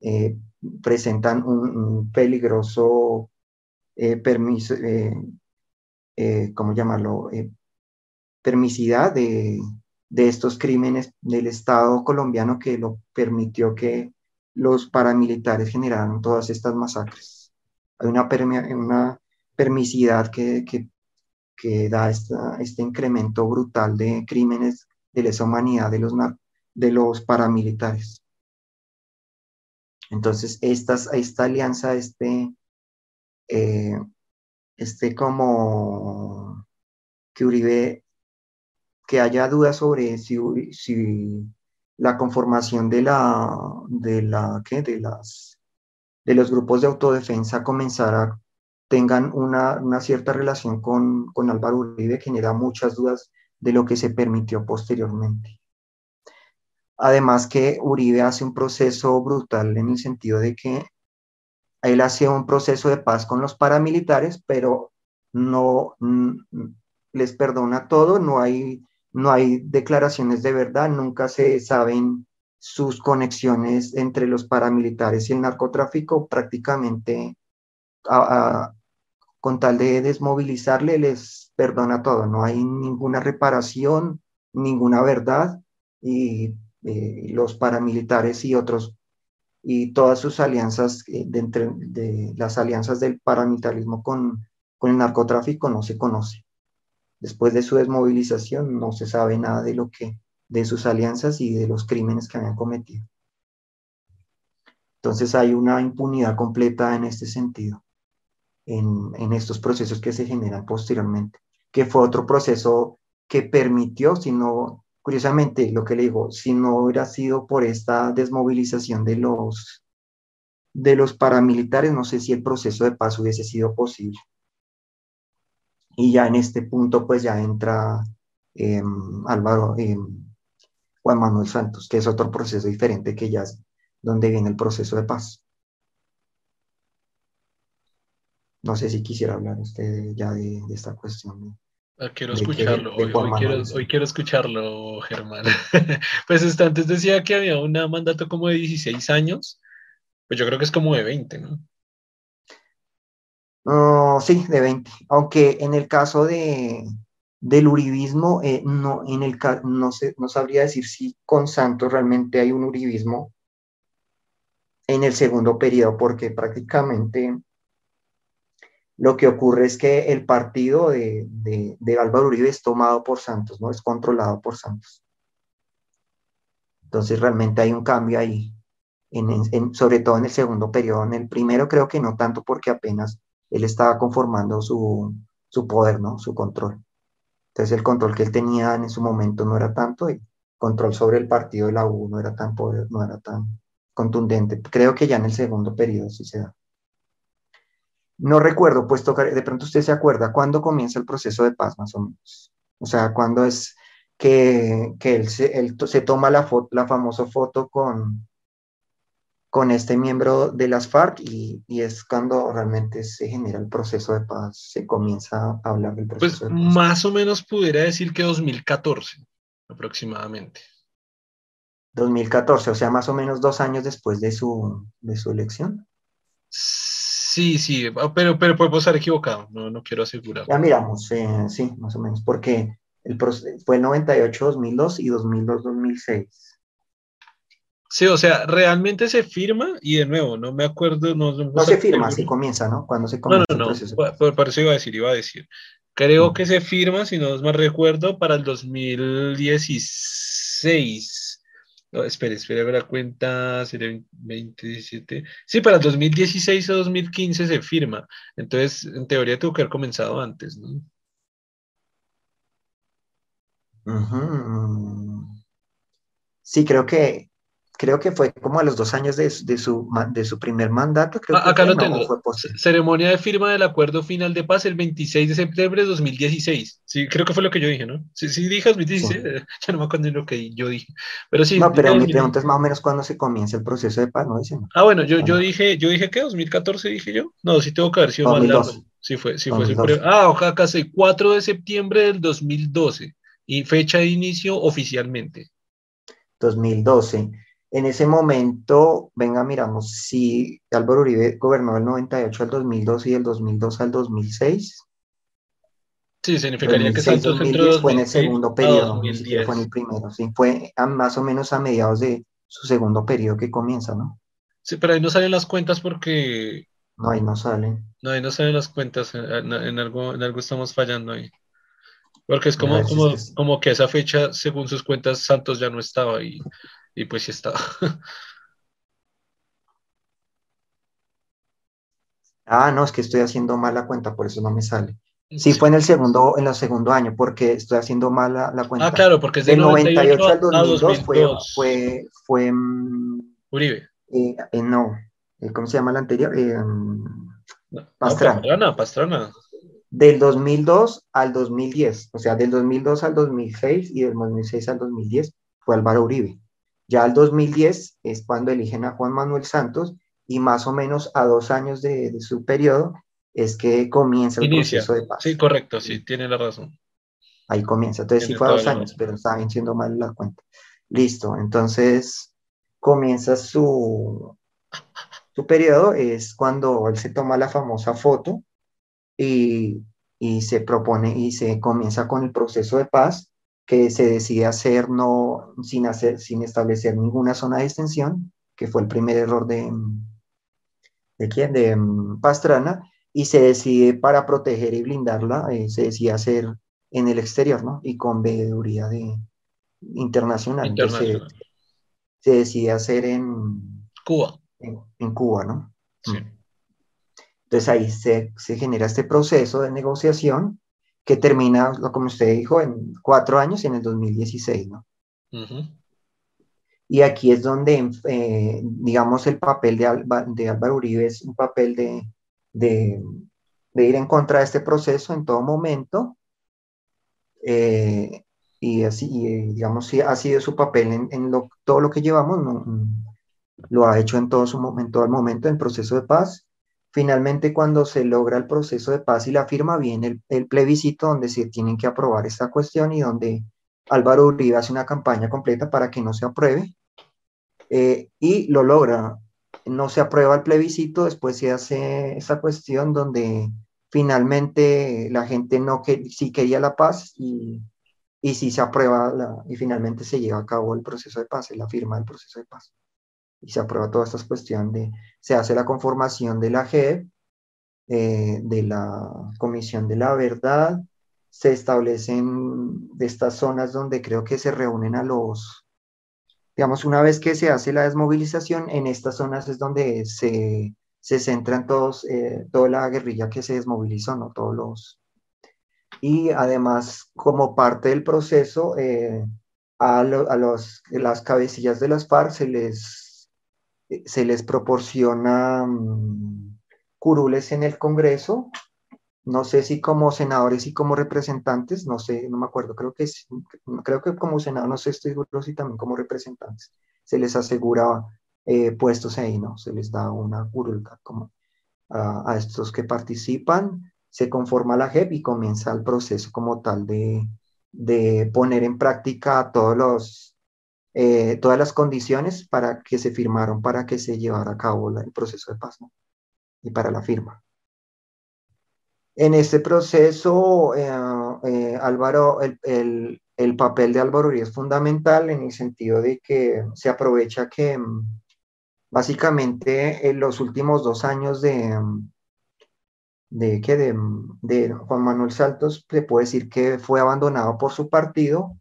eh, presentan un, peligroso eh, permiso, eh, ¿cómo llamarlo? permisidad de, de estos crímenes del Estado colombiano que lo permitió que los paramilitares generaran todas estas masacres. Hay una, una permisidad que, que, que da esta, este incremento brutal de crímenes de lesa humanidad de los, de los paramilitares. Entonces, esta alianza, este, eh, este como que Uribe, que haya dudas sobre si la conformación de la, de la, ¿qué? De las, de los grupos de autodefensa comenzara, tengan una, una cierta relación con, con Álvaro Uribe, genera muchas dudas de lo que se permitió posteriormente. Además que Uribe hace un proceso brutal en el sentido de que él hace un proceso de paz con los paramilitares, pero no les perdona todo, no hay, no hay declaraciones de verdad, nunca se saben sus conexiones entre los paramilitares y el narcotráfico, prácticamente con tal de desmovilizarle, les perdona todo, no hay ninguna reparación, ninguna verdad, y eh, los paramilitares y otros, y todas sus alianzas, eh, de, de, las alianzas del paramilitarismo con, con el narcotráfico no se conoce. Después de su desmovilización no se sabe nada de lo que, de sus alianzas y de los crímenes que habían cometido. Entonces hay una impunidad completa en este sentido en, estos procesos que se generan posteriormente, que fue otro proceso que permitió, si no, curiosamente, lo que le digo, si no hubiera sido por esta desmovilización de los, de los paramilitares, no sé si el proceso de paz hubiese sido posible. Y ya en este punto, pues ya entra em, Álvaro, em, Juan Manuel Santos, que es otro proceso diferente que ya es donde viene el proceso de paz. No sé si quisiera hablar usted ya de, esta cuestión Ah, quiero escucharlo, hoy, quiero, hoy, quiero, escucharlo, Germán. [LAUGHS] pues antes decía que había un mandato como de 16 años, pues yo creo que es como de 20, ¿no? Oh, sí, de 20. Aunque en el caso de, del uribismo, eh, no, en el, no, sé, no sabría decir si con Santos realmente hay un uribismo en el segundo periodo, porque prácticamente lo que ocurre es que el partido de, de, Álvaro Uribe es tomado por Santos, ¿no? Es controlado por Santos. Entonces realmente hay un cambio ahí, en, sobre todo en el segundo periodo. En el primero creo que no tanto porque apenas él estaba conformando su, su poder, ¿no? Su control. Entonces el control que él tenía en su momento no era tanto y control sobre el partido de la U no era tan poder, no era tan contundente. Creo que ya en el segundo periodo sí se da. No recuerdo, puesto de pronto usted se acuerda, ¿cuándo comienza el proceso de paz más o menos? O sea, ¿cuándo es que, él, se, toma la, foto, la famosa foto con, con este miembro de las FARC y, es cuando realmente se genera el proceso de paz, se comienza a hablar del proceso pues, de paz. Más o menos pudiera decir que 2014 aproximadamente. 2014, o sea, más o menos dos años después de su, de su elección. Sí, sí, ah, pero, pero puedo estar equivocado, no, no quiero asegurar. Ya miramos, eh, sí, más o menos, porque el fue 98-2002 y 2002-2006. Sí, o sea, realmente se firma y de nuevo, no me acuerdo. No, no, se firma, se comienza, ¿no? Cuando se comienza. No, no, no, por, por, eso iba a decir, iba a decir. Creo mm. que se firma, si no más recuerdo, para el 2016 espere, espere, la cuenta, sería 2017. Sí, para el 2016 o 2015 se firma. Entonces, en teoría tuvo que haber comenzado antes, ¿no? Sí, creo que creo que fue como a los dos años de, su, de su primer mandato. Creo ah, acá lo tengo. Ceremonia de firma del acuerdo final de paz el 26 de septiembre de 2016. Sí, creo que fue lo que yo dije, ¿no? Sí, sí dije 2016, [LAUGHS] ya no me acuerdo lo que yo dije. Pero sí. No, pero mi pregunta es más o menos cuándo se comienza el proceso de paz, ¿no? Dicen. Ah, bueno, yo, yo dije, yo dije que 2014 dije yo. No, sí tengo que haber sido más largo. Sí fue, sí fue. Ah, acá sí, 4 de septiembre del 2012 y fecha de inicio oficialmente. 2012. En ese momento, venga, miramos, si Álvaro Uribe gobernó del 98 al 2002 y del 2002 al 2006. Sí, significaría que Santos fue en el segundo periodo, fue en el primero, sí, fue más o menos a mediados de su segundo periodo que comienza, ¿no? Sí, pero ahí no salen las cuentas porque... No, ahí no salen. No, ahí no salen las cuentas, en, algo, en algo estamos fallando ahí. Porque es como, como, como que esa fecha, según sus cuentas, Santos ya no estaba y y pues sí estaba. [LAUGHS] ah, no, es que estoy haciendo mal la cuenta, por eso no me sale. Sí, fue en el segundo, en el segundo año, porque estoy haciendo mal la, cuenta. Ah, claro, porque es del 98, al 2002 fue, fue, fue, mm, Uribe. Eh, eh, no, eh, ¿cómo se llama la anterior? Pastrana. Pastrana, Pastrana. Del 2002 al 2010, o sea, del 2002 al 2006 y del 2006 al 2010 fue Álvaro Uribe. Ya al 2010 es cuando eligen a Juan Manuel Santos y más o menos a dos años de, su periodo es que comienza el proceso de paz. Sí, correcto, sí, tiene la razón. Ahí comienza. Entonces sí fue a dos años, pero estaba siendo mal la cuenta. Listo, entonces comienza su, su periodo, es cuando él se toma la famosa foto y, y se propone y se comienza con el proceso de paz que se decide hacer no, sin, hacer, sin establecer ninguna zona de extensión, que fue el primer error de, ¿de quién? De mm, Pastrana, y se decide para proteger y blindarla, eh, se decide hacer en el exterior, ¿no? Y con veeduría de, internacional. Se, decide hacer en Cuba. En, Cuba, ¿no? Sí. Entonces ahí se, se genera este proceso de negociación que termina, como usted dijo, en cuatro años, en el 2016, ¿no? Y aquí es donde, eh, digamos, el papel de, de, Álvaro Uribe es un papel de, de, ir en contra de este proceso en todo momento. Eh, y así, digamos, sí, ha sido su papel en, en lo, todo lo que llevamos, ¿no? lo ha hecho en todo su momento, al momento del proceso de paz finalmente cuando se logra el proceso de paz y la firma, viene el, plebiscito donde se tienen que aprobar esta cuestión y donde Álvaro Uribe hace una campaña completa para que no se apruebe eh, y lo logra. No se aprueba el plebiscito, después se hace esa cuestión donde finalmente la gente no que, sí quería la paz y, y sí se aprueba y finalmente se lleva a cabo el proceso de paz, la firma del proceso de paz y se aprueba toda esta cuestión de, se hace la conformación de la JEP, eh, de la Comisión de la Verdad, se establecen estas zonas donde creo que se reúnen a los, digamos, una vez que se hace la desmovilización, en estas zonas es donde se, se centran todos, eh, toda la guerrilla que se desmovilizó, ¿no? Todos los... Y además, como parte del proceso, eh, a, los, las cabecillas de las FARC se les se les proporciona mm, curules en el Congreso, no sé si como senadores y como representantes, no sé, no me acuerdo, creo que, creo que como senador, no sé, estoy seguro si también como representantes, se les asegura eh, puestos ahí, ¿no? Se les da una curulca como a, estos que participan, se conforma la JEP y comienza el proceso como tal de, de poner en práctica todos los eh, todas las condiciones para que se firmaron para que se llevara a cabo el proceso de paz y para la firma. En este proceso, eh, eh, Álvaro, el, el, papel de Álvaro Uribe es fundamental en el sentido de que se aprovecha que mm, básicamente en los últimos dos años de, mm, de, que mm, de Juan Manuel Saltos, se puede decir que fue abandonado por su partido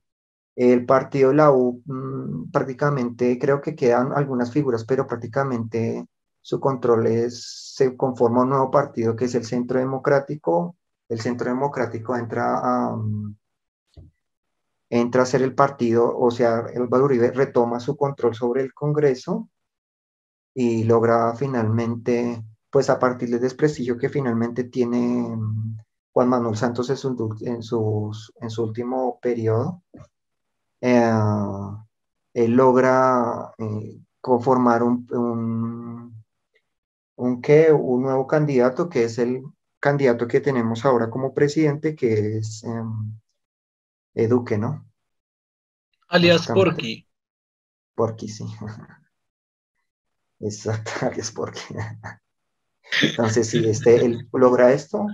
el partido de la U mm, prácticamente creo que quedan algunas figuras, pero prácticamente su control es, se conforma un nuevo partido que es el Centro Democrático. El Centro Democrático entra a, mm, entra a ser el partido, o sea, el Uribe retoma su control sobre el Congreso y logra finalmente, pues a partir del desprestigio que finalmente tiene mm, Juan Manuel Santos en su, en en su último periodo, eh, él logra eh, conformar un, un, un, un nuevo candidato, que es el candidato que tenemos ahora como presidente, que es eh, Duque, ¿no? Alias Porky. Porky, sí. [LAUGHS] Exacto, alias Porky. [LAUGHS] Entonces, si este, él logra esto,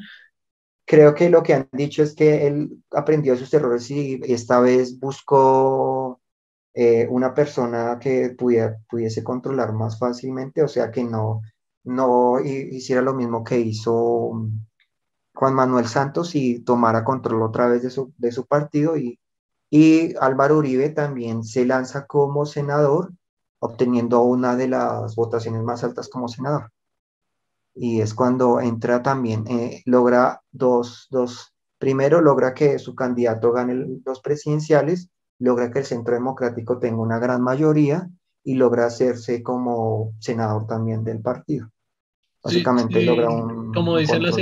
creo que lo que han dicho es que él aprendió sus errores y esta vez buscó eh, una persona que pudiese controlar más fácilmente, o sea, que no, no hiciera lo mismo que hizo Juan Manuel Santos y tomara control otra vez de su, de su partido. Y, y Álvaro Uribe también se lanza como senador, obteniendo una de las votaciones más altas como senador y es cuando entra también, eh, logra dos, dos, primero logra que su candidato gane los presidenciales, logra que el Centro Democrático tenga una gran mayoría y logra hacerse como senador también del partido. Básicamente logra un... Como, dicen las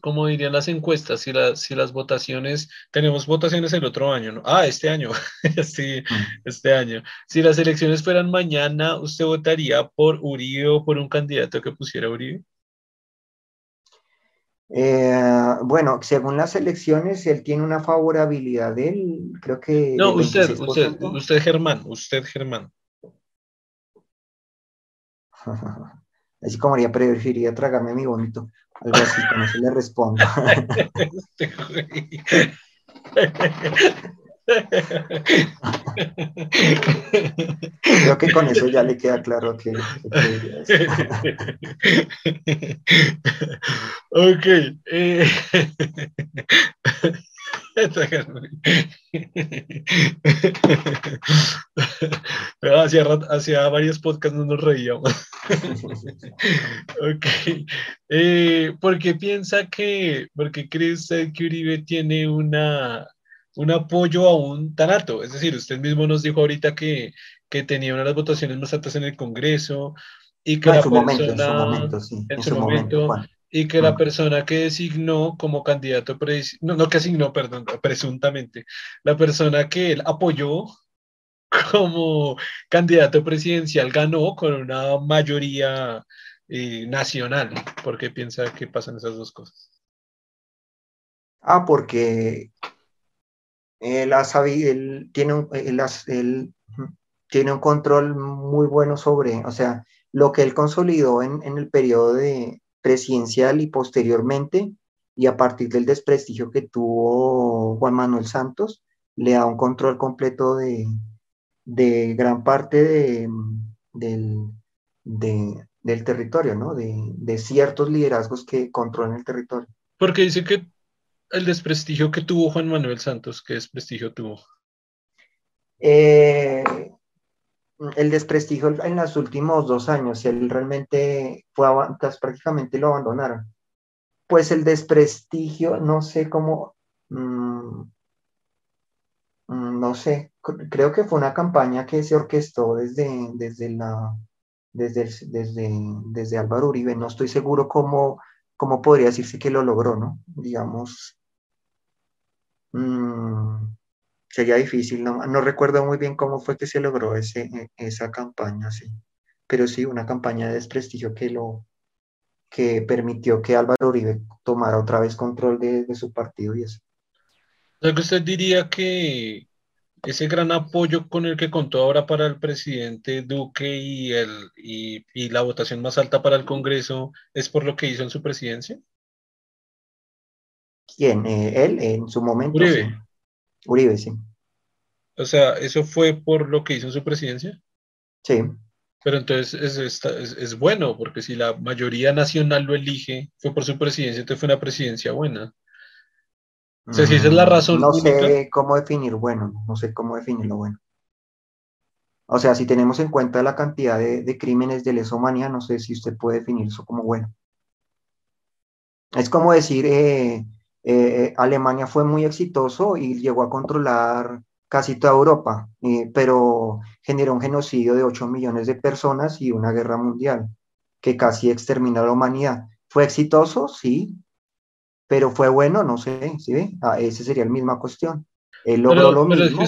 como dirían las encuestas, si, si las votaciones, tenemos votaciones el otro año, ¿no? Ah, este año, [LAUGHS] sí, mm. este año. Si las elecciones fueran mañana, ¿usted votaría por Uribe o por un candidato que pusiera Uribe? Eh, bueno, según las elecciones, él tiene una favorabilidad de él, creo que... No, usted, usted, usted Germán, usted Germán. [LAUGHS] Así como haría, preferiría tragarme mi bonito. Algo así, con eso le respondo. [LAUGHS] [LAUGHS] Creo que con eso ya le queda claro que. ok. Eh, [LAUGHS] hacia, varios podcasts no nos reíamos. [LAUGHS] ok. Eh, ¿Por qué piensa que, porque cree usted que Uribe tiene una un apoyo a un tanato. Es decir, usted mismo nos dijo ahorita que, que tenía una de las votaciones más altas en el Congreso y que la persona, en su momento, y que la persona que designó como candidato, no, no que asignó, perdón, [LAUGHS] presuntamente, la persona que él apoyó [LAUGHS] como candidato presidencial ganó con una mayoría y nacional? ¿Por qué piensa que pasan esas dos cosas? Ah, porque él, ha sabido, él tiene, un, él, tiene un control muy bueno sobre, o sea, lo que él consolidó en, en el periodo de presidencial y posteriormente, y a partir del desprestigio que tuvo Juan Manuel Santos, le da un control completo de, de gran parte de, del, del territorio, ¿no? De, de, ciertos liderazgos que controlan el territorio. Porque dice que el desprestigio que tuvo Juan Manuel Santos, ¿qué desprestigio tuvo? Eh, el desprestigio en los últimos dos años, él realmente fue, pues, prácticamente lo abandonaron. Pues el desprestigio, no sé cómo, mm, mm, no sé, creo que fue una campaña que se orquestó desde, desde, la, desde, desde, desde Álvaro Uribe, no estoy seguro cómo, cómo podría decirse que lo logró, ¿no? Digamos, mm, sería difícil, no, no recuerdo muy bien cómo fue que se logró ese, e, esa campaña, sí. Pero sí, una campaña de desprestigio que lo que permitió que Álvaro Uribe tomara otra vez control de, su partido y eso. que usted diría que ese gran apoyo con el que contó ahora para el presidente Duque y, el, y la votación más alta para el Congreso es por lo que hizo en su presidencia? ¿Quién? Eh, ¿Él en su momento? Uribe. Uribe, sí. O sea, ¿eso fue por lo que hizo en su presidencia? Sí. Pero entonces es, es, es, bueno, porque si la mayoría nacional lo elige, fue por su presidencia, entonces fue una presidencia buena. O sea, si esa es la mm, razón. No sé cómo definir bueno, no sé cómo definirlo bueno. O sea, si tenemos en cuenta la cantidad de, de crímenes de lesa humanidad, no sé si usted puede definir eso como bueno. Es como decir, eh, eh, Alemania fue muy exitoso y llegó a controlar casi toda Europa, eh, pero generó un genocidio de 8 millones de personas y una guerra mundial que casi exterminó a la humanidad. ¿Fue exitoso? Sí, pero fue bueno, no sé, ¿sí? Ah, esa sería la misma cuestión. Él logró lo mismo,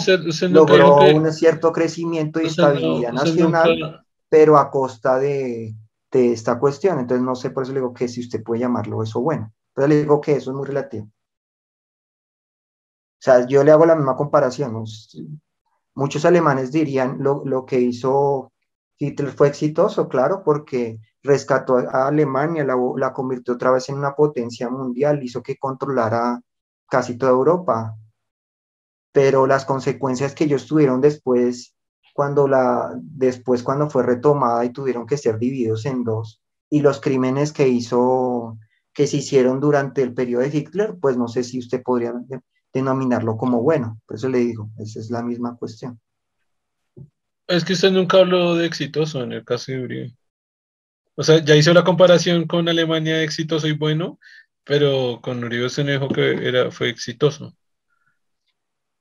logró un cierto crecimiento y estabilidad nacional, pero a costa de, de esta cuestión. Entonces, no sé, por eso le digo que si usted puede llamarlo eso bueno. Pero le digo que eso es muy relativo. O sea, yo le hago la misma comparación. Muchos alemanes dirían lo, lo que hizo Hitler fue exitoso, claro, porque rescató a Alemania, la, la, convirtió otra vez en una potencia mundial, hizo que controlara casi toda Europa. Pero las consecuencias que ellos tuvieron después, cuando la, después cuando fue retomada y tuvieron que ser divididos en dos, y los crímenes que hizo que se hicieron durante el periodo de Hitler, pues no sé si usted podría denominarlo como bueno. Por eso le digo, esa es la misma cuestión. Es que usted nunca habló de exitoso en el caso de Uribe. O sea, ya hizo la comparación con Alemania exitoso y bueno, pero con Uribe se dijo que era, fue exitoso.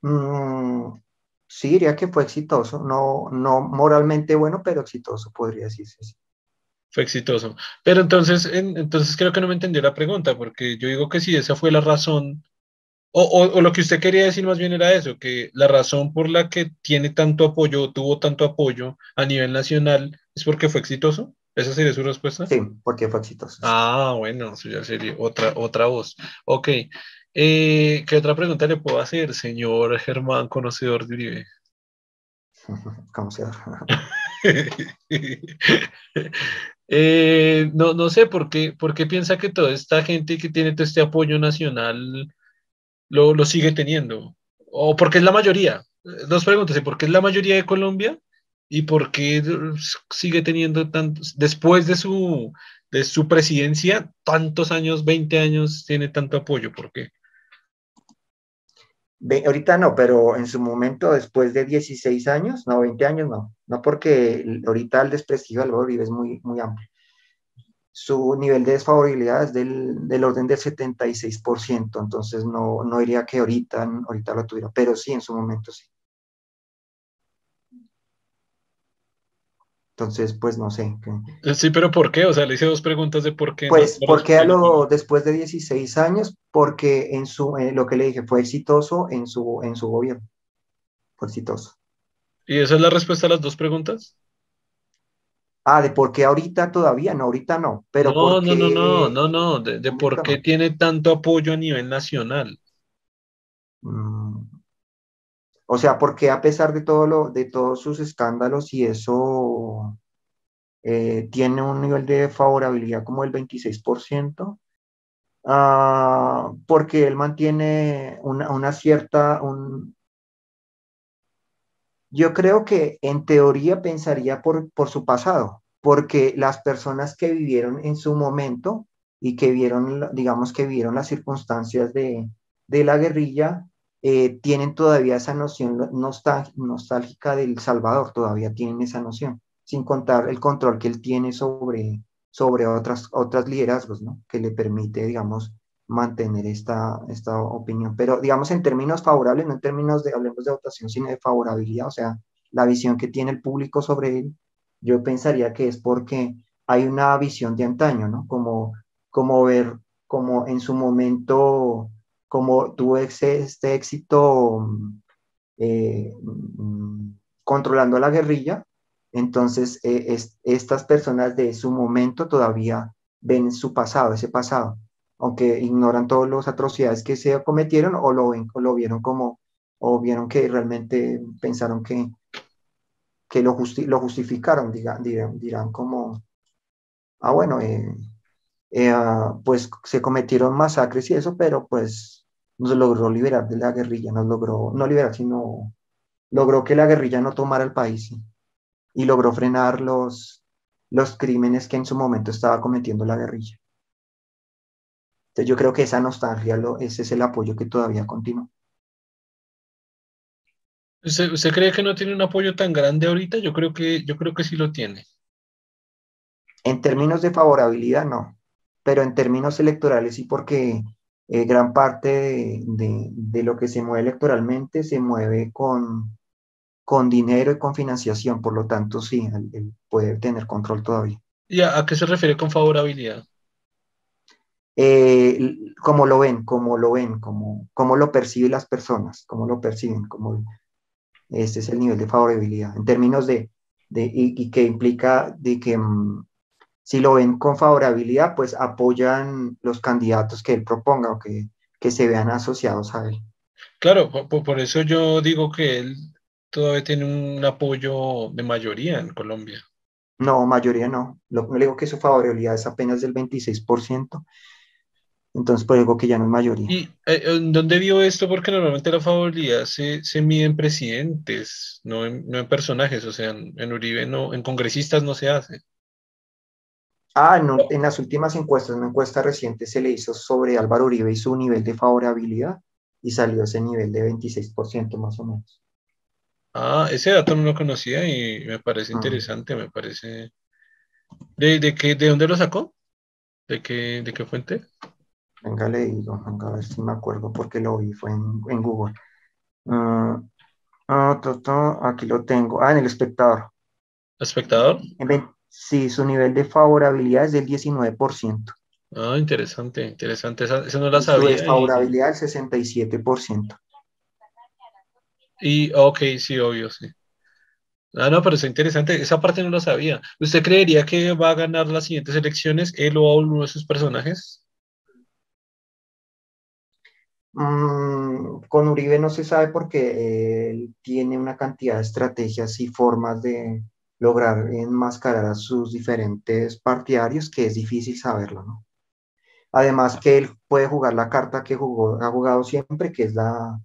Mm, sí, diría que fue exitoso. No, no moralmente bueno, pero exitoso, podría decirse así fue exitoso. Pero entonces, entonces creo que no me entendió la pregunta, porque yo digo que si esa fue la razón, o, o, lo que usted quería decir más bien era eso, que la razón por la que tiene tanto apoyo, tuvo tanto apoyo a nivel nacional, es porque fue exitoso. ¿Esa sería su respuesta? Sí, porque fue exitoso. Ah, bueno, eso ya sería otra, otra voz. Ok. Eh, ¿Qué otra pregunta le puedo hacer, señor Germán, conocedor de Uribe? [LAUGHS] Conocedor. [LAUGHS] Eh, no, no sé por qué, por qué piensa que toda esta gente que tiene todo este apoyo nacional lo, sigue teniendo. O porque es la mayoría. Dos preguntas, ¿por qué es la mayoría de Colombia? ¿Y por qué sigue teniendo tantos, después de su, de su presidencia, tantos años, 20 años, tiene tanto apoyo? ¿Por qué? Ahorita no, pero en su momento, después de 16 años, no, 20 años no, no porque ahorita el desprestigio del Uribe es muy, muy amplio. Su nivel de desfavorabilidad es del, del orden del 76%, entonces no, no diría que ahorita, ahorita lo tuviera, pero sí, en su momento sí. Entonces, pues no sé. Sí, pero ¿por qué? O sea, le hice dos preguntas de por qué. Pues, porque a lo, después de 16 años, porque en su, eh, lo que le dije, fue exitoso en su, en su gobierno. Fue exitoso. ¿Y esa es la respuesta a las dos preguntas? Ah, de por qué ahorita todavía, no, ahorita no, pero no, no, no, no, no, no, de, por qué tiene tanto apoyo a nivel nacional. Mm. O sea, porque a pesar de todo lo, de todos sus escándalos y eso eh, tiene un nivel de favorabilidad como el 26%, ah, porque él mantiene una, cierta, yo creo que en teoría pensaría por, por su pasado, porque las personas que vivieron en su momento y que vieron, digamos que vieron las circunstancias de, la guerrilla, eh, tienen todavía esa noción nostálgica del Salvador, todavía tienen esa noción, sin contar el control que él tiene sobre, sobre otras, otras liderazgos, ¿no? Que le permite, digamos, mantener esta, esta opinión. Pero digamos en términos favorables, no en términos de, hablemos de votación, sino de favorabilidad, o sea, la visión que tiene el público sobre él, yo pensaría que es porque hay una visión de antaño, ¿no? Como, como ver, como en su momento, como tuvo este éxito eh, controlando la guerrilla, entonces eh, estas personas de su momento todavía ven su pasado, ese pasado aunque ignoran todas las atrocidades que se cometieron o lo, ven, lo vieron como, o vieron que realmente pensaron que, que lo, lo justificaron, dirán, dirán, como, ah, bueno, eh, eh, ah, pues se cometieron masacres y eso, pero pues nos logró liberar de la guerrilla, nos logró, no liberar, sino logró que la guerrilla no tomara el país y logró frenar los, los crímenes que en su momento estaba cometiendo la guerrilla. Entonces yo creo que esa nostalgia, lo, ese es el apoyo que todavía continúa. ¿Usted, cree que no tiene un apoyo tan grande ahorita? Yo creo que, yo creo que sí lo tiene. En términos de favorabilidad, no, pero en términos electorales sí, porque eh, gran parte de, lo que se mueve electoralmente se mueve con, con dinero y con financiación, por lo tanto sí, él, puede tener control todavía. ¿Y a, qué se refiere con favorabilidad? eh, cómo lo ven, cómo lo ven, cómo, cómo lo perciben las personas, cómo lo perciben, cómo este es el nivel de favorabilidad en términos de, de y, que implica de que mm, si lo ven con favorabilidad, pues apoyan los candidatos que él proponga o que, que se vean asociados a él. Claro, por, por eso yo digo que él todavía tiene un apoyo de mayoría en Colombia. No, mayoría no. Lo, no digo que su favorabilidad es apenas del 26%, entonces, por algo que ya no es mayoría. ¿Y eh, dónde vio esto? Porque normalmente la favorabilidad se, se mide en presidentes, no en, no en personajes. O sea, en, Uribe, no, en congresistas no se hace. Ah, no, en las últimas encuestas, una encuesta reciente se le hizo sobre Álvaro Uribe y su nivel de favorabilidad y salió ese nivel de 26% más o menos. Ah, ese dato no lo conocía y me parece ah. interesante, me parece... ¿De, de, qué, ¿De dónde lo sacó? ¿De qué, de qué fuente? Venga, le digo, venga, a ver si me acuerdo porque lo vi, fue en, en Google. Uh, aquí lo tengo. Ah, en el espectador. ¿Espectador? Sí, su nivel de favorabilidad es del 19%. Ah, interesante, interesante. Eso, no la sabía. Su desfavorabilidad es 67%. Y, ok, sí, obvio, sí. Ah, no, pero es interesante. Esa parte no la sabía. ¿Usted creería que va a ganar las siguientes elecciones él o uno de sus personajes? Mm, con Uribe no se sabe porque él tiene una cantidad de estrategias y formas de lograr enmascarar a sus diferentes partidarios que es difícil saberlo, ¿no? Además que él puede jugar la carta que jugó, ha jugado siempre, que es la,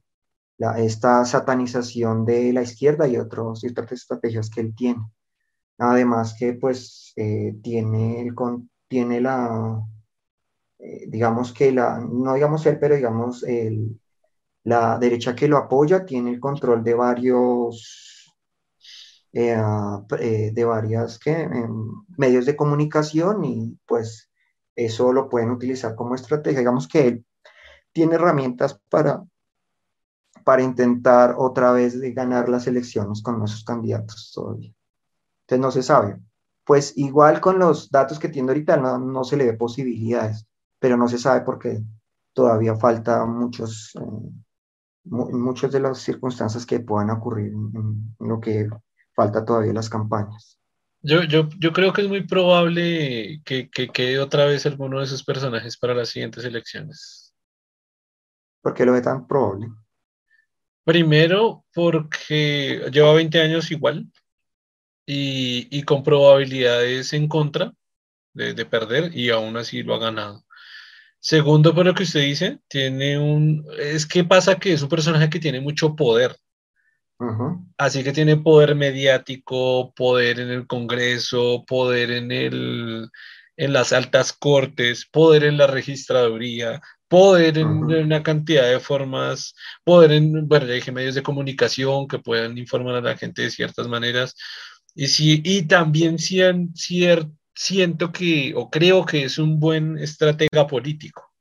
esta satanización de la izquierda y, otros, otras estrategias que él tiene. Además que pues eh, tiene, el, tiene la, eh, digamos que la, no digamos él, pero digamos el, la derecha que lo apoya tiene el control de varios, eh, eh, de varias em, medios de comunicación y pues eso lo pueden utilizar como estrategia. Digamos que él tiene herramientas para, para intentar otra vez de ganar las elecciones con nuestros candidatos todavía. Entonces no se sabe. Pues igual con los datos que tiene ahorita no, no se le ve posibilidades pero no se sabe porque todavía falta muchos, eh, muchas de las circunstancias que puedan ocurrir en, lo que falta todavía las campañas. Yo, yo, yo creo que es muy probable que, que quede otra vez alguno de esos personajes para las siguientes elecciones. ¿Por qué lo ve tan probable? Primero, porque lleva 20 años igual y, y con probabilidades en contra de, de, perder y aún así lo ha ganado. Segundo, por lo que usted dice, tiene un... Es que pasa que es un personaje que tiene mucho poder. Así que tiene poder mediático, poder en el Congreso, poder en, el, en las altas cortes, poder en la registraduría, poder en, una cantidad de formas, poder en, bueno, dije, medios de comunicación que puedan informar a la gente de ciertas maneras. Y, sí, y también siento que, o creo que es un buen estratega político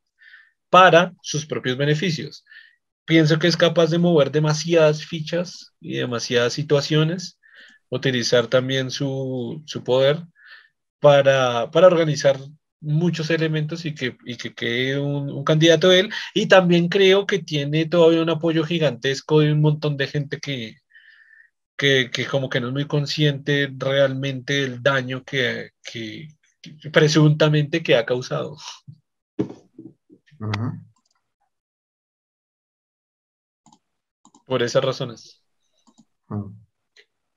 para sus propios beneficios pienso que es capaz de mover demasiadas fichas y demasiadas situaciones, utilizar también su, su poder para, para, organizar muchos elementos y que, y que quede un, candidato de él. Y también creo que tiene todavía un apoyo gigantesco de un montón de gente que, que, que como que no es muy consciente realmente del daño que, que, presuntamente que ha causado. Uh. Por esas razones. Mm.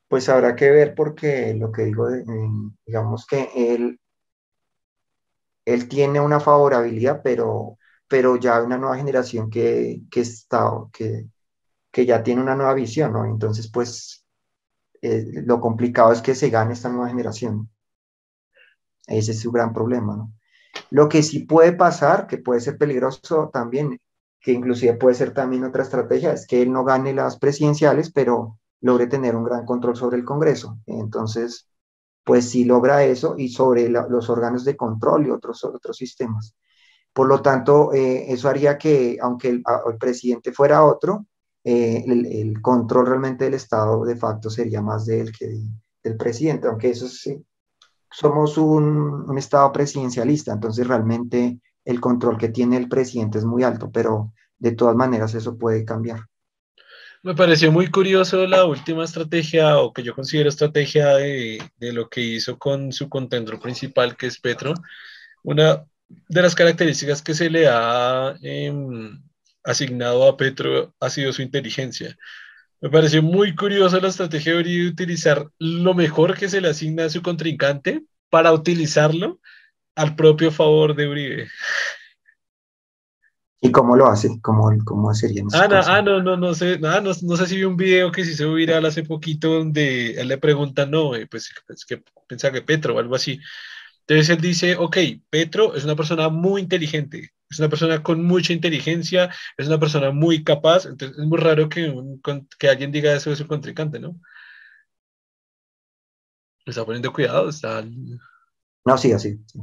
Pues habrá que ver porque lo que digo, digamos que él, él tiene una favorabilidad, pero, pero ya hay una nueva generación que, que está, que, que ya tiene una nueva visión, ¿no? Entonces, pues eh, lo complicado es que se gane esta nueva generación. Ese es su gran problema, ¿no? Lo que sí puede pasar, que puede ser peligroso también, que inclusive puede ser también otra estrategia, es que él no gane las presidenciales, pero logre tener un gran control sobre el Congreso. Entonces, pues sí logra eso y sobre la, los órganos de control y otros, otros sistemas. Por lo tanto, eh, eso haría que, aunque el, el presidente fuera otro, eh, el, el, control realmente del Estado de facto sería más de él que de, del presidente, aunque eso sí, somos un, un Estado presidencialista, entonces realmente el control que tiene el presidente es muy alto, pero de todas maneras eso puede cambiar. Me pareció muy curioso la última estrategia, o que yo considero estrategia de, de lo que hizo con su contendor principal, que es Petro. Una de las características que se le ha eh, asignado a Petro ha sido su inteligencia. Me pareció muy curioso la estrategia de utilizar lo mejor que se le asigna a su contrincante para utilizarlo al propio favor de Uribe. ¿Y cómo lo hace? ¿Cómo, cómo sería? Ah, no, ah, no, no, no sé, no, no, no, sé si vi un video que se hizo viral hace poquito donde él le pregunta, no, eh, pues es que piensa que Petro o algo así. Entonces él dice, ok, Petro es una persona muy inteligente, es una persona con mucha inteligencia, es una persona muy capaz, entonces es muy raro que, un, que alguien diga eso de su contrincante, ¿no? Está poniendo cuidado, está... No, sí, así. Sí.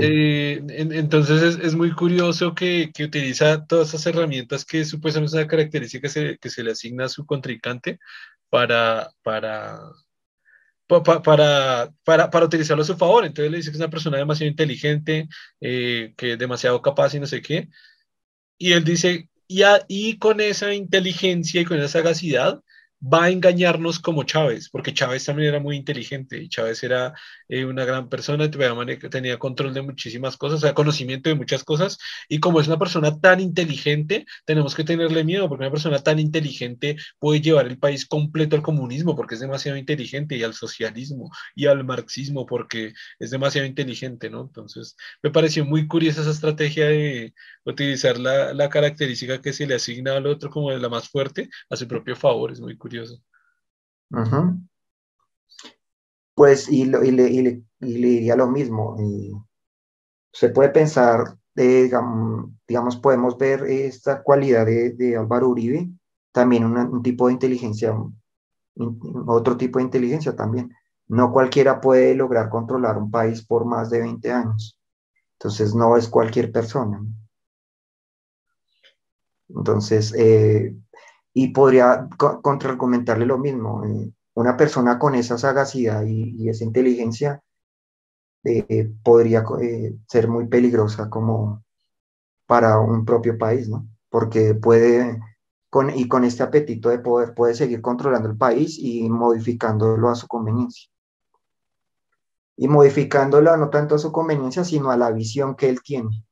Eh, entonces es, muy curioso que, utiliza todas esas herramientas que supuestamente es una característica que se, le asigna a su contrincante para, para, para, para, para, utilizarlo a su favor. Entonces le dice que es una persona demasiado inteligente, eh, que es demasiado capaz y no sé qué. Y él dice, y, y con esa inteligencia y con esa sagacidad, va a engañarnos como Chávez, porque Chávez también era muy inteligente Chávez era eh, una gran persona, tenía control de muchísimas cosas, o sea, conocimiento de muchas cosas, y como es una persona tan inteligente, tenemos que tenerle miedo, porque una persona tan inteligente puede llevar el país completo al comunismo, porque es demasiado inteligente, y al socialismo, y al marxismo, porque es demasiado inteligente, ¿no? Entonces, me pareció muy curiosa esa estrategia de utilizar la, la característica que se le asigna al otro como la más fuerte a su propio favor, es muy curioso. Pues, y, lo, le, diría lo mismo. Se puede pensar, de, digamos, podemos ver esta cualidad de, Álvaro Uribe, también un tipo de inteligencia, otro tipo de inteligencia también. No cualquiera puede lograr controlar un país por más de 20 años. Entonces, no es cualquier persona. Entonces, eh, y podría contraargumentarle lo mismo. Eh, una persona con esa sagacidad y, esa inteligencia eh, podría eh, ser muy peligrosa como para un propio país, ¿no? Porque puede, con, y con este apetito de poder, puede seguir controlando el país y modificándolo a su conveniencia. y modificándolo no tanto a su conveniencia, sino a la visión que él tiene.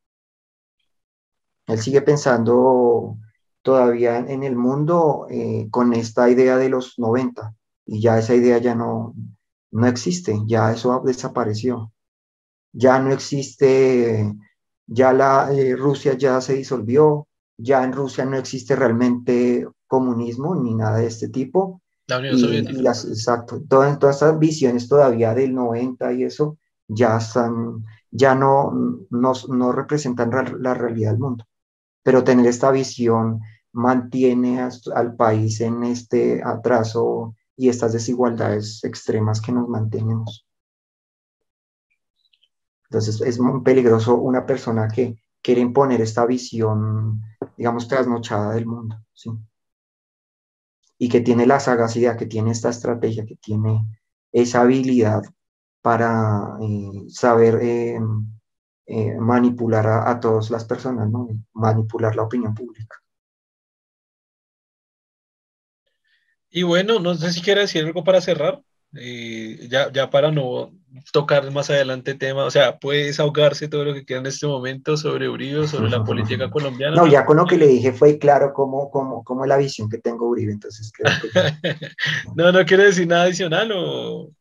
Él sigue pensando todavía en el mundo eh, con esta idea de los 90 y ya esa idea ya no, no existe, ya eso desapareció. Ya no existe, ya la eh, Rusia ya se disolvió, ya en Rusia no existe realmente comunismo ni nada de este tipo. La Unión Soviética. exacto, todas, todas esas visiones todavía del 90 y eso ya están, ya no, no, no representan la realidad del mundo pero tener esta visión mantiene al país en este atraso y estas desigualdades extremas que nos mantenemos. Entonces es muy peligroso una persona que quiere imponer esta visión, digamos, trasnochada del mundo, ¿sí? Y que tiene la sagacidad, que tiene esta estrategia, que tiene esa habilidad para eh, saber eh, eh, manipular a, todas las personas, ¿no? manipular la opinión pública. Y bueno, no sé si quiere decir algo para cerrar, eh, ya, ya para no tocar más adelante tema, o sea, puede desahogarse todo lo que queda en este momento sobre Uribe, sobre la [LAUGHS] política colombiana. No, ya con lo que le dije fue claro cómo, cómo, cómo la visión que tengo Uribe, entonces creo que... [LAUGHS] no, no quiere decir nada adicional o...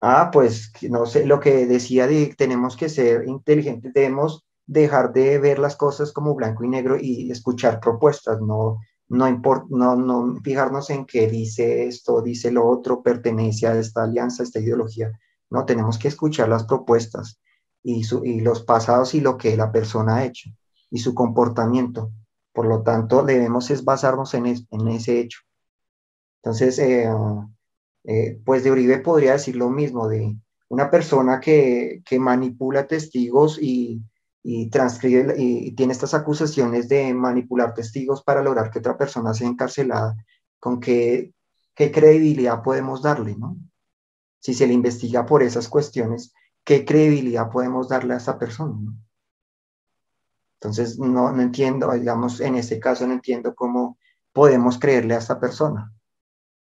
Ah, pues no sé, lo que decía de tenemos que ser inteligentes, debemos dejar de ver las cosas como blanco y negro y escuchar propuestas, no, no, no, no fijarnos en qué dice esto, dice lo otro, pertenece a esta alianza, a esta ideología. No, tenemos que escuchar las propuestas y, y los pasados y lo que la persona ha hecho y su comportamiento. Por lo tanto, debemos es basarnos en, en ese hecho. Entonces, eh, eh, pues de Uribe podría decir lo mismo, de una persona que, manipula testigos y, transcribe y, tiene estas acusaciones de manipular testigos para lograr que otra persona sea encarcelada, ¿con qué, qué credibilidad podemos darle, no? Si se le investiga por esas cuestiones, ¿qué credibilidad podemos darle a esa persona, Entonces, no, no entiendo, digamos, en este caso no entiendo cómo podemos creerle a esta persona.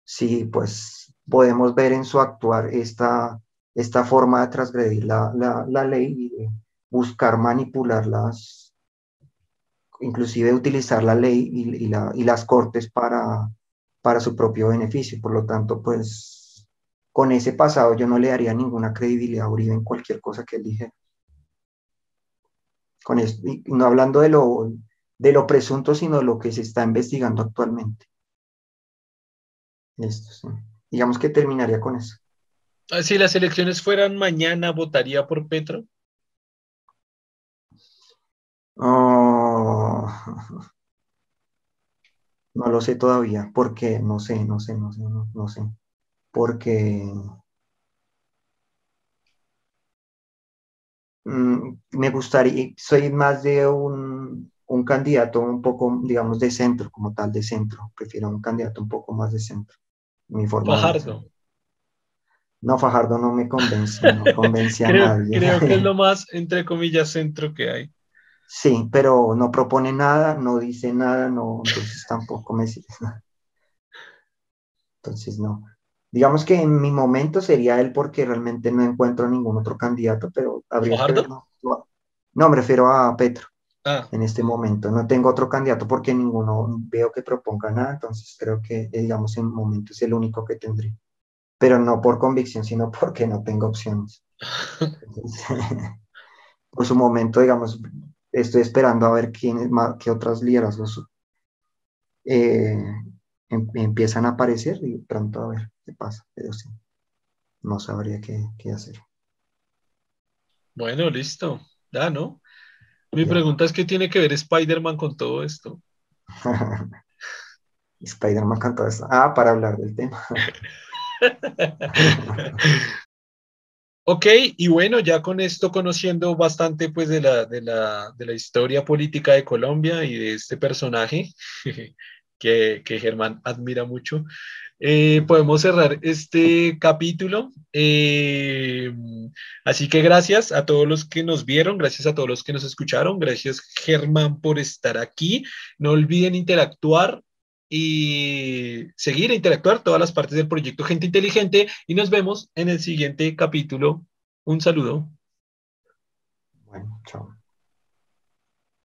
Sí, pues podemos ver en su actuar esta, esta forma de transgredir la, la, ley y de buscar manipularlas, inclusive utilizar la ley y, la, y las cortes para, para su propio beneficio. Por lo tanto, pues con ese pasado yo no le daría ninguna credibilidad a Uribe en cualquier cosa que él dijera. Con esto, no hablando de lo, de lo presunto, sino de lo que se está investigando actualmente. Esto, sí digamos que terminaría con eso. Ah, si las elecciones fueran mañana, ¿votaría por Petro? Oh. [LAUGHS] no lo sé todavía, porque no sé, no sé, no sé, no, sé, porque mm, me gustaría, soy más de un, un candidato un poco, digamos, de centro, como tal, de centro, prefiero un candidato un poco más de centro mi forma Fajardo. No, Fajardo no me convence, no [LAUGHS] convence a nadie. Creo que es lo [LAUGHS] más, entre comillas, centro que hay. Sí, pero no propone nada, no dice nada, no, entonces tampoco me sirve. [LAUGHS] Entonces, no. Digamos que en mi momento sería él porque realmente no encuentro ningún otro candidato, pero habría ¿Fajardo? no, no, me refiero a Petro. Ah. en este momento. No tengo otro candidato porque ninguno veo que proponga nada, entonces creo que, digamos, en momento es el único que tendré. Pero no por convicción, sino porque no tengo opciones. [LAUGHS] por su momento, digamos, estoy esperando a ver quiénes más, qué otras liderazgos eh, em, empiezan a aparecer y pronto a ver qué pasa, pero sí, no sabría qué, qué hacer. Bueno, listo, ya, ¿no? Mi pregunta es, ¿qué tiene que ver Spider-Man con todo esto? [LAUGHS] Spider-Man con todo esto. Ah, para hablar del tema. [LAUGHS] ok, y bueno, ya con esto conociendo bastante pues de la, de la, de la historia política de Colombia y de este personaje [LAUGHS] que, que Germán admira mucho, eh, podemos cerrar este capítulo. Eh, así que gracias a todos los que nos vieron, gracias a todos los que nos escucharon, gracias Germán por estar aquí. No olviden interactuar y seguir e interactuar todas las partes del proyecto Gente Inteligente y nos vemos en el siguiente capítulo. Un saludo.